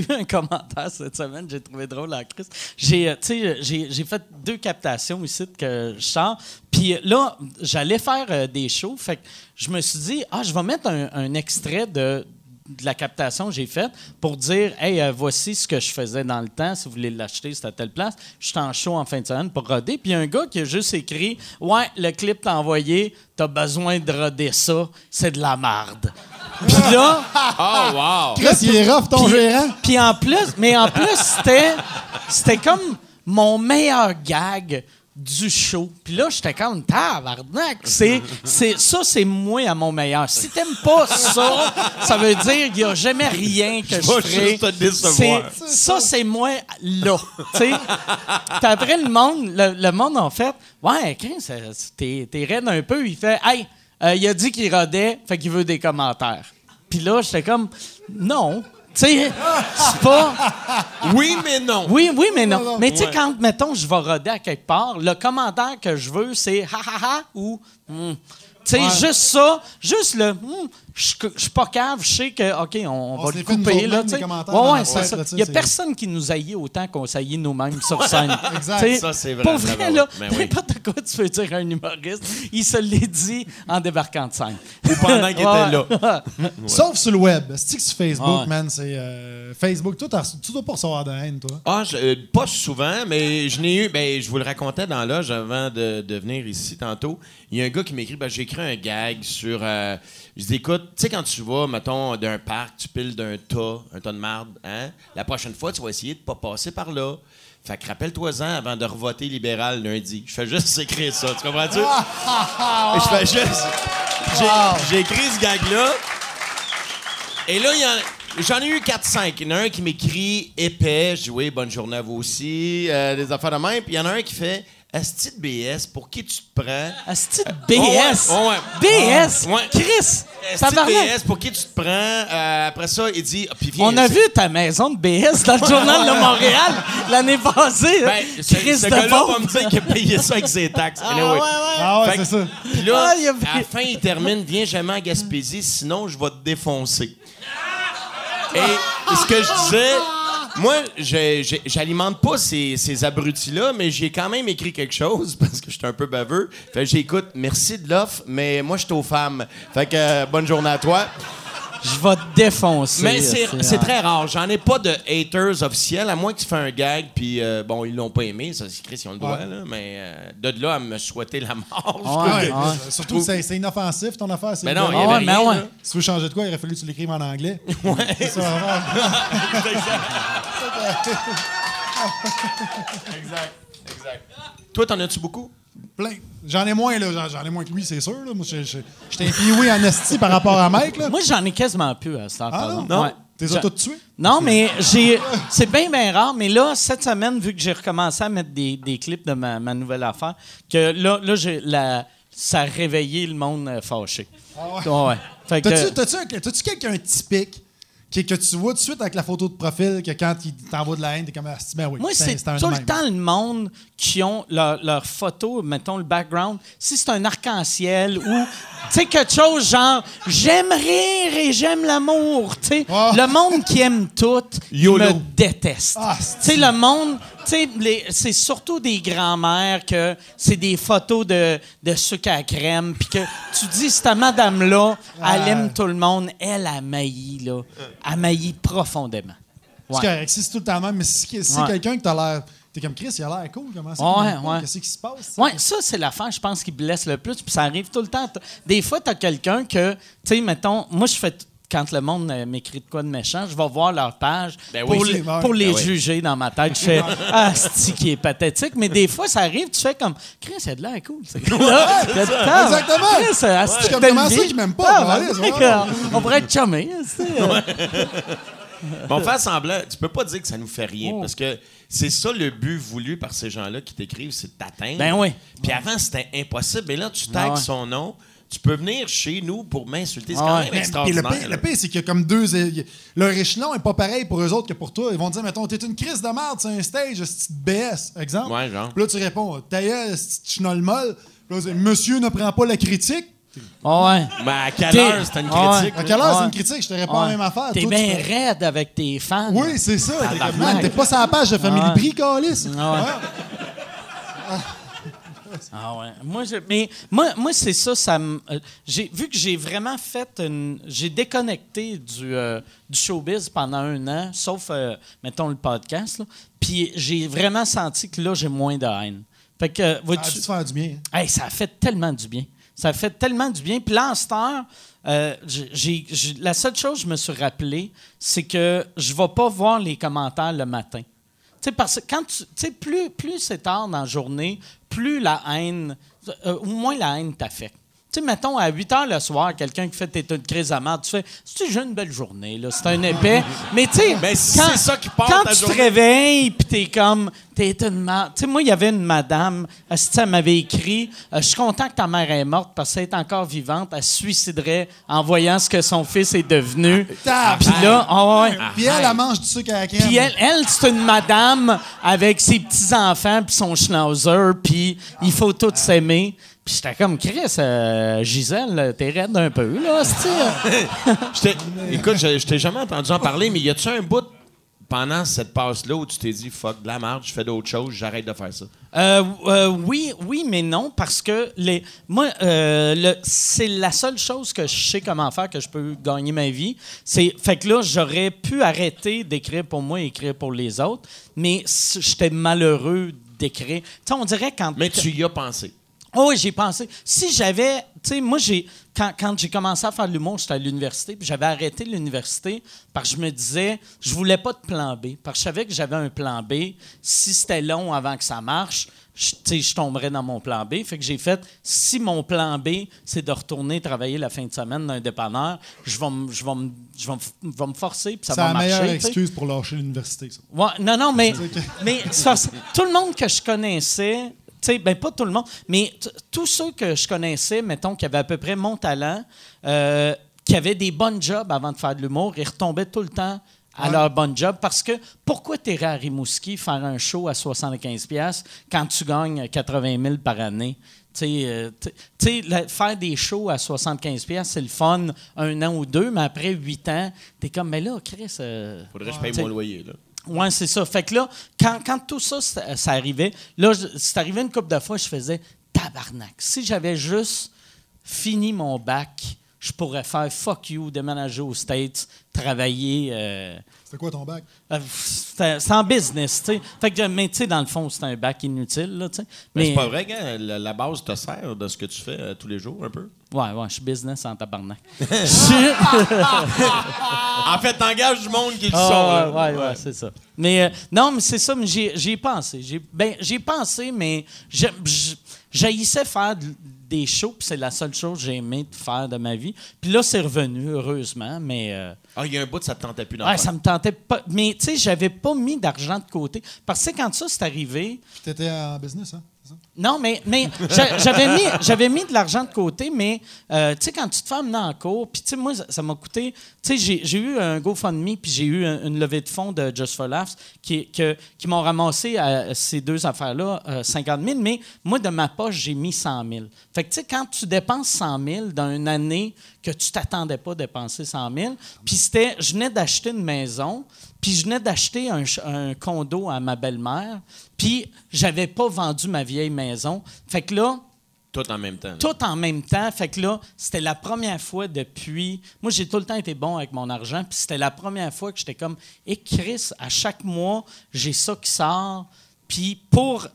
vu un commentaire cette semaine, j'ai trouvé drôle la crise. J'ai euh, sais, j'ai j'ai fait deux captations ici que je sors. Puis là, j'allais faire euh, des shows. Fait que je me suis dit, ah, je vais mettre un extrait de, de la captation que j'ai faite pour dire, hey, euh, voici ce que je faisais dans le temps. Si vous voulez l'acheter, c'est à telle place. Je suis en show en fin de semaine pour roder. Puis il y a un gars qui a juste écrit, ouais, le clip t'a envoyé, t'as besoin de roder ça, c'est de la marde. Puis là. Oh, wow! Chris, il est rough, ton Puis- gérant. Puis en plus, mais en plus, c'était, c'était comme mon meilleur gag du show. Puis là, j'étais comme tabarnak. C'est, c'est, ça, c'est moi à mon meilleur. Si t'aimes pas ça, ça veut dire qu'il n'y a jamais rien que je, vais ferai. juste te décevoir. C'est- ça, c'est moi là. Puis après, le monde, le, le monde, en fait, ouais, euh, t'es, t'es raide un peu. Il fait, hey, euh, il a dit qu'il rodait, fait qu'il veut des commentaires. Puis là, j'étais comme, non. Tu sais, c'est pas. Oui, mais non. Oui, oui, mais non. Non, non. Mais tu sais, Ouais. quand, mettons, je vais roder à quelque part, le commentaire que je veux, c'est ha ha ha ou. hmm. Tu sais, Ouais. juste ça, juste le. hmm, je je suis pas cave, je sais que, OK, on, On va le couper. Là, ouais, ouais, c'est ça. Il y a personne qui nous haït autant qu'on s'haït nous-mêmes sur scène. Exact. Ça, c'est vrai, Pour vrai, là, ben oui. n'importe quoi tu peux dire à un humoriste, il se l'est dit en débarquant de scène. Ou pendant qu'il était là. Sauf sur le web. Que sur Facebook, Ouais. man, c'est euh, Facebook. Toi, t'as- tu dois pas recevoir de haine, toi. Ah, je- euh, pas souvent, mais je n'ai eu. Ben, je vous le racontais dans l'âge avant de, de venir ici tantôt. Il y a un gars qui m'écrit ben, j'ai écrit un gag sur. euh, je dis écoute, tu sais, quand tu vas, mettons, d'un parc, tu piles d'un tas, un tas de marde, hein? La prochaine fois, tu vas essayer de pas passer par là. Fait que rappelle-toi-en avant de revoter libéral lundi. Je fais juste écrire ça, tu comprends-tu? je fais juste. j'ai- écrit ce gag-là. Et là, il y en- j'en ai eu 4-5. Il y en a un qui m'écrit épais. Je dis oui, bonne journée à vous aussi. euh, des affaires de même. Puis il y en a un qui fait Asti de BS, pour qui tu te prends? Asti de BS. Ouais, ouais. BS. Ouais. Chris. Asti de. BS, pour qui tu te prends? Euh, après ça, il dit ah, viens On a vu ta maison de BS dans le journal de Montréal l'année passée. Ben, ce, Chris ce de gars-là va me dire qu'il a payé ça avec ses taxes. Ah, Anyway. ouais, ouais. Ah ouais, c'est ça. Puis là, Ah, a à la fin, il termine Viens jamais à Gaspésie, sinon je vais te défoncer. Et ce que je disais, moi, j'alimente pas ces, abrutis-là, mais j'ai quand même écrit quelque chose parce que j'étais un peu baveux. Fait j'écoute, merci de l'offre, mais moi, je suis aux femmes. Fait que euh, bonne journée à toi. Je vais te défoncer. Mais c'est très rare. J'en ai pas de haters officiels, à moins que tu fais un gag, puis euh, bon, ils l'ont pas aimé. Ça, c'est Chris, ils ont le droit, Ouais. là. Mais euh, de là à me souhaiter la mort. je Ouais, mais Surtout, c'est c'est inoffensif, ton affaire. c'est Mais non, il y gars. Ah avait ouais, mais là. Si tu veux changer de quoi, il aurait fallu que tu l'écrives en anglais. Ouais. C'est ça, ouais. Toi, t'en as-tu beaucoup? Plein. J'en ai moins, là. J'en- ai moins que lui, c'est sûr. Là. Moi, je- je- j'étais oui en esti par rapport à Mike, là. Moi, j'en ai quasiment plus à cette heure, Ah par non? exemple. Non? Ouais. T'es J'a- tout tué? Non, mais j'ai. C'est bien, bien rare. Mais là, cette semaine, vu que j'ai recommencé à mettre des, des clips de ma, ma nouvelle affaire, que là, là j'ai la, ça a réveillé le monde euh, fâché. Ah ouais? Que- un- t'as-tu quelqu'un typique? Qui- que tu vois tout de suite avec la photo de profil que quand il t'envoie de la haine, t'es comme ben oui. Moi, c'est tout le temps le monde qui ont leur, leur photo, mettons le background. Si c'est un arc-en-ciel ou, tu sais, quelque chose genre j'aime rire et j'aime l'amour, tu sais. Ah. Le monde qui aime tout, il me déteste. Ah, tu sais, le monde, c'est surtout des grands-mères que c'est des photos de, de sucre à crème, puis que tu dis, cette madame-là, elle aime tout le monde, elle a mailli, là. Elle maillit profondément. C'est Ouais. correct. Si c'est tout le temps même, mais si c'est Ouais. quelqu'un que t'as l'air. T'es comme Chris, il a l'air cool. Comment ça? Ouais, ouais. Qu'est-ce qui se passe? Oui, ça, c'est l'affaire, je pense, qui blesse le plus. Puis ça arrive tout le temps. Des fois, tu as quelqu'un que, tu sais, mettons, moi, je fais. Quand le monde euh, m'écrit de quoi de méchant, je vais voir leur page Ben oui, pour, c'est les, vrai. pour les Ben oui. juger dans ma tête. Je fais Ah, c'est qui est pathétique. Mais des fois, ça arrive, tu fais comme Chris, c'est de l'air cool. ce gars-là. Il y a de temps. Exactement. Chris, asti, Je suis comme, comment ça qu'il m'aime pas, Ah, ben, ouais. On pourrait être chumés. tu sais. Bon, faire semblant, tu peux pas dire que ça nous fait rien, Oh. parce que c'est ça le but voulu par ces gens-là qui t'écrivent, c'est de t'atteindre. Ben oui. Puis avant, c'était impossible. Mais là, tu tags Ah ouais. son nom, tu peux venir chez nous pour m'insulter. C'est Ah quand ouais. même Mais- le extraordinaire. pire, le pire, c'est qu'il y a comme deux. Leur échelon est pas pareil pour eux autres que pour toi. Ils vont te dire, mettons, t'es une crise de merde, c'est un stage, c'est une BS, exemple. Ouais, genre. Puis là, tu réponds, ta gueule, c'est chenol molle. Puis là, c'est, monsieur ne prend pas la critique. Ah ouais. Mais à quelle heure c'était une Ah ouais. critique? À quelle heure Ouais. c'est une critique? Je te réponds la Ouais. même affaire. T'es bien raide avec tes fans. Oui, c'est ça. T'es, pas sur la page de Family. Prix, Calis. Ah ouais. Moi, je- mais moi, moi c'est ça. ça euh, j'ai vu que j'ai vraiment fait une. J'ai déconnecté du, euh, du showbiz pendant un an, sauf, euh, mettons, le podcast. là. Puis j'ai vraiment senti que là, j'ai moins de haine. Fait que, Ça a du bien. hein? Hey, ça a fait tellement du bien. Ça a fait tellement du bien. Puis là, en cette heure, euh, j'ai- la seule chose que je me suis rappelé, c'est que je ne vais pas voir les commentaires le matin. Sais, parce que quand tu. Plus, plus c'est tard dans la journée, plus la haine. euh, moins la haine t'affecte. Tu sais, mettons, à 8 h le soir, quelqu'un qui fait t'es une crise à merde, tu fais, c'est j'ai une belle journée, là, c'est un épais. Mais tu sais, Ben, si quand, c'est ça qui part quand ta tu te réveilles, puis t'es comme, T'es une ma- Tu sais, moi, il y avait une madame, elle, si, elle m'avait écrit? Euh, Je suis content que ta mère est morte parce qu'elle est encore vivante. Elle se suiciderait en voyant ce que son fils est devenu. Tabarnak. Puis là, ah ouais. Puis elle, elle mange du sucre à la crème. Puis elle, elle c'est une madame avec ses petits-enfants puis son schnauzer, puis il faut tous s'aimer. Puis j'étais comme, Chris, euh, Gisèle, t'es raide un peu, là, c'est Écoute, je, je t'ai jamais entendu en parler, mais y a-tu un bout pendant cette passe-là où tu t'es dit fuck de la merde, je fais d'autres choses, j'arrête de faire ça? Euh, euh, oui, oui, mais non, parce que les, moi, euh, le- c'est la seule chose que je sais comment faire, que je peux gagner ma vie. C'est, fait que là, j'aurais pu arrêter d'écrire pour moi et écrire pour les autres, mais j'étais malheureux d'écrire. On dirait quand. Mais tu y as pensé. Oh oui, j'ai pensé. Si j'avais. Tu sais, moi, j'ai. Quand, quand j'ai commencé à faire de l'humour, j'étais à l'université, puis j'avais arrêté l'université parce que je me disais, je voulais pas de plan B. Parce que je savais que j'avais un plan B. Si c'était long avant que ça marche, je, tu sais, je tomberais dans mon plan B. Fait que j'ai fait, si mon plan B, c'est de retourner travailler la fin de semaine dans un dépanneur, je vais me je vais me- je vais me f- je vais me forcer, puis ça C'est va la marcher. meilleure tu sais. excuse pour lâcher l'université, ça. Ouais, non, non, mais, mais c'est tout le monde que je connaissais, sais, ben pas tout le monde, mais tous ceux que je connaissais, mettons, qui avaient à peu près mon talent, euh, qui avaient des bonnes jobs avant de faire de l'humour, ils retombaient tout le temps à Ouais. leur bon job parce que pourquoi t'irais à Rimouski faire un show à 75$ piastres quand tu gagnes 80 000 par année? Tu sais, euh, tu tu sais, la- faire des shows à 75$, piastres, c'est le fun un an ou deux, mais après huit ans, t'es comme, mais là, Chris. euh, Faudrait que je paye T'sais- mon loyer, là. Oui, c'est ça. Fait que là, quand, tout ça, ça, ça arrivait, là, c'est arrivé une couple de fois, je faisais tabarnak. Si j'avais juste fini mon bac, je pourrais faire fuck you, déménager aux States, travailler. euh, C'était quoi ton bac? euh, c'était c'était en business, tu sais. Fait que, mais tu sais, dans le fond, c'est un bac inutile, là, tu sais. Mais c'est pas vrai, gars. La, la base te sert de ce que tu fais euh, tous les jours, un peu? Ouais, ouais, je suis business en tabarnak. En fait, t'engages du monde qui le sont. Ah, là. ouais, ouais, ouais, c'est ça. Mais euh, non, mais c'est ça, mais j'y j'y ai pensé. J'ai ben, j'y ai pensé, mais j'ai- j'haïssais faire de- des shows, puis c'est la seule chose que j'ai aimé de faire de ma vie. Puis là, c'est revenu, heureusement, mais... euh, Ah, il y a un bout, ça te tentait plus d'en ouais, ça me tentait pas. Mais tu sais, j'avais pas mis d'argent de côté. Parce que quand ça, c'est arrivé, Puis t'étais en business, hein? non, mais, mais j'a- j'avais mis, j'avais mis de l'argent de côté, mais euh, tu sais, quand tu te fais amener en cours, puis tu sais, moi, ça- ça m'a coûté. Tu sais, j'ai, j'ai eu un GoFundMe, puis j'ai eu un- une levée de fonds de Just for Laughs qui, que- qui m'ont ramassé à ces deux affaires-là euh, 50 000, mais moi, de ma poche, j'ai mis 100 000. Fait que tu sais, quand tu dépenses 100 000 dans une année que tu t'attendais pas à dépenser 100 000, puis c'était, je venais d'acheter une maison, puis je venais d'acheter un, condo à ma belle-mère, puis j'avais pas vendu ma vieille maison. Fait que là, Tout en même temps. là. tout en même temps, fait que là, c'était la première fois depuis. Moi, j'ai tout le temps été bon avec mon argent, puis c'était la première fois que j'étais comme, et Chris, à chaque mois, j'ai ça qui sort, puis pour.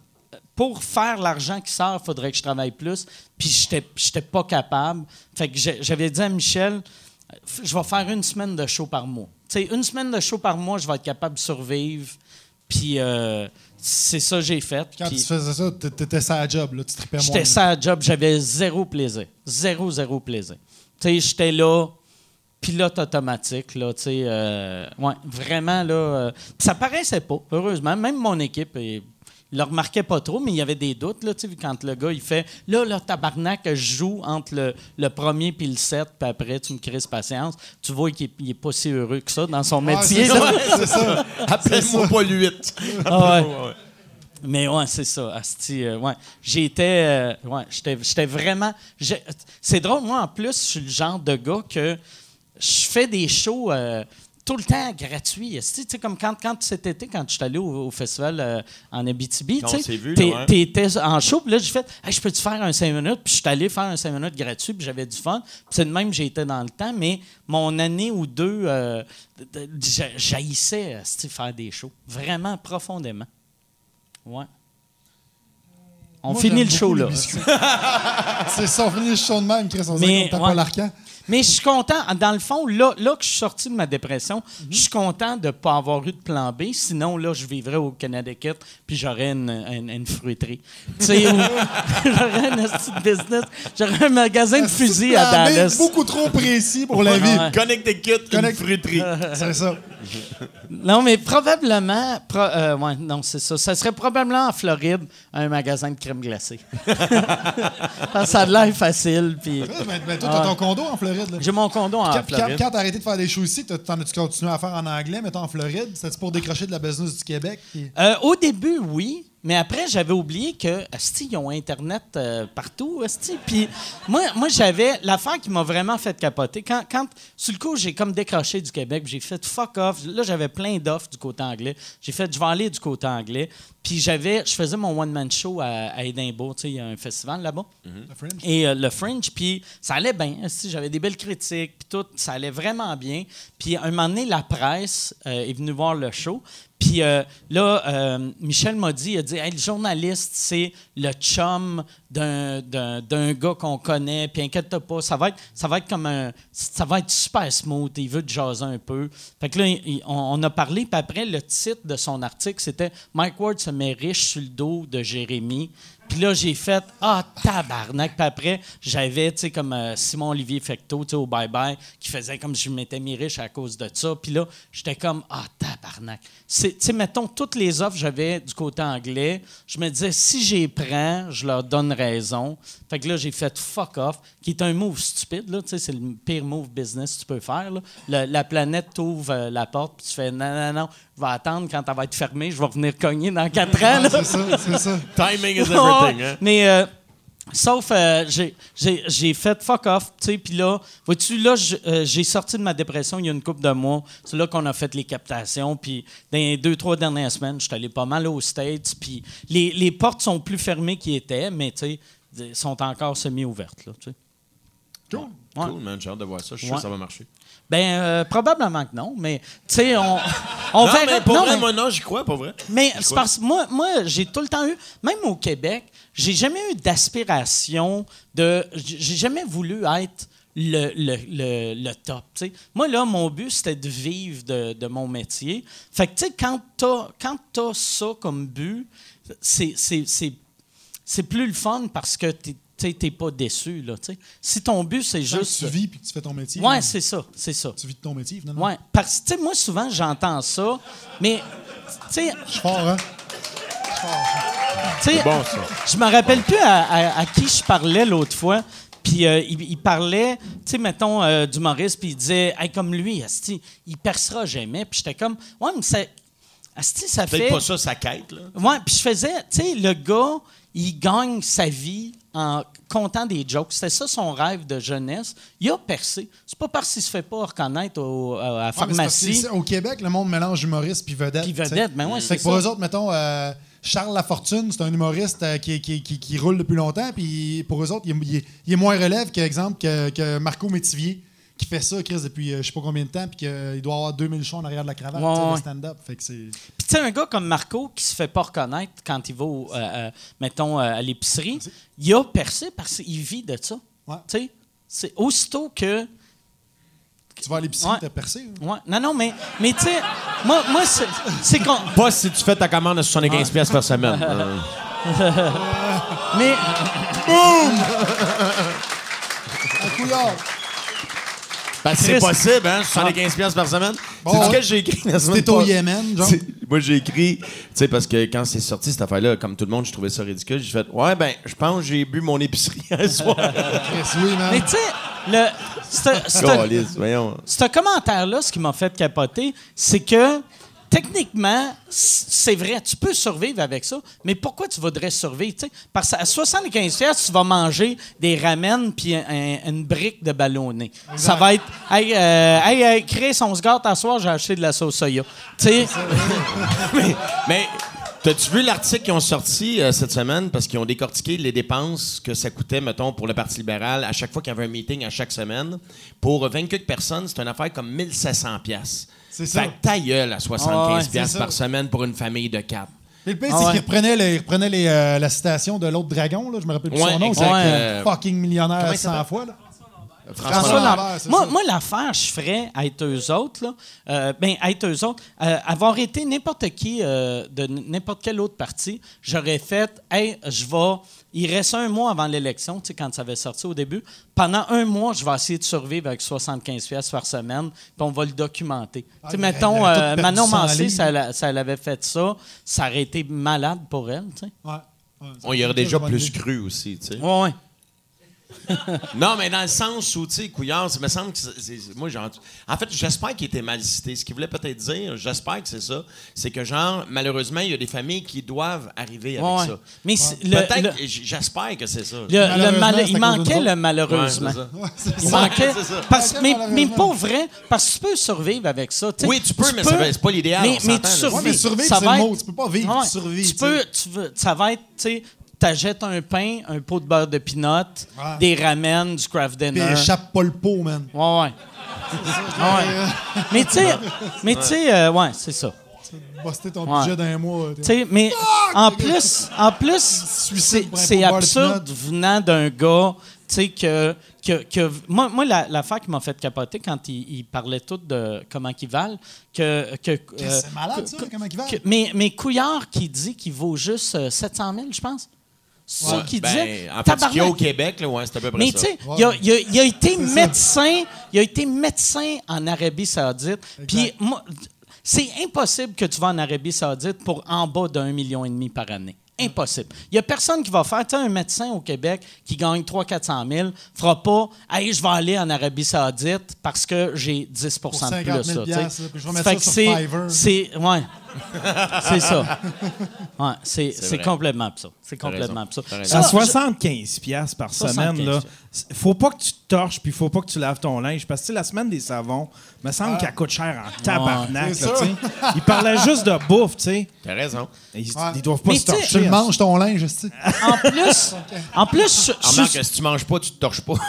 Pour faire l'argent qui sort, il faudrait que je travaille plus. Puis j'étais j'étais pas capable. Fait que j'avais dit à Michel, je vais faire une semaine de show par mois. Tu sais, une semaine de show par mois, je vais être capable de survivre. Puis euh, c'est ça que j'ai fait. Quand Puis- tu faisais ça, t'étais ça à job, là, tu tripais moins. J'étais ça à job, j'avais zéro plaisir. Zéro, zéro plaisir. Tu sais, j'étais là, pilote automatique, là, tu sais. euh, ouais, vraiment, là. euh, ça paraissait pas, heureusement. Même mon équipe, il ne le remarquait pas trop, mais il y avait des doutes, là, tu sais, quand le gars, il fait Là, là, tabarnak, je joue entre le, le premier puis le 7, puis après, tu me crises patience. Tu vois qu'il n'est pas si heureux que ça dans son Ouais, métier. c'est ça. Appelle-moi pas le 8. Ah ouais. Mais ouais, c'est ça. asti, euh, ouais. J'étais. euh, ouais, j'étais j'étais vraiment. C'est drôle, moi, en plus, je suis le genre de gars que je fais des shows. euh, tout le temps gratuits. asti. Tu sais, comme quand, quand cet été, quand je suis allé au, au festival euh, en Abitibi, tu ouais. t'étais en show, puis là, j'ai fait Hey, je peux-tu faire un 5 minutes? Puis je suis allé faire un 5 minutes gratuit, puis j'avais du fun. Puis c'est de même que j'ai été dans le temps, mais mon année ou deux, euh, j'haïssais faire des shows. Vraiment profondément. Ouais. On Moi, finit le show, là. C'est ça, on finit le show de même, Chris. On Mais, dirait qu'on tape ouais. l'arcan. Mais je suis content. Dans le fond, là, là que je suis sorti de ma dépression, Mhm. je suis content de ne pas avoir eu de plan B. Sinon, là, je vivrais au Connecticut puis j'aurais une, une, une fruiterie. Tu sais, j'aurais un petit business. J'aurais un magasin de fusils à Dallas. beaucoup trop précis pour la vie. Ouais. Connecticut, une Connect- fruiterie. C'est ça. Non, mais probablement. pro- euh, ouais, non, c'est ça. Ça serait probablement en Floride un magasin de crème glacée. Ça a l'air facile. Puis Ouais, mais, mais toi, t'as Ouais. ton condo en Floride. Là. j'ai mon condo en Quand, quand, Floride. quand t'as arrêté de faire des shows ici, t'en as-tu continué à faire en anglais, mettons en Floride? C'était pour décrocher de la business du Québec? puis- Euh, au début, oui. Mais après, j'avais oublié que, asti, ils ont Internet euh, partout, asti. Puis moi, moi j'avais l'affaire qui m'a vraiment fait capoter. Quand, quand sur le coup, j'ai comme décroché du Québec, j'ai fait fuck off. Là, j'avais plein d'offres du côté anglais. J'ai fait, je vais aller du côté anglais. Puis j'avais, je faisais mon one-man show à, à Édimbourg. Tu sais, il y a un festival là-bas. Le Fringe? Et euh, le Fringe, puis ça allait bien. J'avais des belles critiques, puis tout, ça allait vraiment bien. Puis un moment donné, la presse euh, est venue voir le show. Puis euh, là, euh, Michel m'a dit, il a dit, le journaliste, c'est le chum d'un, gars qu'on connaît, puis inquiète pas, ça va être, ça va être comme un, ça va être super smooth. Il veut te jaser un peu. Fait que là, on, on a parlé, puis après, le titre de son article, c'était Mike Ward se met riche sur le dos de Jérémy. Puis là, j'ai fait Ah, tabarnak. Puis après, j'avais, tu sais, comme euh, Simon-Olivier Fecteau, tu sais, au Bye Bye, qui faisait comme je m'étais mis riche à cause de ça. Puis là, j'étais comme Ah, tabarnak. Tu sais, mettons, toutes les offres j'avais du côté anglais, je me disais Si j'y prends, je leur donne raison. Fait que là, j'ai fait fuck off, qui est un move stupide, là. Tu sais, c'est le pire move business que tu peux faire, la planète t'ouvre euh, la porte, puis tu fais Non, non, non, je vais attendre quand elle va être fermée, je vais revenir cogner dans quatre ans. C'est ça, c'est ça. Timing is everything. Hein? Mais euh, sauf, euh, j'ai- j'ai j'ai fait fuck off, tu sais, puis là, vois-tu, là, euh, j'ai sorti de ma dépression il y a une couple de mois. C'est là qu'on a fait les captations, puis dans les deux, trois dernières semaines, je suis allé pas mal aux States, puis les, les portes sont plus fermées qu'ils étaient, mais tu sais, elles sont encore semi-ouvertes, là, tu sais. Cool. Ouais. Cool, man. J'ai hâte de voir ça. Je suis sûr que ça va marcher. Ben, euh, probablement que non, mais, tu sais, on, on non, verra. mais pour non, vrai, mais- moi, non, j'y crois, pas vrai. Mais c'est parce que moi, moi j'ai tout le temps eu, même au Québec, j'ai jamais eu d'aspiration de. J'ai jamais voulu être le, le, le, le top. tu sais. Moi, là, mon but, c'était de vivre de, de mon métier. Fait que, tu sais, quand t'as quand t'as ça comme but, c'est- c'est plus le fun parce que t'es tu sais, t'es pas déçu. Là, si ton but, c'est Juste tu vis puis que tu fais ton métier. Ouais, là, c'est ça, c'est ça. tu vis de ton métier, finalement. Ouais, parce que, tu sais, moi, souvent, j'entends ça, mais, tu sais, Je suis fort, hein? Sais, bon, ça. Je me rappelle plus à, à- à qui je parlais l'autre fois. Puis euh, il, il parlait, tu sais, mettons, euh, d'humoriste, puis il disait, hey, comme lui, asti, il percera jamais. Puis j'étais comme, ouais, mais ça, asti, ça fait. Pas ça, sa quête, là. Ouais, puis je faisais, tu sais, le gars, il gagne sa vie en comptant des jokes. C'était ça son rêve de jeunesse. Il a percé. C'est pas parce qu'il se fait pas reconnaître au- à la mais pharmacie. au Québec, le monde mélange humoriste puis vedette. Puis vedette, ben ouais, c'est pour eux autres, mettons, euh, Charles Lafortune, c'est un humoriste euh, qui, qui, qui, qui roule depuis longtemps. Puis pour eux autres, il est moins relève, qu'exemple, que, que Marco Métivier, qui fait ça, Chris, depuis euh, je sais pas combien de temps, puis qu'il doit avoir 2000 shows en arrière de la cravate, Ouais, ouais. stand-up. Fait que c'est. Puis, tu sais, un gars comme Marco qui se fait pas reconnaître quand il va, au, euh, euh, mettons, euh, à l'épicerie, il a percé parce qu'il vit de ça. Ouais. Tu sais, c'est aussitôt que. Tu vas à l'épicerie, Ouais. t'as percé. hein? Ouais. Non, non, mais, mais tu sais, moi, moi c'est, c'est qu'on. Pas si tu fais ta commande à 75$ piastres par semaine. Euh, Mais, Un couillard. Ben, c'est possible, hein? 75$ piastres par semaine. Bon, c'est ce que j'ai écrit la semaine T'es au. Yémen, genre. Moi, j'ai écrit, tu sais, parce que quand c'est sorti, cette affaire-là, comme tout le monde, je trouvais ça ridicule. J'ai fait, ouais, ben, je pense que j'ai bu mon épicerie un soir. Oui, man. mais tu sais, le. Ce commentaire-là, ce qui m'a fait capoter, c'est que techniquement, c'est vrai, tu peux survivre avec ça, mais pourquoi tu voudrais survivre? tu sais? Parce qu'à 75 pièces, tu vas manger des ramen puis un- un- une brique de ballonné. Ça va être Hey, euh, hey, hey, Chris, on se gâte à soir, j'ai acheté de la sauce soya. Tu sais, Mais t'as-tu vu l'article qu'ils ont sorti euh, cette semaine? Parce qu'ils ont décortiqué les dépenses que ça coûtait, mettons, pour le Parti libéral à chaque fois qu'il y avait un meeting à chaque semaine? Pour 20 quelques personnes, c'est une affaire comme 1700 pièces. C'est ça. Fait que ta gueule à 75 Ah piastres par semaine pour une famille de quatre. Mais le pire, Ah c'est ouais. qu'il reprenait, le- il reprenait les, euh, la citation de l'autre dragon, là, je me rappelle plus Ouais, son nom. exact. c'est Ouais. Euh, fucking millionnaire comment il 100 s'appelle? fois. Là. François François Lambert. Lambert, c'est moi, ça. moi, l'affaire, je ferais à être eux autres, là, euh, ben, à être eux autres, euh, avoir été n'importe qui euh, de n'importe quel autre parti, j'aurais fait, hey, je vais. Il reste un mois avant l'élection, tu sais, quand ça avait sorti au début. Pendant un mois, je vais essayer de survivre avec 75 pièces par semaine, puis on va le documenter. Ah, tu sais, elle- mettons, elle euh, Manon Mancé, ça, ça l'avait fait ça, ça aurait été malade pour elle, tu sais. Ouais. Ouais, On y aurait déjà plus cru aussi, tu sais. Ouais, ouais. Non, mais dans le sens où, tu sais, Couillard, ça me semble que c'est- moi, ent- En fait, j'espère qu'il était mal cité. Ce qu'il voulait peut-être dire, j'espère que c'est ça, c'est que, genre, malheureusement, il y a des familles qui doivent arriver avec Ouais, ouais. ça. Mais le- Peut-être, j'espère que c'est ça. Le- mal- il manquait le. Ouais, malheureusement. ça. Ouais, il ça. manquait. c'est ça. Parce, mais, mais pas vrai, parce que tu peux survivre avec ça. Oui, tu peux, mais c'est pas l'idéal, Mais, mais tu. Ouais, mais survivre, ça c'est va le mot. Tu peux pas vivre, tu survis, Tu peux, sais. tu veux, ça va être, tu sais, t'achètes un pain, un pot de beurre de pinot, des ramen, du craft Puis dinner. échappe pas le pot, man. Ouais, ouais. Ouais. Mais tu sais, mais tu sais, euh, ouais, c'est ça. Buster ton Ouais. budget d'un mois. Tu sais, mais en plus, en plus, c'est absurde venant d'un gars, tu sais, que, que, que- moi, moi la- l'affaire qui m'a fait capoter quand il, il parlait tout de comment ils valent, que, que euh, c'est malade, ça, comment ils valent. mais, mais Couillard qui dit qu'il vaut juste euh, 700 000, je pense. Ça Ouais, qu'il ben, disait. En fait, ce qu'il y a au. Québec, là, ouais, c'est à peu près Mais ça. tu sais, il a, il a- il a été médecin, il a été médecin en Arabie Saoudite. Puis moi, c'est impossible que tu vas en Arabie Saoudite pour en bas d'un million et demi par année. Impossible. Il n'y a personne qui va faire. Tu un médecin au Québec qui gagne 300-400 000 fera pas Hey, je vais aller en Arabie Saoudite parce que j'ai 10 Pour de 50 plus. 000 ça, piastres, là, puis je vais mettre ça sur Fiverr. C'est. Ouais. C'est ça. Ouais, c'est complètement absurde. C'est complètement absurde. À Ça, je- 75 pièces par 75 semaine, là, faut pas que tu te torches puis faut pas que tu laves ton linge. Parce que la semaine des savons, me semble qu'elle coûte cher en tabarnak. Là, sais. Ils parlaient juste de bouffe, tu sais. T'as raison. Ils, Ouais. ils doivent pas Mais se torcher. Tu le manges ton linge, tu. En plus, en plus, je- je- Remarque que si tu manges pas, tu te torches pas.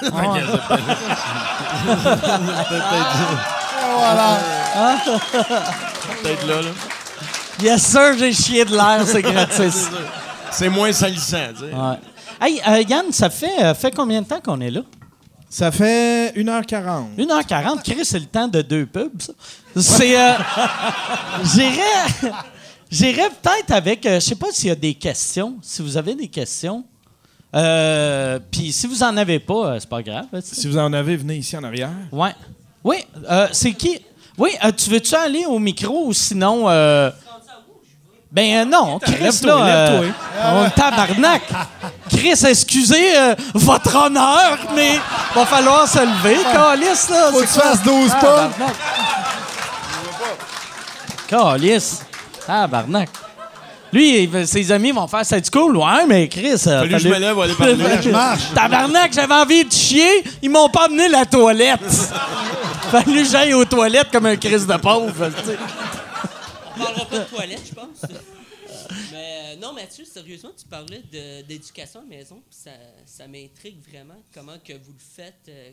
Voilà. Peut-être là, là. Yes, sir, j'ai chié de l'air, c'est gratis. C'est moins salissant, tu sais. Ouais. Hey, euh, Yann, ça fait, euh, fait combien de temps qu'on est là? Ça fait 1h40. 1h40, Chris, c'est le temps de deux pubs, ça. C'est. euh, J'irais. J'irais peut-être avec. euh, je sais pas s'il y a des questions. Si vous avez des questions. Euh, Puis si vous en avez pas, euh, c'est pas grave. Si vous en avez, venez ici en arrière. Ouais. Oui, euh, c'est qui? Oui, euh, tu veux-tu aller au micro ou sinon. Ben euh, non, Chris, là, euh, on tabarnak. Chris, excusez euh, votre honneur, mais va falloir se lever, Calice, là. Faut que tu fasses 12 pas. Tabarnak. Calice. Tabarnak. Lui, il- ses amis vont faire c'est cool, ouais, mais Chris. euh, Fallu que je me lève, aller parler. Je marche. Tabarnak, j'avais envie de chier, ils m'ont pas amené la toilette. Fallu que j'aille aux toilettes comme un Chris de pauvre, tu sais. Parlera pas de toilette, je pense. Mais euh, non, Mathieu, sérieusement, tu parlais d'éducation à la maison, ça, ça m'intrigue vraiment comment que vous le faites. euh,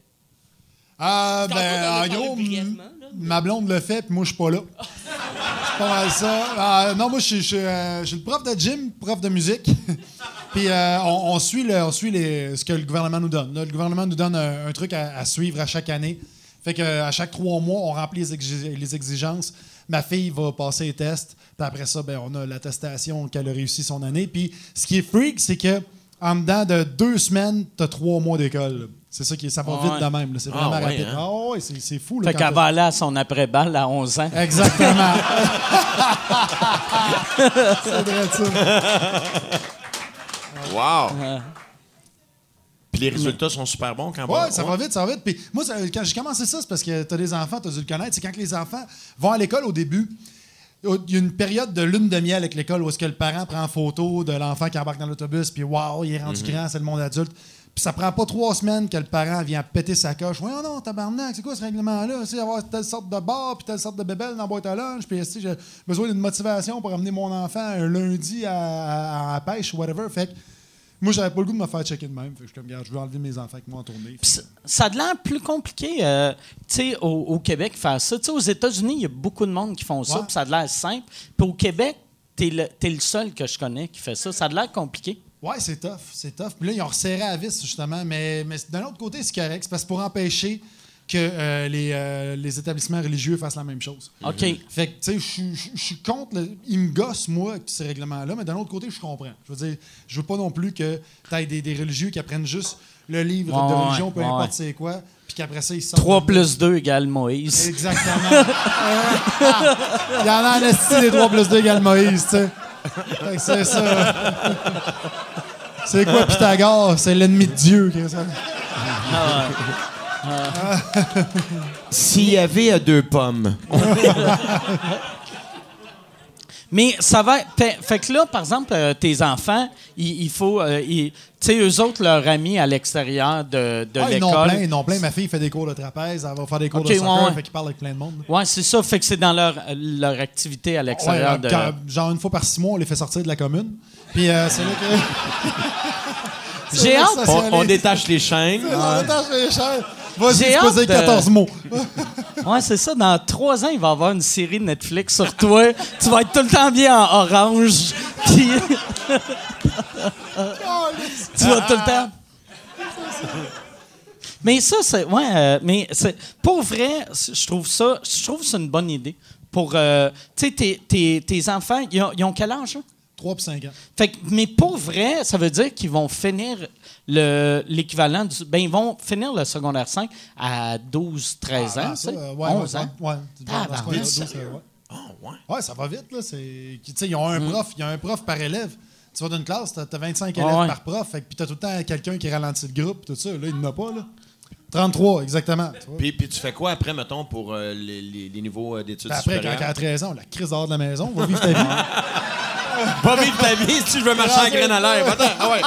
Ah, ben, en gros, brièvement, là. ma blonde le fait, puis moi, je suis pas là. C'est pas mal ça. Ah, non, moi, je suis- je suis euh, je suis le prof de gym, prof de musique. puis euh, on, on suit, le- on suit les- ce que le gouvernement nous donne. Là, le gouvernement nous donne un, un truc à, à suivre à chaque année. Fait que à chaque trois mois, on remplit les, exi- les exigences. Ma fille va passer les tests. Puis après ça, ben, on a l'attestation qu'elle a réussi son année. Puis ce qui est freak, c'est que en dedans de deux semaines, tu as trois mois d'école. C'est ça qui est, ça va Ah vite de même. C'est Ah vraiment ouais, rapide. hein? Ah ouais, c'est, c'est fou. Là, Fait quand qu'elle va aller à son après-balle à 11 ans. Exactement. c'est vrai, ça. Wow! Puis les résultats sont super bons quand Ouais, ça va vite, ça va vite. Puis moi, ça- quand j'ai commencé ça, c'est parce que tu as des enfants, tu as dû le connaître. C'est quand que les enfants vont à l'école au début, il y a une période de lune de miel avec l'école où est-ce que le parent prend en photo de l'enfant qui embarque dans l'autobus, puis waouh, il est rendu grand, c'est le monde adulte. Puis ça prend pas trois semaines que le parent vient péter sa coche. Ouais, oh non, tabarnak, c'est quoi ce règlement-là? C'est avoir telle sorte de bar, puis telle sorte de bébelle dans la boîte à lunch, puis tu sais, j'ai besoin d'une motivation pour amener mon enfant un lundi à, à- à la pêche ou whatever? Fait que moi, j'avais pas le goût de me faire checker de même. Fait que je suis comme, regarde, je veux enlever mes enfants avec moi en tournée. Ça- a l'air plus compliqué, euh, tu sais, au, au Québec, faire ça. Tu sais, aux États-Unis, il y a beaucoup de monde qui font ça, Ouais. ça a l'air simple. Puis au Québec, t'es le, t'es le seul que je connais qui fait ça. Ça a l'air compliqué. Ouais, c'est tough, c'est tough. Puis là, ils ont resserré à vis, justement. Mais, mais d'un autre côté, c'est correct. C'est parce que pour empêcher que euh, les, euh, les établissements religieux fassent la même chose. OK. Fait que, tu sais, je suis- contre. le- ils me gossent, moi, ces règlements-là, mais d'un autre côté, je comprends. Je veux dire, je veux pas non plus que tu aies des, des religieux qui apprennent juste le livre Ouais, de ouais, religion, peu ouais, importe ouais. c'est quoi, puis qu'après ça, ils sortent. 3 de- plus 2 égale Moïse. Exactement. Euh, Il y en a esti des 3 plus 2 égale Moïse, tu sais. C'est ça. C'est quoi Pythagore? C'est l'ennemi de Dieu. que ça. S'il y avait deux pommes. Mais ça va. Fait, que là, par exemple, euh, tes enfants, il, il faut. euh, ils- tu sais, eux autres, leurs amis à l'extérieur de, de Ah, ils n'ont l'école. plein, ils n'ont plein. Ma fille fait des cours de trapèze, elle va faire des cours Ok, de soccer, ouais, ouais. fait qu'ils parlent avec plein de monde. Ouais, c'est ça. Fait que c'est dans leur, leur activité à l'extérieur Ouais, de. quand- genre une fois par six mois, on les fait sortir de la commune. Puis euh, c'est là que. J'ai hâte. On, on détache les chaînes. On détache les chaînes. Vas-y, J'ai tu peux hâte dire de- 14 mots? Ouais, c'est ça. Dans trois ans, il va y avoir une série de Netflix sur toi. tu vas être tout le temps bien en orange. Puis. tu vas tout le temps. Mais ça, c'est. Ouais, euh, mais c'est. Pour vrai, je trouve ça. Je trouve que c'est une bonne idée. Pour. euh, tu sais, tes, tes- tes enfants, ils ont, ils ont quel âge, là? 3 puis 5 ans. Fait que, mais pour vrai, ça veut dire qu'ils vont finir le- l'équivalent du. Ben, ils vont finir le secondaire 5 à 12, 13 ans, Ah, tu ça, euh, ouais, 11 ouais, ans. Ouais? 12, euh, ouais. Oh, ouais. Ouais, ça va vite, là. C'est... Tu sais, ils ont un Mm. prof, il y a un prof par élève. Tu vas d'une classe, t'as, t'as 25 élèves Ah ouais. par prof, fait que, puis t'as tout le temps quelqu'un qui ralentit le groupe, tout ça. Là, il n'en a pas, là. 33, exactement. tu. Puis, puis tu fais quoi après, mettons, pour euh, les, les- les niveaux euh, d'études Puis après, quand supérieures? elle a 13 ans, la crise dehors de la maison, on va vivre ta vie. Va vivre ta vie si tu veux marcher en graine à l'air. Attends, ah ouais.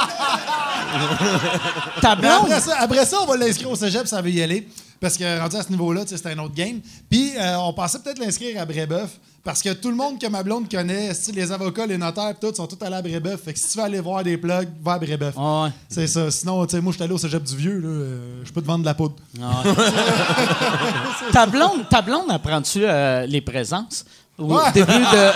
Ta blonde, après, ça, après ça, on va l'inscrire au cégep, ça veut y aller. Parce que rendu à ce niveau-là, c'était un autre game. Puis euh, on pensait peut-être l'inscrire à Brébeuf. Parce que tout le monde que ma blonde connaît, les avocats, les notaires, tout, sont tous allés à Brébeuf. Fait que si tu veux aller voir des plugs, va à Brébeuf. Ah ouais. C'est ça. Sinon, tu sais, moi, je suis allé au cégep du vieux, là. euh, je peux te vendre de la poudre. ta blonde, ta blonde apprends-tu euh, les présences? Au Ouais. début de.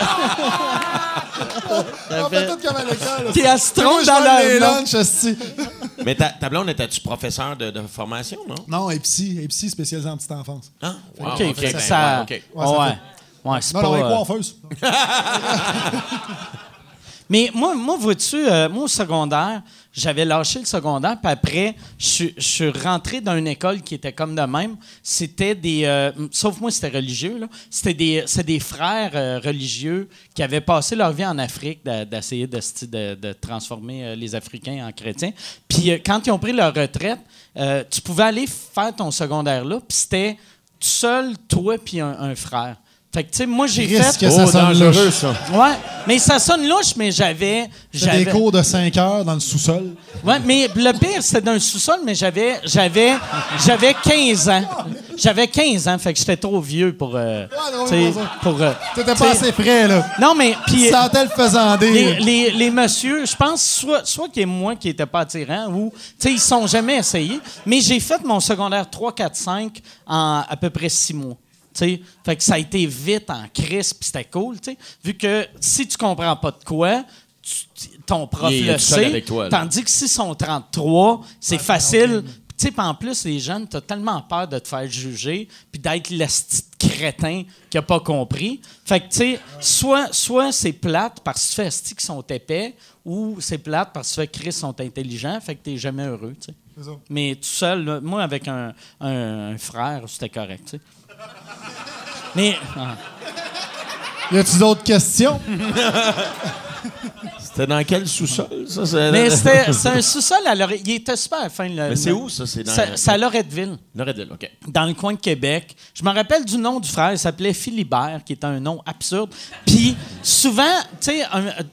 On fait tout comme à l'école. elle se trompe je dans lunchs, esti. Mais ta, ta blonde, étais-tu professeur de, de formation, non? Non, et psy, et psy spécialisé en petite enfance. Ah, wow, OK, OK. ben, ça, ouais, OK. Ouais, ouais. Ouais, c'est Non, pas... non, les euh, coiffeuses. Mais moi, moi vois-tu, euh, moi, au secondaire, j'avais lâché le secondaire, puis après, je suis- rentré dans une école qui était comme de même. C'était des... euh, sauf moi, c'était religieux, là. C'était des, des frères euh, religieux qui avaient passé leur vie en Afrique d'essayer de, transformer les Africains en chrétiens. Puis quand ils ont pris leur retraite, tu pouvais aller faire ton secondaire là, puis c'était seul, toi, puis un frère. Fait que, tu sais, moi, j'ai Risque fait... que ça Oh, sonne dangereux, louche. ça. Ouais, mais ça sonne louche, mais j'avais... J'avais des cours de 5 heures dans le sous-sol. Ouais, mais le pire, c'était dans le sous-sol, mais j'avais, j'avais, j'avais 15 ans. J'avais 15 ans, fait que j'étais trop vieux pour, euh, non, mais bon, ça. pour. euh, T'étais pas assez près, là. Non, mais Tu puis sentais le faisandé. les, les, les messieurs, je pense soit, soit qu'il y ait moi qui n'était pas attirant ou, tu sais, ils sont jamais essayés. Mais j'ai fait mon secondaire 3, 4, 5 en à peu près 6 mois. Tu sais. Fait que ça a été vite en crise, puis c'était cool, tu sais. Vu que si tu comprends pas de quoi, tu- ton prof Il est le sait. avec toi, là. tandis que s'ils sont 33, c'est facile. Tu sais, puis en plus, les jeunes, t'as tellement peur de te faire juger, puis d'être le petit crétin qui a pas compris. Fait que, tu sais, soit, soit c'est plate parce que tu fais esti qui sont épais, ou c'est plate parce que tu fais Chris sont intelligents, fait que t'es jamais heureux, tu sais. C'est ça. Mais tout seul, là, moi, avec un, un- un frère, c'était correct, tu sais. Mais. ah. Y a-tu d'autres questions? C'était dans quel sous-sol, ça? c'est- Mais c'était c'est un sous-sol à Lorette. Il était super fin. le- Mais c'est où, ça? C'est dans- Ça- C'est à Loretteville. Loretteville, OK. dans le coin de Québec. Je me rappelle du nom du frère, il s'appelait Philibert, qui est un nom absurde. Puis souvent, tu sais,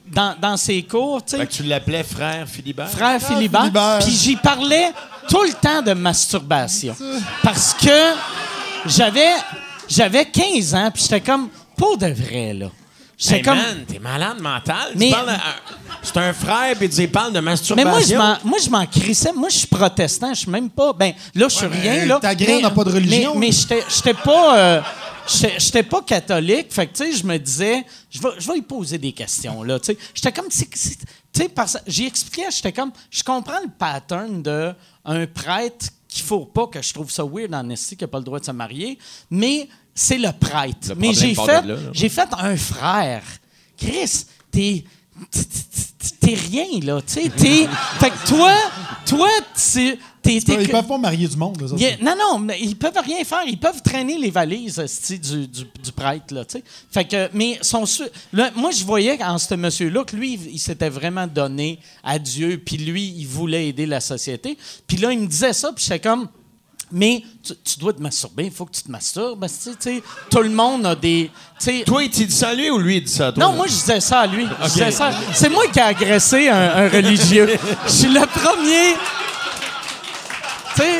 dans, dans ses cours, tu Fait sais, que tu l'appelais frère Philibert? frère Philibert, Philibert. puis j'y parlais tout le temps de masturbation. Parce que j'avais j'avais 15 ans, puis j'étais comme, pour de vrai, là. J'étais Hey, comme... man, t'es malade mental. Tu Mais- parles à un- C'est un frère, puis tu parles de Mais masturbation. moi, je m'en, moi, je m'en crissais. Moi, je suis protestant. Je suis même pas. Ben, là, je suis Ouais, rien, mais là. ta graine Mais- n'a pas de religion. Mais, mais j'étais, pas. euh, j'étais pas catholique. Fait que, tu sais, je me disais, je vais, je vais lui poser des questions, là. Tu sais, j'étais comme, tu sais, j'ai expliqué, j'étais comme, je comprends le pattern de un prêtre qu'il faut pas, que je trouve ça weird en esti, qui n'a pas le droit de se marier, mais c'est le prêtre. Le mais j'ai fait, là, là. j'ai fait un frère. Chris, t'es. t'es- rien, là. Tu sais, t'es. Fait que toi, toi, tu- t'es. t'es- Ils peuvent pas marier du monde, il a- non, non, mais ils peuvent rien faire. Ils peuvent traîner les valises du, du, du prêtre. Là, tu sais. fait que, mais son, là, moi, je voyais en ce monsieur-là que lui, il s'était vraiment donné à Dieu. Puis lui, il voulait aider la société. Puis là, il me disait ça. Puis j'étais comme. Mais tu, tu dois te masturber, il faut que tu te masturbes. tu sais. Tout le monde a des. tu Toi, il dit ça à lui ou lui, il dit ça à toi? non, moi, je disais ça à lui. C'est moi qui ai agressé un, un religieux. Je suis le premier. Tu sais,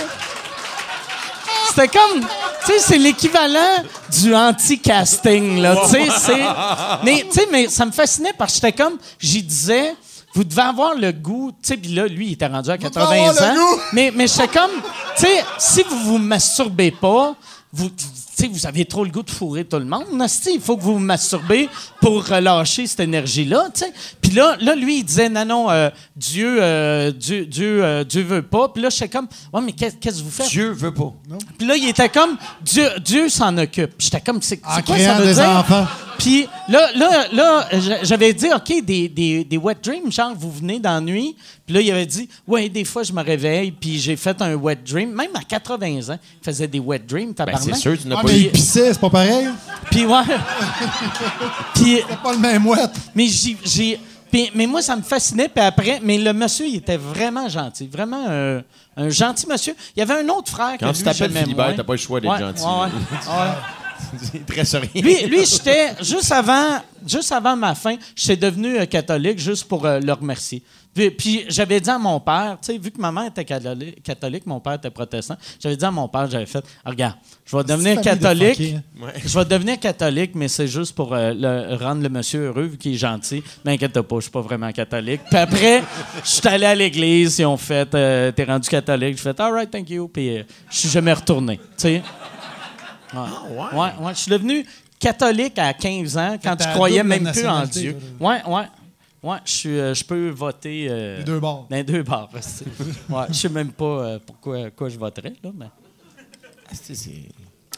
c'était comme. Tu sais, c'est l'équivalent du anti-casting, là. Tu sais, c'est. Mais, tu sais, mais ça me fascinait parce que j'étais comme. J'y disais. Vous devez avoir le goût, tu sais, puis là, lui, il était rendu à 80 devez avoir le ans. Mais, mais j'étais comme, tu sais, si vous vous masturbez pas, vous, tu sais, vous avez trop le goût de fourrer tout le monde. Il faut que vous vous masturbez pour relâcher cette énergie-là, tu sais. Puis là, là, lui, il disait, non, non, euh, Dieu, euh, Dieu, Dieu, euh, Dieu veut pas. Puis là, j'étais comme, ouais, mais qu'est- qu'est-ce que vous faites? Dieu veut pas. Puis là, il était comme, Dieu, Dieu s'en occupe. Puis J'étais comme, c'est quoi créant ça veut des dire? enfants. Puis là, là, là, j'avais dit, OK, des, des, des wet dreams, genre, vous venez dans la nuit. Puis là, il avait dit, ouais, des fois, je me réveille, puis j'ai fait un wet dream. Même à 80 ans, il faisait des wet dreams, Ben, c'est sûr, tu n'as Ah, pas mais eu. il pissait, c'est pas pareil. Puis ouais. puis, C'est pas le même ouette. mais j'ai... puis- mais moi, ça me fascinait. Puis après, mais le monsieur, il était vraiment gentil. Vraiment euh, un gentil monsieur. Il y avait un autre frère que Quand lui, tu t'appelles Philibert, t'as pas le choix d'être Ouais, gentil. ouais, ouais. Très sérieux. Lui, lui j'étais, juste avant, juste avant ma fin, j'étais devenu euh, catholique juste pour euh, le remercier. Puis, puis j'avais dit à mon père, tu sais, vu que ma mère était catholique, mon père était protestant, j'avais dit à mon père, j'avais fait, Ah, regarde, je vais devenir de catholique. hein. Je vais devenir catholique, mais c'est juste pour euh, le- rendre le monsieur heureux, vu qu'il est gentil. Mais inquiète pas, je suis pas vraiment catholique. Puis après, je suis allé à l'église, ils ont fait, euh, t'es rendu catholique. J'ai fait, all right, thank you. Puis euh, je suis jamais retourné. Tu sais. Ouais. ouais, ouais. Je suis devenu catholique à 15 ans quand t'as tu croyais même plus en Dieu. Ouais, ouais. Ouais, je, suis, euh, je peux voter. euh, Les deux bords. Dans les deux bords. ouais, je sais même pas euh, pourquoi quoi je voterais, là, mais.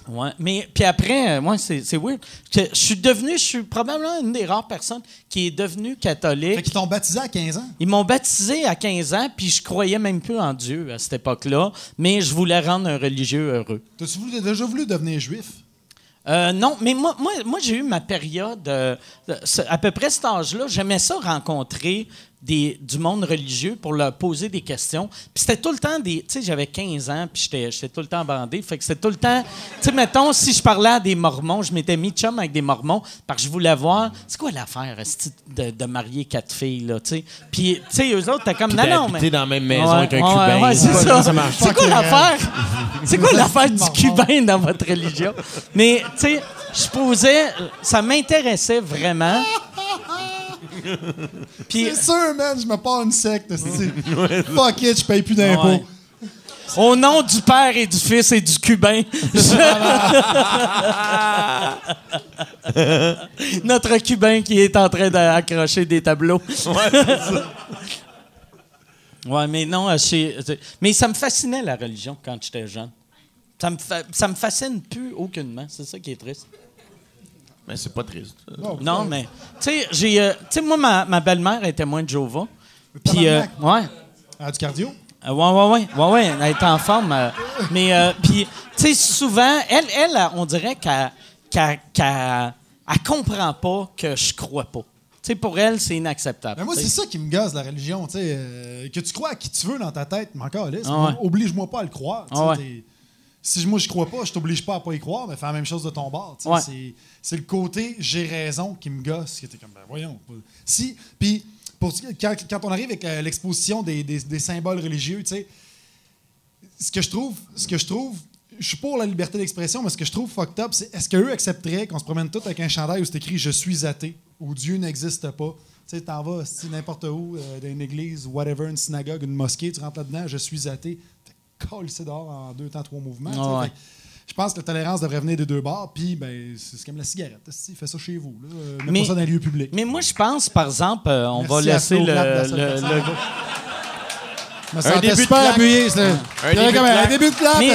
Ouais, mais puis après, euh, moi, c'est c'est weird. Je suis devenu, je suis probablement une des rares personnes qui est devenue catholique. Fait qu'ils t'ont baptisé à 15 ans? Ils m'ont baptisé à 15 ans, puis je croyais même plus en Dieu à cette époque-là, mais je voulais rendre un religieux heureux. T'as-tu voulu- déjà voulu devenir juif? Euh, non, mais moi, moi, moi j'ai eu ma période, euh, à peu près cet âge-là, j'aimais ça rencontrer des, du monde religieux pour leur poser des questions. Puis c'était tout le temps des. Tu sais, j'avais 15 ans, puis j'étais j'étais tout le temps bandé. Fait que c'était tout le temps. Tu sais, mettons, si je parlais à des Mormons, je m'étais mis chum avec des Mormons parce que je voulais voir. C'est quoi l'affaire, de, de marier quatre filles, là, tu sais? Puis, tu sais, eux autres, t'es comme. Non, non, mais. T'es dans la même maison Ouais, avec un ouais, Cubain. ouais, c'est ça. ça marche. C'est quoi l'affaire? C'est quoi l'affaire du cubain dans votre religion? Mais, tu sais, je posais. Ça m'intéressait vraiment. C'est sûr, man, je me pars une secte. Fuck it, je paye plus d'impôts. Ouais. au nom du Père et du Fils et du cubain, je- notre cubain qui est en train d'accrocher des tableaux. Ouais, mais non, euh, mais ça me fascinait la religion quand j'étais jeune. Ça me, fa- ça me fascine plus aucunement. C'est ça qui est triste. Mais c'est pas triste. Non, mais tu sais, j'ai, euh, tu sais, moi, ma, ma belle-mère est témoin de Jéhovah. Puis, euh, ouais. Ah, du cardio? Euh, ouais, ouais, ouais, ouais, ouais, elle est en forme. euh, mais, euh, puis, tu sais, souvent, elle, elle, on dirait qu'elle qu'elle, qu'elle- elle comprend pas que je crois pas. Tu sais, pour elle, c'est inacceptable. Mais moi, c'est ça qui me gosse, la religion. tu sais, euh, que tu crois à qui tu veux dans ta tête, mais encore là, Ah ouais. oblige-moi pas à le croire. Ah ouais. Si moi, je crois pas, je t'oblige pas à pas y croire, mais fais la même chose de ton bord. Ouais. c'est- C'est le côté j'ai raison qui me gosse. Qui était comme, ben voyons. Si, puis, pour- quand, quand on arrive avec euh, l'exposition des, des- des symboles religieux, tu sais, ce que je trouve, ce que je trouve, je suis pour la liberté d'expression, mais ce que je trouve fucked up, c'est est-ce qu'eux accepteraient qu'on se promène tous avec un chandail où c'est écrit Je suis athée ou Dieu n'existe pas? Tu sais, t'en vas si n'importe où, euh, dans une église, whatever, une synagogue, une mosquée, tu rentres là-dedans, je suis athée. C'est dehors en deux temps, trois mouvements. ouais. Je pense que la tolérance devrait venir des deux bords, puis ben, c'est comme la cigarette. Si, Fais ça chez vous. Là. Mets Mais- pas ça dans les lieux publics. Mais moi, je pense, par exemple, euh, on Merci va laisser le, sentais début de super appuyé. Un un début de claque, Mais-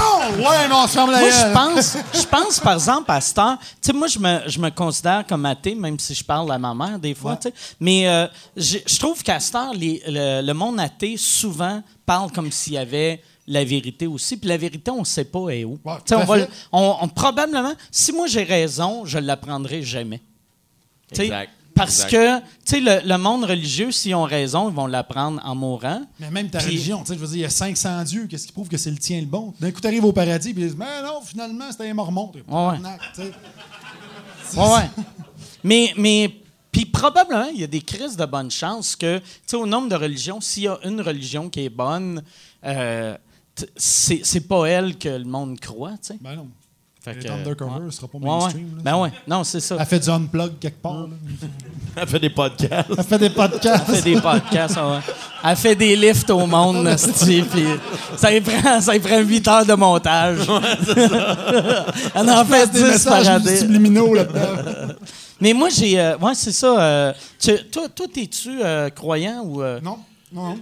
raison! Ouais, mais on se ferme la Moi, je pense, je pense, par exemple, à cette heure, tu sais, moi, je me, je me considère comme athée, même si je parle à ma mère des fois, Ouais. tu sais. Mais euh, je trouve qu'à cette heure, les- le, le monde athée, souvent, parle comme s'il y avait la vérité aussi. Puis la vérité, on ne sait pas est où. Ouais, Tu sais, tout on va on- on- probablement, si moi j'ai raison, je ne l'apprendrai jamais. Tu sais, Exact. Parce Exact. que, tu sais, le, le monde religieux, s'ils ont raison, ils vont l'apprendre en mourant. Mais même ta Puis- religion, tu sais, je veux dire, il y a 500 dieux. Qu'est-ce qui prouve que c'est le tien le bon? D'un coup, tu arrives au paradis, puis ils disent, mais non, finalement, c'était un mormon. Ouais, ouais. mais, mais, puis probablement, il y a des crises de bonne chance que, tu sais, au nombre de religions, s'il y a une religion qui est bonne, euh, c'est pas elle que le monde croit, tu sais. Ben non. Fait Elle que, undercover, ouais. ce sera pas Ouais, ouais. mainstream. là. Ben ouais, non, c'est ça. Elle fait du unplug quelque part. Elle fait des podcasts. Elle fait des podcasts. Elle fait des podcasts, ouais. Elle fait des lifts au monde, esti, puis ça y prend, ça y prend 8 heures de montage. Elle en fait des 10 par messages année. subliminaux là-dedans. Mais moi, j'ai. euh, ouais, c'est ça. euh, tu- toi, toi, t'es-tu euh, croyant ou. euh, Non, non, non.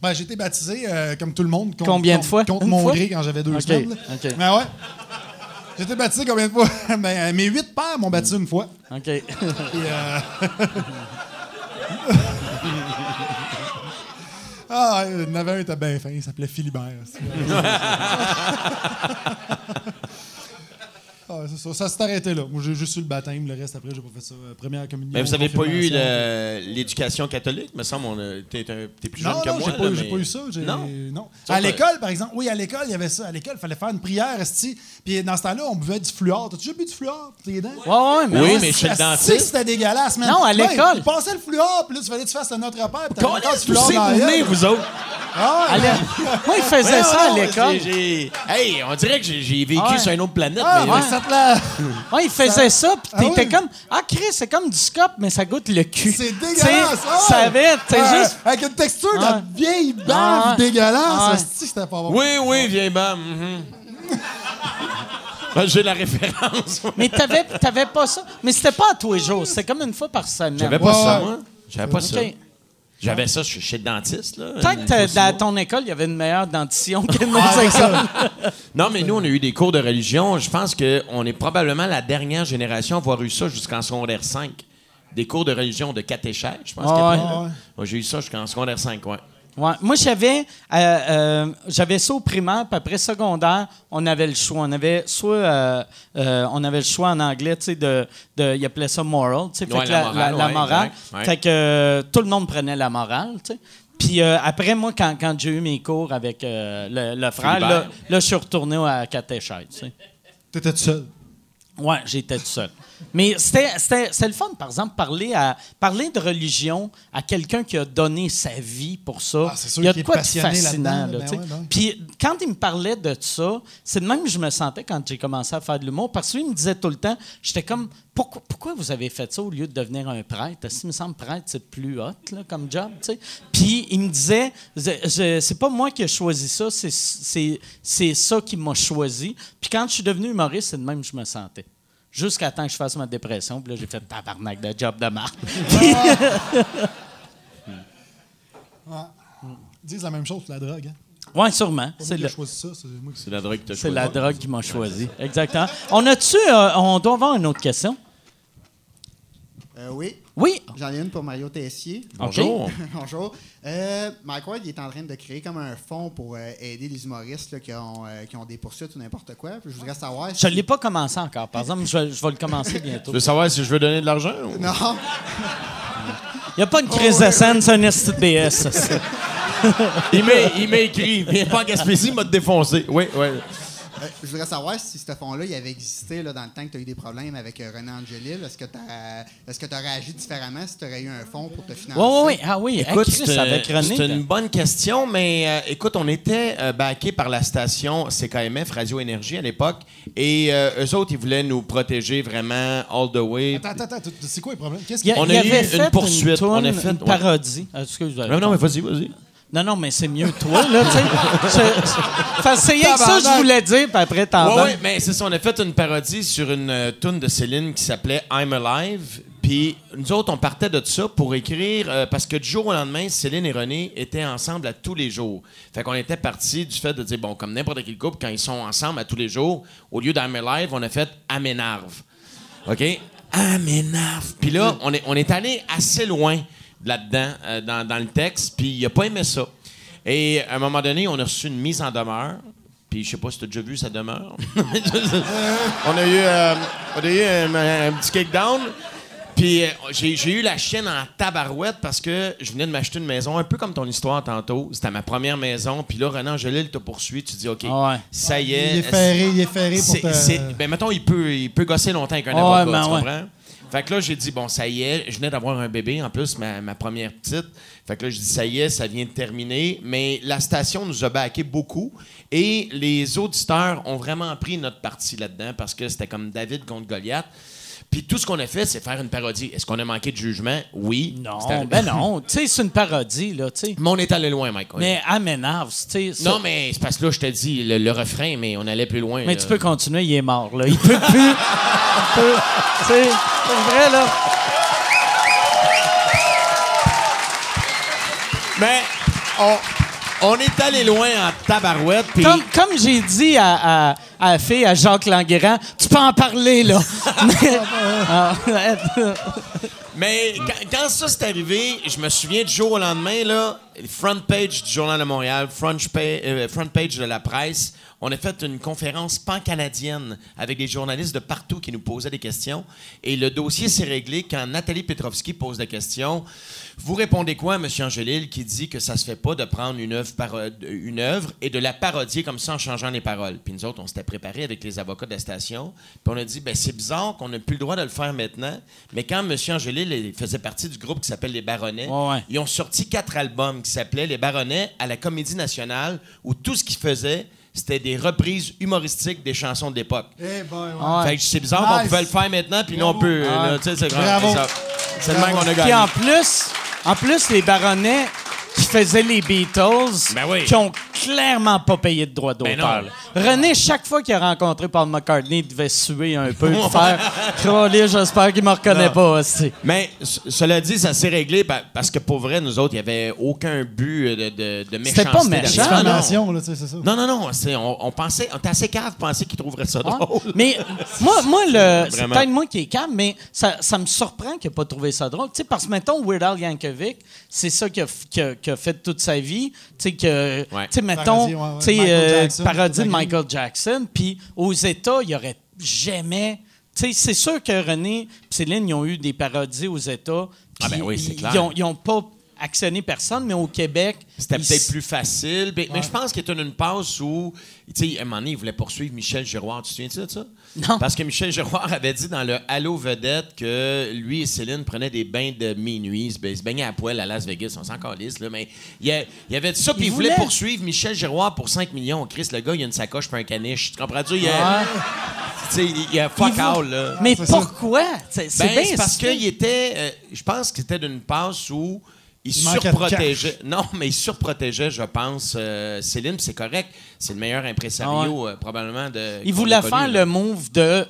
Ben, j'ai été baptisé euh, comme tout le monde. Contre, Combien de contre- fois? Contre Une mon fois? gré quand j'avais deux Ok, semaines. là. ok. Ben ouais. J'ai été baptisé combien de fois? ben, euh, mes huit pères m'ont baptisé une fois. OK. Puis, euh, ah, il y en avait un était bien fin, il s'appelait Philibert. ah, c'est ça, ça s'est arrêté là. Moi, j'ai juste eu le baptême, le reste après, j'ai pas fait ça. Euh, Première communion. Mais vous n'avez pas eu l'éducation catholique, me semble. on a- T'es plus jeune Non, que non, moi. j'ai pas, là, eu- j'ai mais- pas eu ça. j'ai- Non? non. À l'école, par exemple, oui, à l'école, il y avait ça. À l'école, il fallait faire une prière, esti. Puis dans ce temps-là, on buvait du fluor. T'as-tu déjà bu du fluor pour tes dents? Ouais, ouais, mais. Oui, mais chez le dentiste. c'était dégueulasse, man. Non, à l'école. Il passait le fluor, puis là, tu fallait que tu fasses un autre repère. puis t'avais encore du fluor dans venez, vous autres? Ah, Moi, il faisait ça à l'école. Hey, on dirait que j'ai vécu Ah sur une autre planète. Ah, ouais, il faisait ça, puis Ah t'étais comme. Ah, Chris, c'est comme du scop, mais ça goûte le cul. C'est dégueulasse. ah Ça avait, t'es Ouais, juste. Avec une texture de Ah. vieille bave Ah dégueulasse. Ah ouais. esti, c'était pas bon. Oui, oui, vieille bam. mhm. Ben, J'ai la référence. Mais t'avais, t'avais pas ça. Mais c'était pas à tous les jours, c'était comme une fois par semaine. J'avais pas Ouais, ça, moi. J'avais pas ça. J'avais ça chez chez le dentiste. Là, une que dans ton école, il y avait une meilleure dentition que nos Ah, ça. Non, mais nous, on a eu des cours de religion. Je pense qu'on est probablement la dernière génération à avoir eu ça jusqu'en secondaire 5. Des cours de religion de catéchèse, je pense. Qu'il ouais. Ouais, J'ai eu ça jusqu'en secondaire 5, ouais. Ouais. Moi, j'avais, euh, euh, j'avais ça au primaire, puis après secondaire, on avait le choix. On avait soit, euh, euh, on avait le choix en anglais, tu sais, de, de, ils appelaient ça moral, tu sais, fait Ouais, que la la, morale, la- la ouais, morale. exact, ouais. Fait que euh, tout le monde prenait la morale, tu sais. Puis euh, après, moi, quand, quand j'ai eu mes cours avec euh, le, le frère, là, là, je suis retourné à catéchèse, tu sais. T'étais tout seul? Ouais, j'étais tout seul. Mais c'était le fun, par exemple, parler, à, parler de religion à quelqu'un qui a donné sa vie pour ça. Ah, c'est sûr il y a de quoi de fascinant. là, ben ouais. Puis quand il me parlait de ça, c'est de même que je me sentais quand j'ai commencé à faire de l'humour. Parce qu'il me disait tout le temps, j'étais comme, pourquoi, pourquoi vous avez fait ça au lieu de devenir un prêtre? Parce qu'il me semble prêtre, c'est plus hot là, comme job. Puis il me disait, c'est pas moi qui ai choisi ça, c'est, c'est, c'est ça qui m'a choisi. Puis quand je suis devenu humoriste, c'est de même que je me sentais. Jusqu'à temps que je fasse ma dépression. Puis là, j'ai fait tabarnak de job de marque. Ils disent la même chose pour la drogue. Hein? Oui, sûrement. C'est moi qui le- ai choisi ça, c'est moi qui C'est la drogue que t'as C'est choisi. la drogue qui m'a choisi. Exactement. On a-tu. euh, on doit avoir une autre question? Euh, oui, Oui. j'en ai une pour Mario Tessier. Bonjour. Bonjour. Euh, Mike Ward il est en train de créer comme un fonds pour euh, aider les humoristes là, qui, ont, euh, qui ont des poursuites ou n'importe quoi. Puis je voudrais savoir Je si... ne l'ai pas commencé encore. Par exemple, je vais, je vais le commencer bientôt. Tu veux savoir si je veux donner de l'argent? ou- Non, Il n'y a pas une crise de scène, c'est un esti de BS. ça, ça. Il m'a il m'a écrit. Viens pas en Gaspésie, il m'a défoncé. Oui, oui. Euh, je voudrais savoir si ce fonds-là, il avait existé là, dans le temps que tu as eu des problèmes avec euh, René Angelil. Est-ce que tu est-ce que tu aurais agi différemment si tu aurais eu un fonds pour te financer? Oui, oui, oui. Ah oui, Écoute, hey, c'est avec René. c'est là. une bonne question, mais euh, écoute, on était euh, backés par la station CKMF Radio Énergie à l'époque, et euh, eux autres, ils voulaient nous protéger vraiment all the way. Attends, attends, attends. C'est quoi le problème? Qu'est-ce Il, y a- qui. On a avait eu une fait poursuite, on a fait- une ouais. parodie. Ah, excuse, Non, non, mais vas-y, vas-y. Non, non, mais c'est mieux toi, là, tu sais. C'est rien que ça que je voulais dire, puis après, t'en ouais, mais c'est ça. On a fait une parodie sur une euh, tune de Céline qui s'appelait I'm Alive. Puis nous autres, on partait de ça pour écrire, euh, parce que du jour au lendemain, Céline et René étaient ensemble à tous les jours. Fait qu'on était parti du fait de dire, bon, comme n'importe quel couple, quand ils sont ensemble à tous les jours, au lieu d'I'm Alive, on a fait Aménarve. OK? Aménarve. Puis là, on est, on est allé assez loin là-dedans, euh, dans, dans le texte, puis il a pas aimé ça. Et à un moment donné, on a reçu une mise en demeure. Puis je sais pas si tu as déjà vu sa demeure. on a eu, euh, on a eu un, un petit kickdown. Puis euh, j'ai eu la chienne en tabarouette parce que je venais de m'acheter une maison, un peu comme ton histoire tantôt. C'était ma première maison. Puis là, Renan Angelil te poursuit. Tu dis, OK, Ah ouais. ça y est. Il est ferré, il est ferré pour te... Ben, mettons, il peut, il peut gosser longtemps avec un Ouais, avocat, ben tu ouais. Fait que là, j'ai dit, bon, ça y est, je venais d'avoir un bébé, en plus, ma, ma première petite. Fait que là, je dis, ça y est, ça vient de terminer. Mais la station nous a baqué beaucoup et les auditeurs ont vraiment pris notre parti là-dedans parce que c'était comme David contre Goliath. Puis tout ce qu'on a fait, c'est faire une parodie. Est-ce qu'on a manqué de jugement? Oui. Non, ben non. Tu sais, c'est une parodie, là, tu sais. Mais on est allé loin, Mike. oui. Mais Aménarve, tu sais. ça- Non, mais c'est parce que là, je te dis le, le refrain, mais on allait plus loin. Mais là. tu peux continuer, il est mort, là. Il peut plus. Il peut- Tu sais, c'est vrai, là. Mais on, on est allé loin en tabarouette. Comme, comme j'ai dit à, à, à la fille, à Jacques Languerrand, tu peux en parler, là. Mais- Mais quand, quand ça s'est arrivé, je me souviens du jour au lendemain, là, front page du Journal de Montréal, front, euh, front page de la presse, on a fait une conférence pan-canadienne avec des journalistes de partout qui nous posaient des questions. Et le dossier s'est réglé quand Nathalie Petrovski pose la question. Vous répondez quoi à M. Angelil qui dit que ça se fait pas de prendre une œuvre, paro- une œuvre et de la parodier comme ça en changeant les paroles? Puis nous autres, on s'était préparés avec les avocats de la station. Puis on a dit, ben c'est bizarre qu'on n'a plus le droit de le faire maintenant. Mais quand M. Angelil il faisait partie du groupe qui s'appelle Les Baronnets, Ouais, ouais. ils ont sorti quatre albums qui s'appelaient Les Baronnets à la Comédie Nationale, où tout ce qu'ils faisaient, c'était des reprises humoristiques des chansons de l'époque. Eh ben, ouais. Ah ouais. Fait que c'est bizarre qu'on Nice. pouvait le faire maintenant, puis non on peut. Ah. c'est le même qu'on a Puis gagné. en plus, en plus, les baronnets qui faisaient les Beatles, Ben oui. qui ont clairement pas payé de droits Ben d'auteur. René, chaque fois qu'il a rencontré Paul McCartney, il devait suer un peu pour faire Crowley, j'espère qu'il me reconnaît Non. pas. aussi. Mais cela dit, ça s'est réglé pa- parce que pour vrai, nous autres, il n'y avait aucun but de, de, de méchanceté. C'était pas méchant. derrière. Non, là, ça. Non, non, non. c'est- on, on pensait, on était assez cave de penser qu'ils trouveraient ça drôle. Mais moi, moi le, c'est peut-être moi qui est calme, mais ça, ça me surprend qu'il n'ait pas trouvé ça drôle. Tu sais, parce que, mettons, Weird Al Yankovic, c'est ça qu'il a, qu'il a- a fait toute sa vie. Tu sais, que, Ouais. tu sais, mettons, Parodie, ouais, euh, Jackson, parodie de Michael Jackson. Puis aux États, il n'y aurait jamais. Tu sais, c'est sûr que René et Céline, ils ont eu des parodies aux États. Ah ben oui, c'est ils- clair. Ils Ils n'ont pas actionné personne, mais au Québec. C'était ils- peut-être plus facile. Mais, mais je pense qu'il était une passe où, tu sais, à un moment donné, il voulait poursuivre Michel Giroir. Tu te souviens de ça? Non. Parce que Michel Giroir avait dit dans le Halo Vedette que lui et Céline prenaient des bains de minuit. Ils se baignaient à poil à Las Vegas. On s'en calisse, là. Mais il, il avait dit ça, puis Il il voulait poursuivre Michel Giroir pour 5 millions. Chris, le gars, il a une sacoche puis un caniche. Tu comprends-tu? Il a, Ouais. sais, il- il a fuck Il all, veut- là. Mais pourquoi? C'est Ben, bien parce qu'il était. euh, je pense que c'était d'une passe où il, surprotégeait. Non, mais il surprotégeait, je pense, euh, Céline, c'est correct. C'est le meilleur impresario, euh, probablement. De, Il voulait faire là. le move de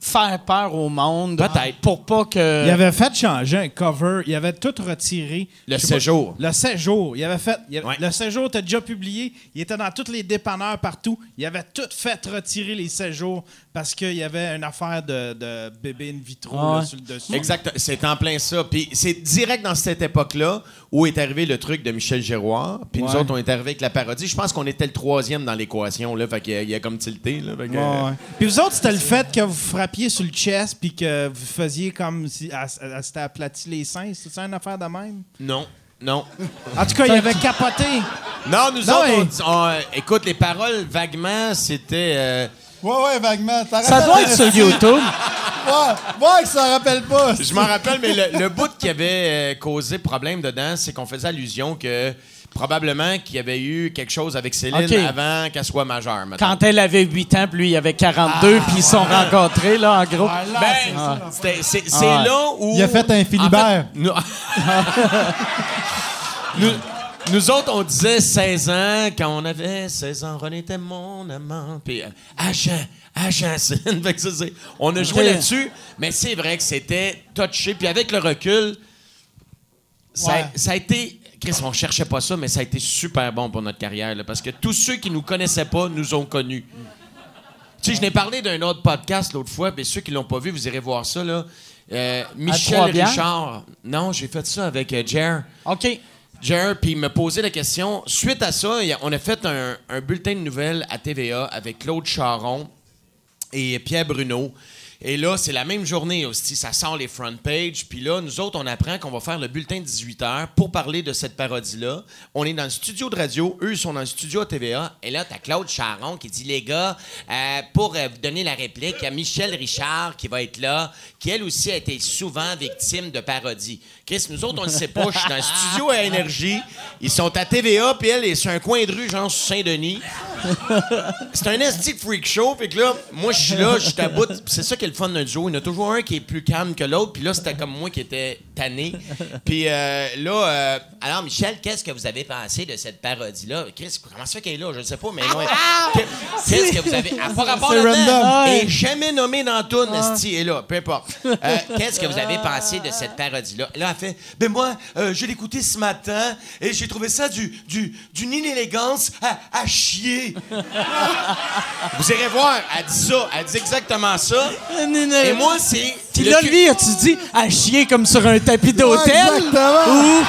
faire peur au monde. Peut-être. Pour pas que. Il avait fait changer un cover. Il avait tout retiré. Le pas- séjour. Le séjour. Il avait fait. il avait- Ouais. Le séjour était déjà publié. Il était dans tous les dépanneurs partout. Il avait tout fait retirer les séjours parce qu'il y avait une affaire de, de bébé in vitro Ah là, sur le dessus. Exact, c'est en plein ça. Puis c'est direct dans cette époque-là où est arrivé le truc de Michel Giroir. Puis nous autres, on est arrivé avec la parodie. Je pense qu'on était le troisième dans l'équation. Là, fait qu'il y a- il y a comme tilté. Là, fait que- Ouais, ouais. Puis vous autres, c'était le fait que vous frappiez sur le chest puis que vous faisiez comme si s'était aplati les seins. C'est ça une affaire de même? Non, non. En tout cas, il avait capoté. Non, nous Non, autres, on on, écoute, les paroles, vaguement, c'était... euh, Ouais, ouais, vaguement. Ça doit être sur YouTube. Ouais, ouais, que ça rappelle pas. Je m'en rappelle, mais le, le bout qui avait euh, causé problème dedans, c'est qu'on faisait allusion que probablement qu'il y avait eu quelque chose avec Céline avant qu'elle soit majeure. mettons. Quand elle avait 8 ans, puis lui, il avait 42, puis ils se sont rencontrés, là, en gros. Ah, là, Ben, c'est Ah là où... Il a fait un Philibert. En fait, nous, nous, nous autres, on disait 16 ans. Quand on avait 16 ans, René était mon amant. Puis, euh, agent, on a joué là-dessus, mais c'est vrai que c'était touché. Puis avec le recul, ça, Ouais. ça a été. Chris, on cherchait pas ça, mais ça a été super bon pour notre carrière. là, parce que tous ceux qui nous connaissaient pas nous ont connus. Tu sais, je n'ai parlé d'un autre podcast l'autre fois, mais ceux qui l'ont pas vu, vous irez voir ça. Là. Euh, Michel? Richard. Non, j'ai fait ça avec euh, Jer. OK. Jer, puis me posait la question. Suite à ça, on a fait un, bulletin de nouvelles à TVA avec Claude Charon et Pierre Bruno. Et là, c'est la même journée aussi. Ça sort les front pages. Puis là, nous autres, on apprend qu'on va faire le bulletin de 18h pour parler de cette parodie-là. On est dans le studio de radio. Eux, ils sont dans le studio à TVA. Et là, t'as Claude Charon qui dit, les gars, euh, pour euh, donner la réplique, il y a Michel Richard qui va être là, qui, elle aussi, a été souvent victime de parodies. Nous autres, on ne sait pas. Je suis dans le studio à Énergie. Ils sont à TVA, puis elle est sur un coin de rue, genre Saint-Denis. C'est un SD freak show, fait que là, moi, je suis là, je suis à bout. Puis C'est ça qui est le fun d'un duo. Il y en a toujours un qui est plus calme que l'autre, puis là, c'était comme moi qui était tanné. Puis euh, là, euh, alors, Michel, qu'est-ce que vous avez pensé de cette parodie-là? Chris, comment ça fait qu'elle est là? Je ne sais pas, mais non. Que- Qu'est-ce que vous avez. À pas rapport là-dedans. random. Et jamais nommé dans esti est là, peu importe. Euh, Qu'est-ce que vous avez pensé de cette parodie-là? Là, elle fait, ben moi, euh, je l'ai écouté ce matin et j'ai trouvé ça du, du, d'une inélégance à, à chier. vous irez voir, elle dit ça, elle dit exactement ça. Et moi, c'est. Puis le là, lui, as-tu dit à chier comme sur un tapis d'hôtel? exactement. Ou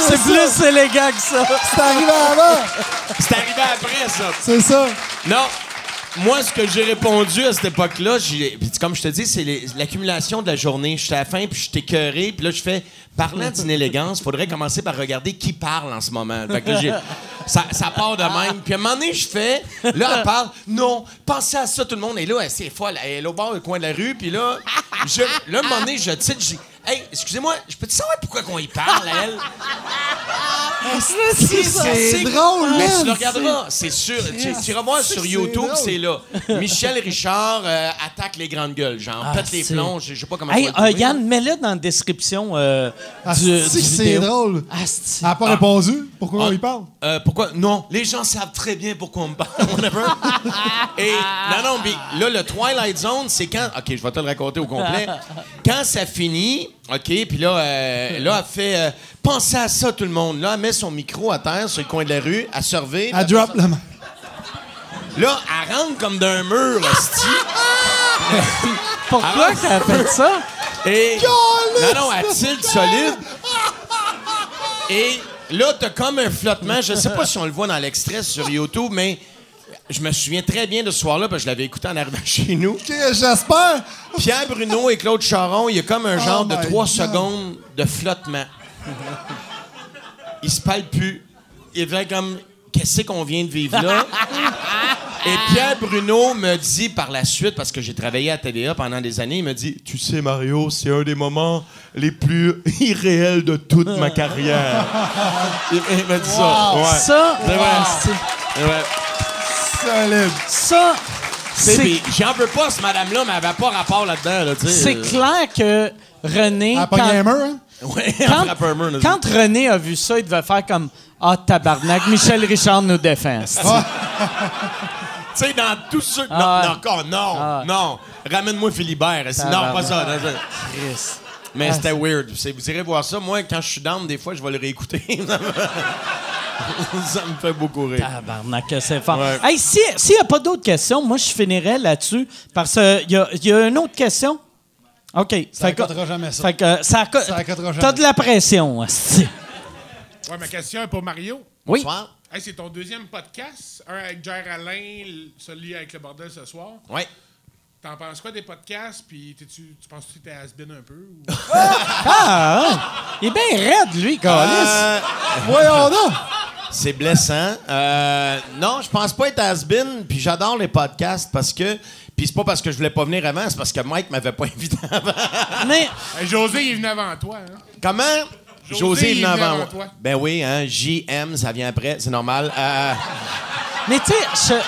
c'est plus élégant que ça? C'est arrivé avant. c'est arrivé après, ça. C'est ça. Non. Moi, ce que j'ai répondu à cette époque-là, comme je te dis, c'est l'accumulation de la journée. J'étais à la fin, puis j'étais écœuré, puis là, je fais, parlant d'inélégance, faudrait commencer par regarder qui parle en ce moment. Fait que là, ça, ça part de même. Puis à un moment donné, je fais, là, elle parle, non, pensez à ça, tout le monde. Et là, elle, c'est folle, elle est au bord du coin de la rue, puis là, là, à un moment donné, je titre, je hey, excusez-moi, je peux te savoir pourquoi qu'on y parle, à elle? C'est C'est drôle, Mais tu le regarderas, c'est sûr. Tu, tu iras voir sur YouTube, c'est là. Michel Richard euh, attaque les grandes gueules, genre Ah, pète les c'est- plombs, je je sais pas comment Hey, euh, Yann, mets-le dans la description euh, Ah, du, c'est du que c'est vidéo. drôle. Asti. Elle n'a pas répondu. Pourquoi Ah. on y parle? Euh, pourquoi? Non, les gens savent très bien pourquoi on me parle. whatever. Et non, non, mais là, le Twilight Zone, c'est quand? OK, je vais te le raconter au complet. Quand ça finit, OK, puis là, euh, là, elle fait. euh, Pensez à ça, tout le monde. Là, elle met son micro à terre sur le coin de la rue, elle surveille. Elle drop le. Là, elle rentre comme d'un mur, hostie. Pourquoi Ah, t'as fait ça? Et. Non, non, elle tilt solide. Et là, t'as comme un flottement. Je sais pas si on le voit dans l'extrait sur YouTube, mais je me souviens très bien de ce soir-là, parce que je l'avais écouté en arrivant chez nous. J'espère. Pierre Bruno et Claude Charon, il y a comme un genre de trois secondes de flottement. Ils se parlent plus. Il fait comme qu'est-ce qu'on vient de vivre là? Et Pierre Bruno me dit par la suite, parce que j'ai travaillé à TVA pendant des années, il me dit Tu sais, Mario, c'est un des moments les plus irréels de toute ma carrière. il, il m'a dit ça. Ouais. Ça. Ouais. Solide. ça, C'est- J'en veux pas, ce madame-là, mais elle avait pas rapport là-dedans. Là, c'est clair que René, Elle a quand, pogné un mur, hein? Ouais, quand, un mur, quand René a vu ça, il devait faire comme Ah, tabarnak, Michel Richard nous défend. asti. Tu sais, dans tous ceux. Ah non, ouais. non, encore, non, Ah non. Ramène-moi Philibert. Non, pas ça. non, ça. Chris. Mais Ah, c'était weird. Vous irez voir ça. Moi, quand je suis down, des fois, je vais le réécouter. ça, me... fait beaucoup rire. Tabarnak, c'est fort. Ouais. Hey, si- s'il n'y a pas d'autres questions, moi, je finirais là-dessus parce qu'il y a, il y a une autre question? OK. Ça accotera jamais ça. Fait que euh, ça, Ça jamais. T'as de la pression, asti. Ouais, ma question est pour Mario. Oui. Bonsoir. Hey, c'est ton deuxième podcast, un avec Jer Alain, celui avec le bordel ce soir. Ouais. T'en penses quoi des podcasts? Puis tu penses que tu t'es has-been un peu? ou- Ah, hein? il est bien raide, lui, Calis. Euh, Voyons donc. c'est blessant. Euh, non, je pense pas être has-been. Puis j'adore les podcasts parce que. Puis c'est pas parce que je voulais pas venir avant, c'est parce que Mike m'avait pas invité avant. Mais Hey, José, il est venu avant toi. Hein? Comment? José, José est il venu est venu avant avant moi. toi. Ben oui, hein. JM, ça vient après, c'est normal. Euh, Mais tu sais, je-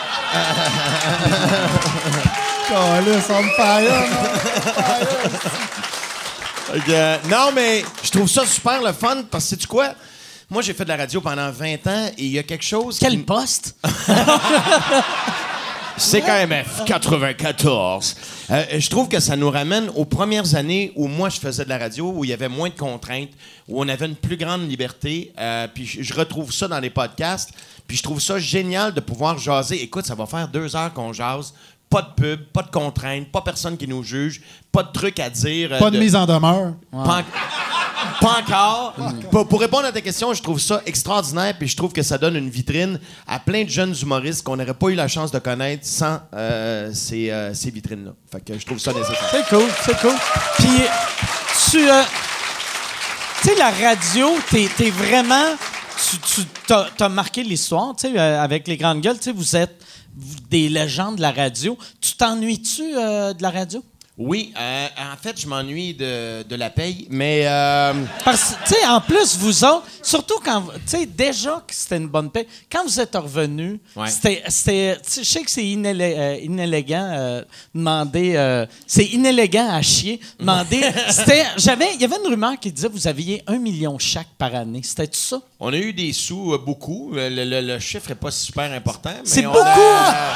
On me non, mais je trouve ça super le fun parce que sais-tu quoi? Moi, j'ai fait de la radio pendant 20 ans et il y a quelque chose. Quel qui- poste? CKMF 94. Euh, je trouve que ça nous ramène aux premières années où moi je faisais de la radio, où il y avait moins de contraintes, où on avait une plus grande liberté. euh, puis je retrouve ça dans les podcasts. Puis je trouve ça génial de pouvoir jaser. Écoute, ça va faire deux heures qu'on jase. Pas de pub, pas de contraintes, pas personne qui nous juge, pas de trucs à dire. euh, Pas de mise en demeure. pas, en- pas encore. Pour, pour répondre à ta question, je trouve ça extraordinaire, puis je trouve que ça donne une vitrine à plein de jeunes humoristes qu'on n'aurait pas eu la chance de connaître sans euh, ces, euh, ces vitrines-là. Fait que je trouve ça nécessaire. C'est cool, c'est cool. Puis, tu. euh, tu sais, la radio, t'es es vraiment. Tu, t'as marqué l'histoire, tu sais, euh, avec les grandes gueules. Tu sais, vous êtes des légendes de la radio. Tu t'ennuies-tu euh, de la radio? Oui, euh, en fait, je m'ennuie de, de la paye, mais euh, Parce que, tu sais, en plus, vous autres, surtout quand, tu sais, déjà que c'était une bonne paix, quand vous êtes revenus, Ouais. c'était, je sais que c'est inélé- euh, inélégant euh, demander, c'est inélégant à chier, demander, c'était, j'avais, il y avait une rumeur qui disait que vous aviez un million chaque par année, c'était ça? on a eu des sous, beaucoup. Le, le- le chiffre n'est pas super important. mais C'est beaucoup! a-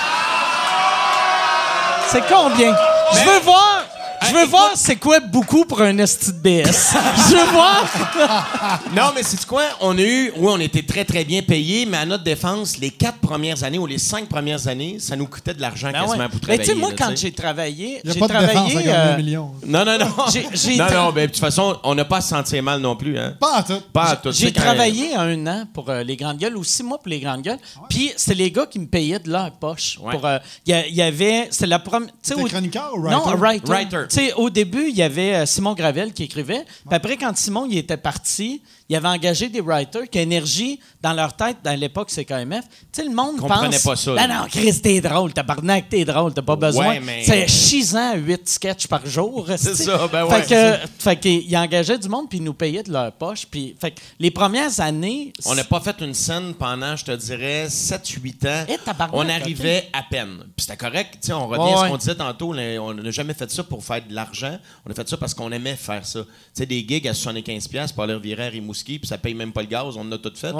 C'est combien? Je veux voir, je veux voir c'est quoi beaucoup pour un esti de BS. Je veux voir. Non, mais c'est quoi? On a eu, oui, on était très, très bien payés, mais à notre défense, les quatre premières années ou les cinq premières années, ça nous coûtait de l'argent Ben quasiment ouais. pour Mais travailler. tu sais, moi, là, quand j'ai travaillé, j'ai pas de défense à travaillé. gagner euh, un million. Non, non, non. Non, tra- non, ben, de toute façon, on n'a pas à se sentir mal non plus, hein? Pas en tout. Pas à tout. J'ai quand- travaillé un an pour euh, les Grandes Gueules, ou six mois pour les Grandes Gueules. Puis c'était les gars qui me payaient de leur poche. Ouais. Euh, Il y, avait. C'est la première. tu sais, T'es au- chroniqueur ou Non, writer? writer. Sais, au début, il y avait euh, Simon Gravel qui écrivait. Puis après, quand Simon il était parti, il avait engagé des writers qui énergie dans leur tête, dans l'époque, c'est KMF. Tu sais, le monde Comprenait pense. pas ça, Ben non, Chris, t'es drôle. Tabarnak, t'es drôle. T'as pas besoin. Ouais, mais- C'est chisant, huit sketchs par jour. C'est ça, ben Fait ouais, que, c'est fait qu'ils engageaient du monde puis ils nous payaient de leur poche. Puis, fait que les premières années. On n'a pas fait une scène pendant, je te dirais, 7-8 ans. Eh, tabarnak, on arrivait à peine. Puis c'était correct. Tu sais, on revient à ce qu'on disait tantôt. On n'a jamais fait ça pour faire de l'argent. On a fait ça parce qu'on aimait faire ça. Tu sais, des gigs à 75$ pour aller revirer à Rimouski, puis ça paye même pas le gaz. On a tout fait.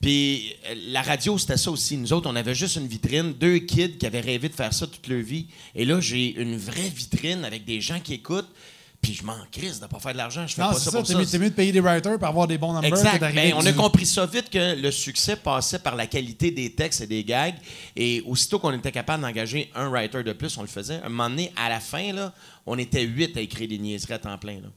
Puis euh, la radio, c'était ça aussi. Nous autres, on avait juste une vitrine, deux kids qui avaient rêvé de faire ça toute leur vie. Et là, j'ai une vraie vitrine avec des gens qui écoutent. Puis je m'en crisse de pas faire de l'argent. Je fais Non, pas c'est ça ça. pour T'es ça. mieux, t'es mieux de payer des writers pour avoir des bons numbers Exact. Ben, on a compris ça vite que le succès passait par la qualité des textes et des gags. Et aussitôt qu'on était capable d'engager un writer de plus, on le faisait. Un moment donné, à la fin, là, on était huit à écrire des niaiseries à temps plein. Là.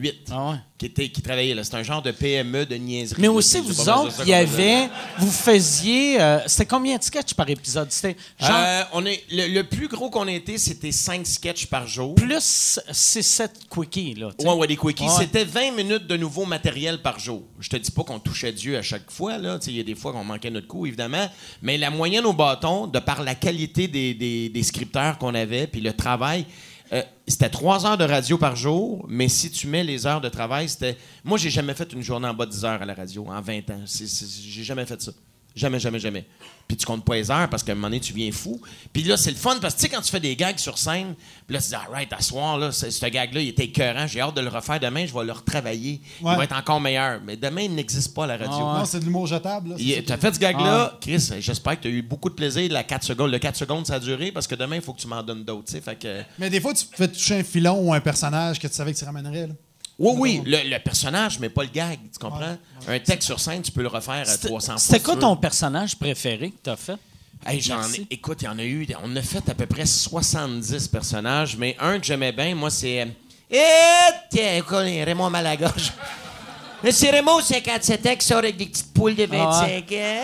Huit. Ah ouais. Qui, étaient, qui travaillaient. là. C'était un genre de PME de niaiserie. Mais aussi, c'est- vous c'est autres, il y avait. Vous faisiez. euh, c'était combien de sketchs par épisode? C'était genre Euh, on est, le, le plus gros qu'on a été, c'était cinq sketchs par jour. plus 6-7 quickies, là. Ouais, ouais, des quickies. Ouais. C'était 20 minutes de nouveau matériel par jour. Je te dis pas qu'on touchait Dieu à chaque fois, Il y a des fois qu'on manquait notre coup, évidemment. Mais la moyenne au bâton, de par la qualité des, des- des scripteurs qu'on avait, puis le travail, euh, c'était trois heures de radio par jour, mais si tu mets les heures de travail, c'était. Moi, j'ai jamais fait une journée en bas de 10 heures à la radio, en 20 ans. J'ai jamais fait ça. Jamais, jamais, jamais. Puis tu comptes pas les heures parce qu'à un moment donné, tu viens fou. Puis là, c'est le fun parce que tu sais, quand tu fais des gags sur scène, puis là, tu dis, ah, right, à soir, là, ce ce gag-là, il était écœurant. J'ai hâte de le refaire demain, je vais le retravailler. Ouais. Il va être encore meilleur. Mais demain, il n'existe pas à la radio. Non, c'est de l'humour jetable. T'as qui- fait ce gag-là, Chris, j'espère que tu as eu beaucoup de plaisir. La 4 secondes, le 4 secondes, ça a duré parce que demain, il faut que tu m'en donnes d'autres. tu sais. Fait que. Mais des fois, tu pouvais toucher un filon ou un personnage que tu savais que tu ramènerais. Là. Oui, oui, le, le personnage, mais pas le gag. Tu comprends? Un texte sur scène, tu peux le refaire à C'était 300 fois. c'était quoi tu ton personnage préféré que t'as fait? Hey, j'en ai- écoute, il y en a eu. On a fait à peu près 70 personnages, mais un que j'aimais bien, moi, c'est. euh, Eh, tiens, écoute, Raymond Malagorge. Mais c'est Raymond, 57 ans, qui sort avec des petites poules de 25 ans.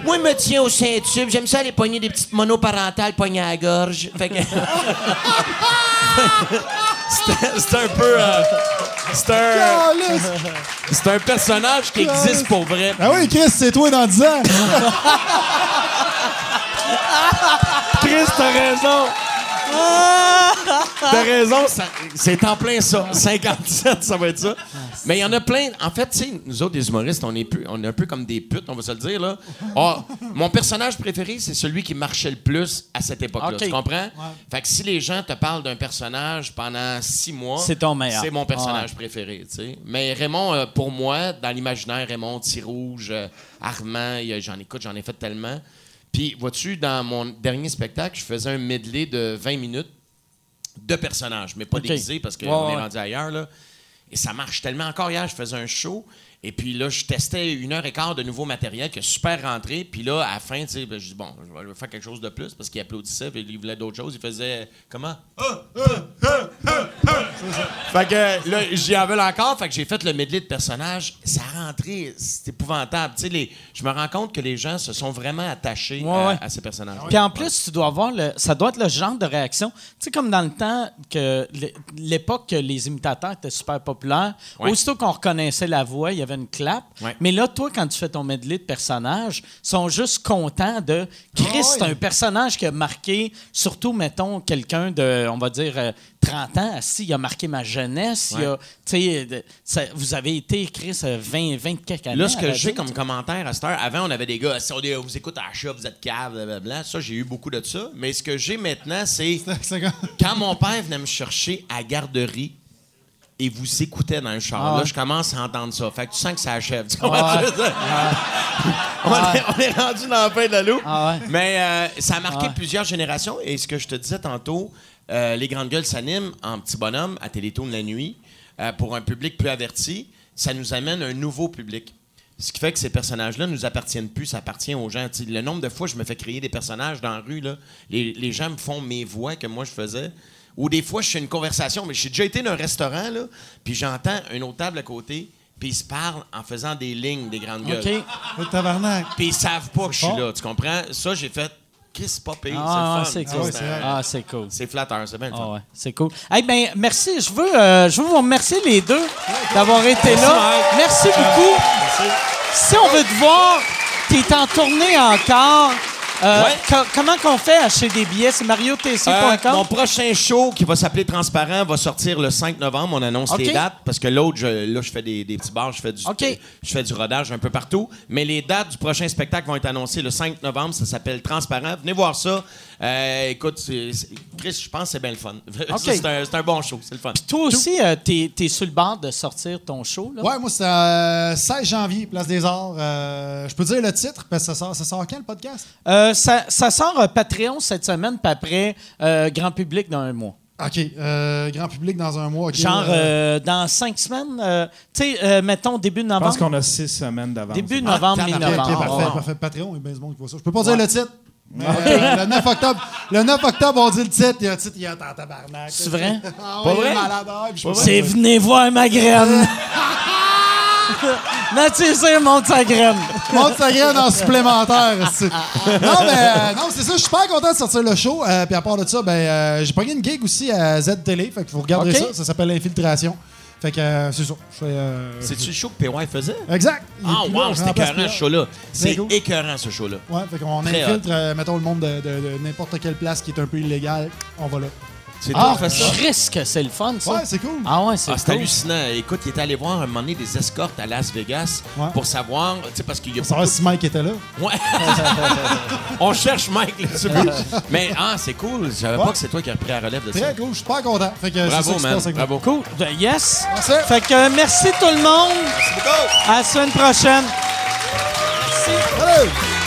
Moi, il me tient au Saint-Tube. J'aime ça les poignées des petites monoparentales poignées à la gorge. Fait que. C'était- c'est un peu. euh, c'est un. C'est un personnage qui existe pour vrai. Ah oui, Chris, c'est toi dans 10 ans. Chris, t'as raison! T'as raison, c'est en plein ça. 57, ça va être ça. Mais il y en a plein. En fait, tu sais, nous autres, les humoristes, on est, peu- on est un peu comme des putes, on va se le dire, là. Ah, mon personnage préféré, c'est celui qui marchait le plus à cette époque-là. Tu comprends? Fait que si les gens te parlent d'un personnage pendant six mois, C'est ton meilleur. C'est mon personnage préféré. Mais Raymond, euh, pour moi, dans l'imaginaire, Raymond, Rouge, Armand, il y a- j'en écoute, j'en ai fait tellement. Puis, vois-tu, dans mon dernier spectacle, je faisais un medley de 20 minutes de personnages, mais pas OK. déguisés parce qu'on Ouais, est rendu ailleurs. Là. Et ça marche tellement. Encore hier, je faisais un show. Et puis là, je testais une heure et quart de nouveau matériel qui a super rentré. Puis là, à la fin, tu sais, ben, je dis, bon, je vais faire quelque chose de plus parce qu'il applaudissait. Puis il voulait d'autres choses. Il faisait, comment? Fait que là, j'y en veux encore. Fait que j'ai fait le medley de personnages. Ça a rentré. C'est épouvantable. Tu sais, les- je me rends compte que les gens se sont vraiment attachés Ouais, à, ouais. à ces personnages. Puis en plus, tu dois avoir le. Ça doit être le genre de réaction. Tu sais, comme dans le temps que l'é- l'époque que les imitateurs étaient super populaires, Ouais. aussitôt qu'on reconnaissait la voix, il y avait une clap. Ouais. Mais là, toi, quand tu fais ton medley de personnages, ils sont juste contents de. Chris, c'est un personnage qui a marqué, surtout, mettons, quelqu'un de, on va dire, euh, 30 ans. Si, il a marqué ma jeunesse. il a- sais, de- ça- vous avez été, Chris, euh, 20, 20 quelques années. Là, ce que j'ai comme commentaire à cette heure, avant, on avait des gars, si on dit, vous écoute à la chat, vous êtes cave, blablabla. Ça, j'ai eu beaucoup de ça. Mais ce que j'ai maintenant, c'est quand mon père venait me chercher à garderie et vous écoutait dans le char, Ah là, je commence à entendre ça. Fait que tu sens que ça achève. Dire? on, est, on est rendu dans la fin de la loupe. Ah. Mais euh, ça a marqué Ah plusieurs générations. Et ce que je te disais tantôt, euh, les grandes gueules s'animent en petit bonhomme à Télétoon la nuit euh, pour un public plus averti. Ça nous amène un nouveau public. Ce qui fait que ces personnages-là ne nous appartiennent plus, ça appartient aux gens. Le nombre de fois que je me fais créer des personnages dans la rue, là, les, les gens me font mes voix que moi je faisais. Ou des fois, je fais une conversation, mais j'ai déjà été dans un restaurant, là, puis j'entends une autre table à côté, puis ils se parlent en faisant des lignes, des grandes gueules. OK. Le tabarnak. Puis ils savent pas que je suis là, tu comprends? Ça, j'ai fait, Chris, pire, Ah, c'est fun. cool. ouais, c'est vrai. Ah, c'est cool. C'est flatteur, c'est bien. Ah ouais, c'est cool. Eh ben, merci. Je veux, euh, je veux vous remercier les deux d'avoir été là. Merci beaucoup. Si on veut te voir, t'es en tournée encore. Euh, Ouais. co- comment qu'on fait à acheter des billets? C'est Euh, mariotc.com? mon prochain show qui va s'appeler Transparent va sortir le 5 novembre. On annonce les dates parce que l'autre, je- là, je fais des, des petits bars, je fais, du, je fais du rodage un peu partout. Mais les dates du prochain spectacle vont être annoncées le 5 novembre. Ça s'appelle Transparent. Venez voir ça. Euh, écoute, c'est- c'est- Chris, je pense que c'est bien le fun. Ça, c'est un, c'est un bon show. C'est le fun. Toi aussi, euh, t'es, t'es sur le bord de sortir ton show. Là? Ouais, moi, c'est euh, 16 janvier, Place des Arts. Euh, je peux dire le titre, parce que ça sort, ça sort quand, le podcast? Euh, ça, ça sort euh, Patreon cette semaine, puis après, euh, grand public dans un mois. OK. euh, grand public dans un mois. ok, Genre, euh, dans cinq semaines, euh, tu sais, euh, mettons début de Je pense novembre. qu'on a six semaines d'avance. Début Ah, novembre, tabarnak. OK, mi-novembre. OK, parfait, Ouais. parfait. Patreon, il y a bien du monde qui voit ça. Je peux pas dire le titre. Mais, euh, le, 9 octobre, le 9 octobre, on dit le titre. Il y a un titre, il y a en tabarnak. C'est vrai? Ah, Pas vrai? ouais, C'est venez voir ma graine. Nature, c'est monte sa graine. Monte sa graine en supplémentaire. non, mais euh, non, c'est ça. Je suis super content de sortir le show. Euh, puis à part de ça, ben, euh, j'ai pogné une gig aussi à Z Télé. Fait que vous regarderez ça. Ça s'appelle Infiltration. Fait que euh, c'est ça. Euh, C'est-tu le show que PY faisait? Exact. Ah, là, wow, remplace écœurant, ce show-là. C'est écœurant, ce show-là. Ouais, fait qu'on infiltre, euh, mettons, le monde de, de- de n'importe quelle place qui est un peu illégale. On va là. C'est Ah, toi qui fais ça? je risque, c'est le fun, ça. Ouais, c'est cool. Ah ouais, c'est Ah, c'est cool. hallucinant. Écoute, il est allé voir un moment donné des escortes à Las Vegas Ouais. pour savoir, tu sais, parce qu'il y a Pour savoir si Mike était là. Ouais. On cherche Mike là-dessus. Mais ah, c'est cool. Je savais Ouais. pas que c'est toi qui as repris la relève de ça. Très cool. Je suis super content. Fait que Bravo, man. avec. Bravo. Cool. Ben, Yes. Merci. Fait que euh, merci tout le monde. Merci beaucoup. À la semaine prochaine. Salut!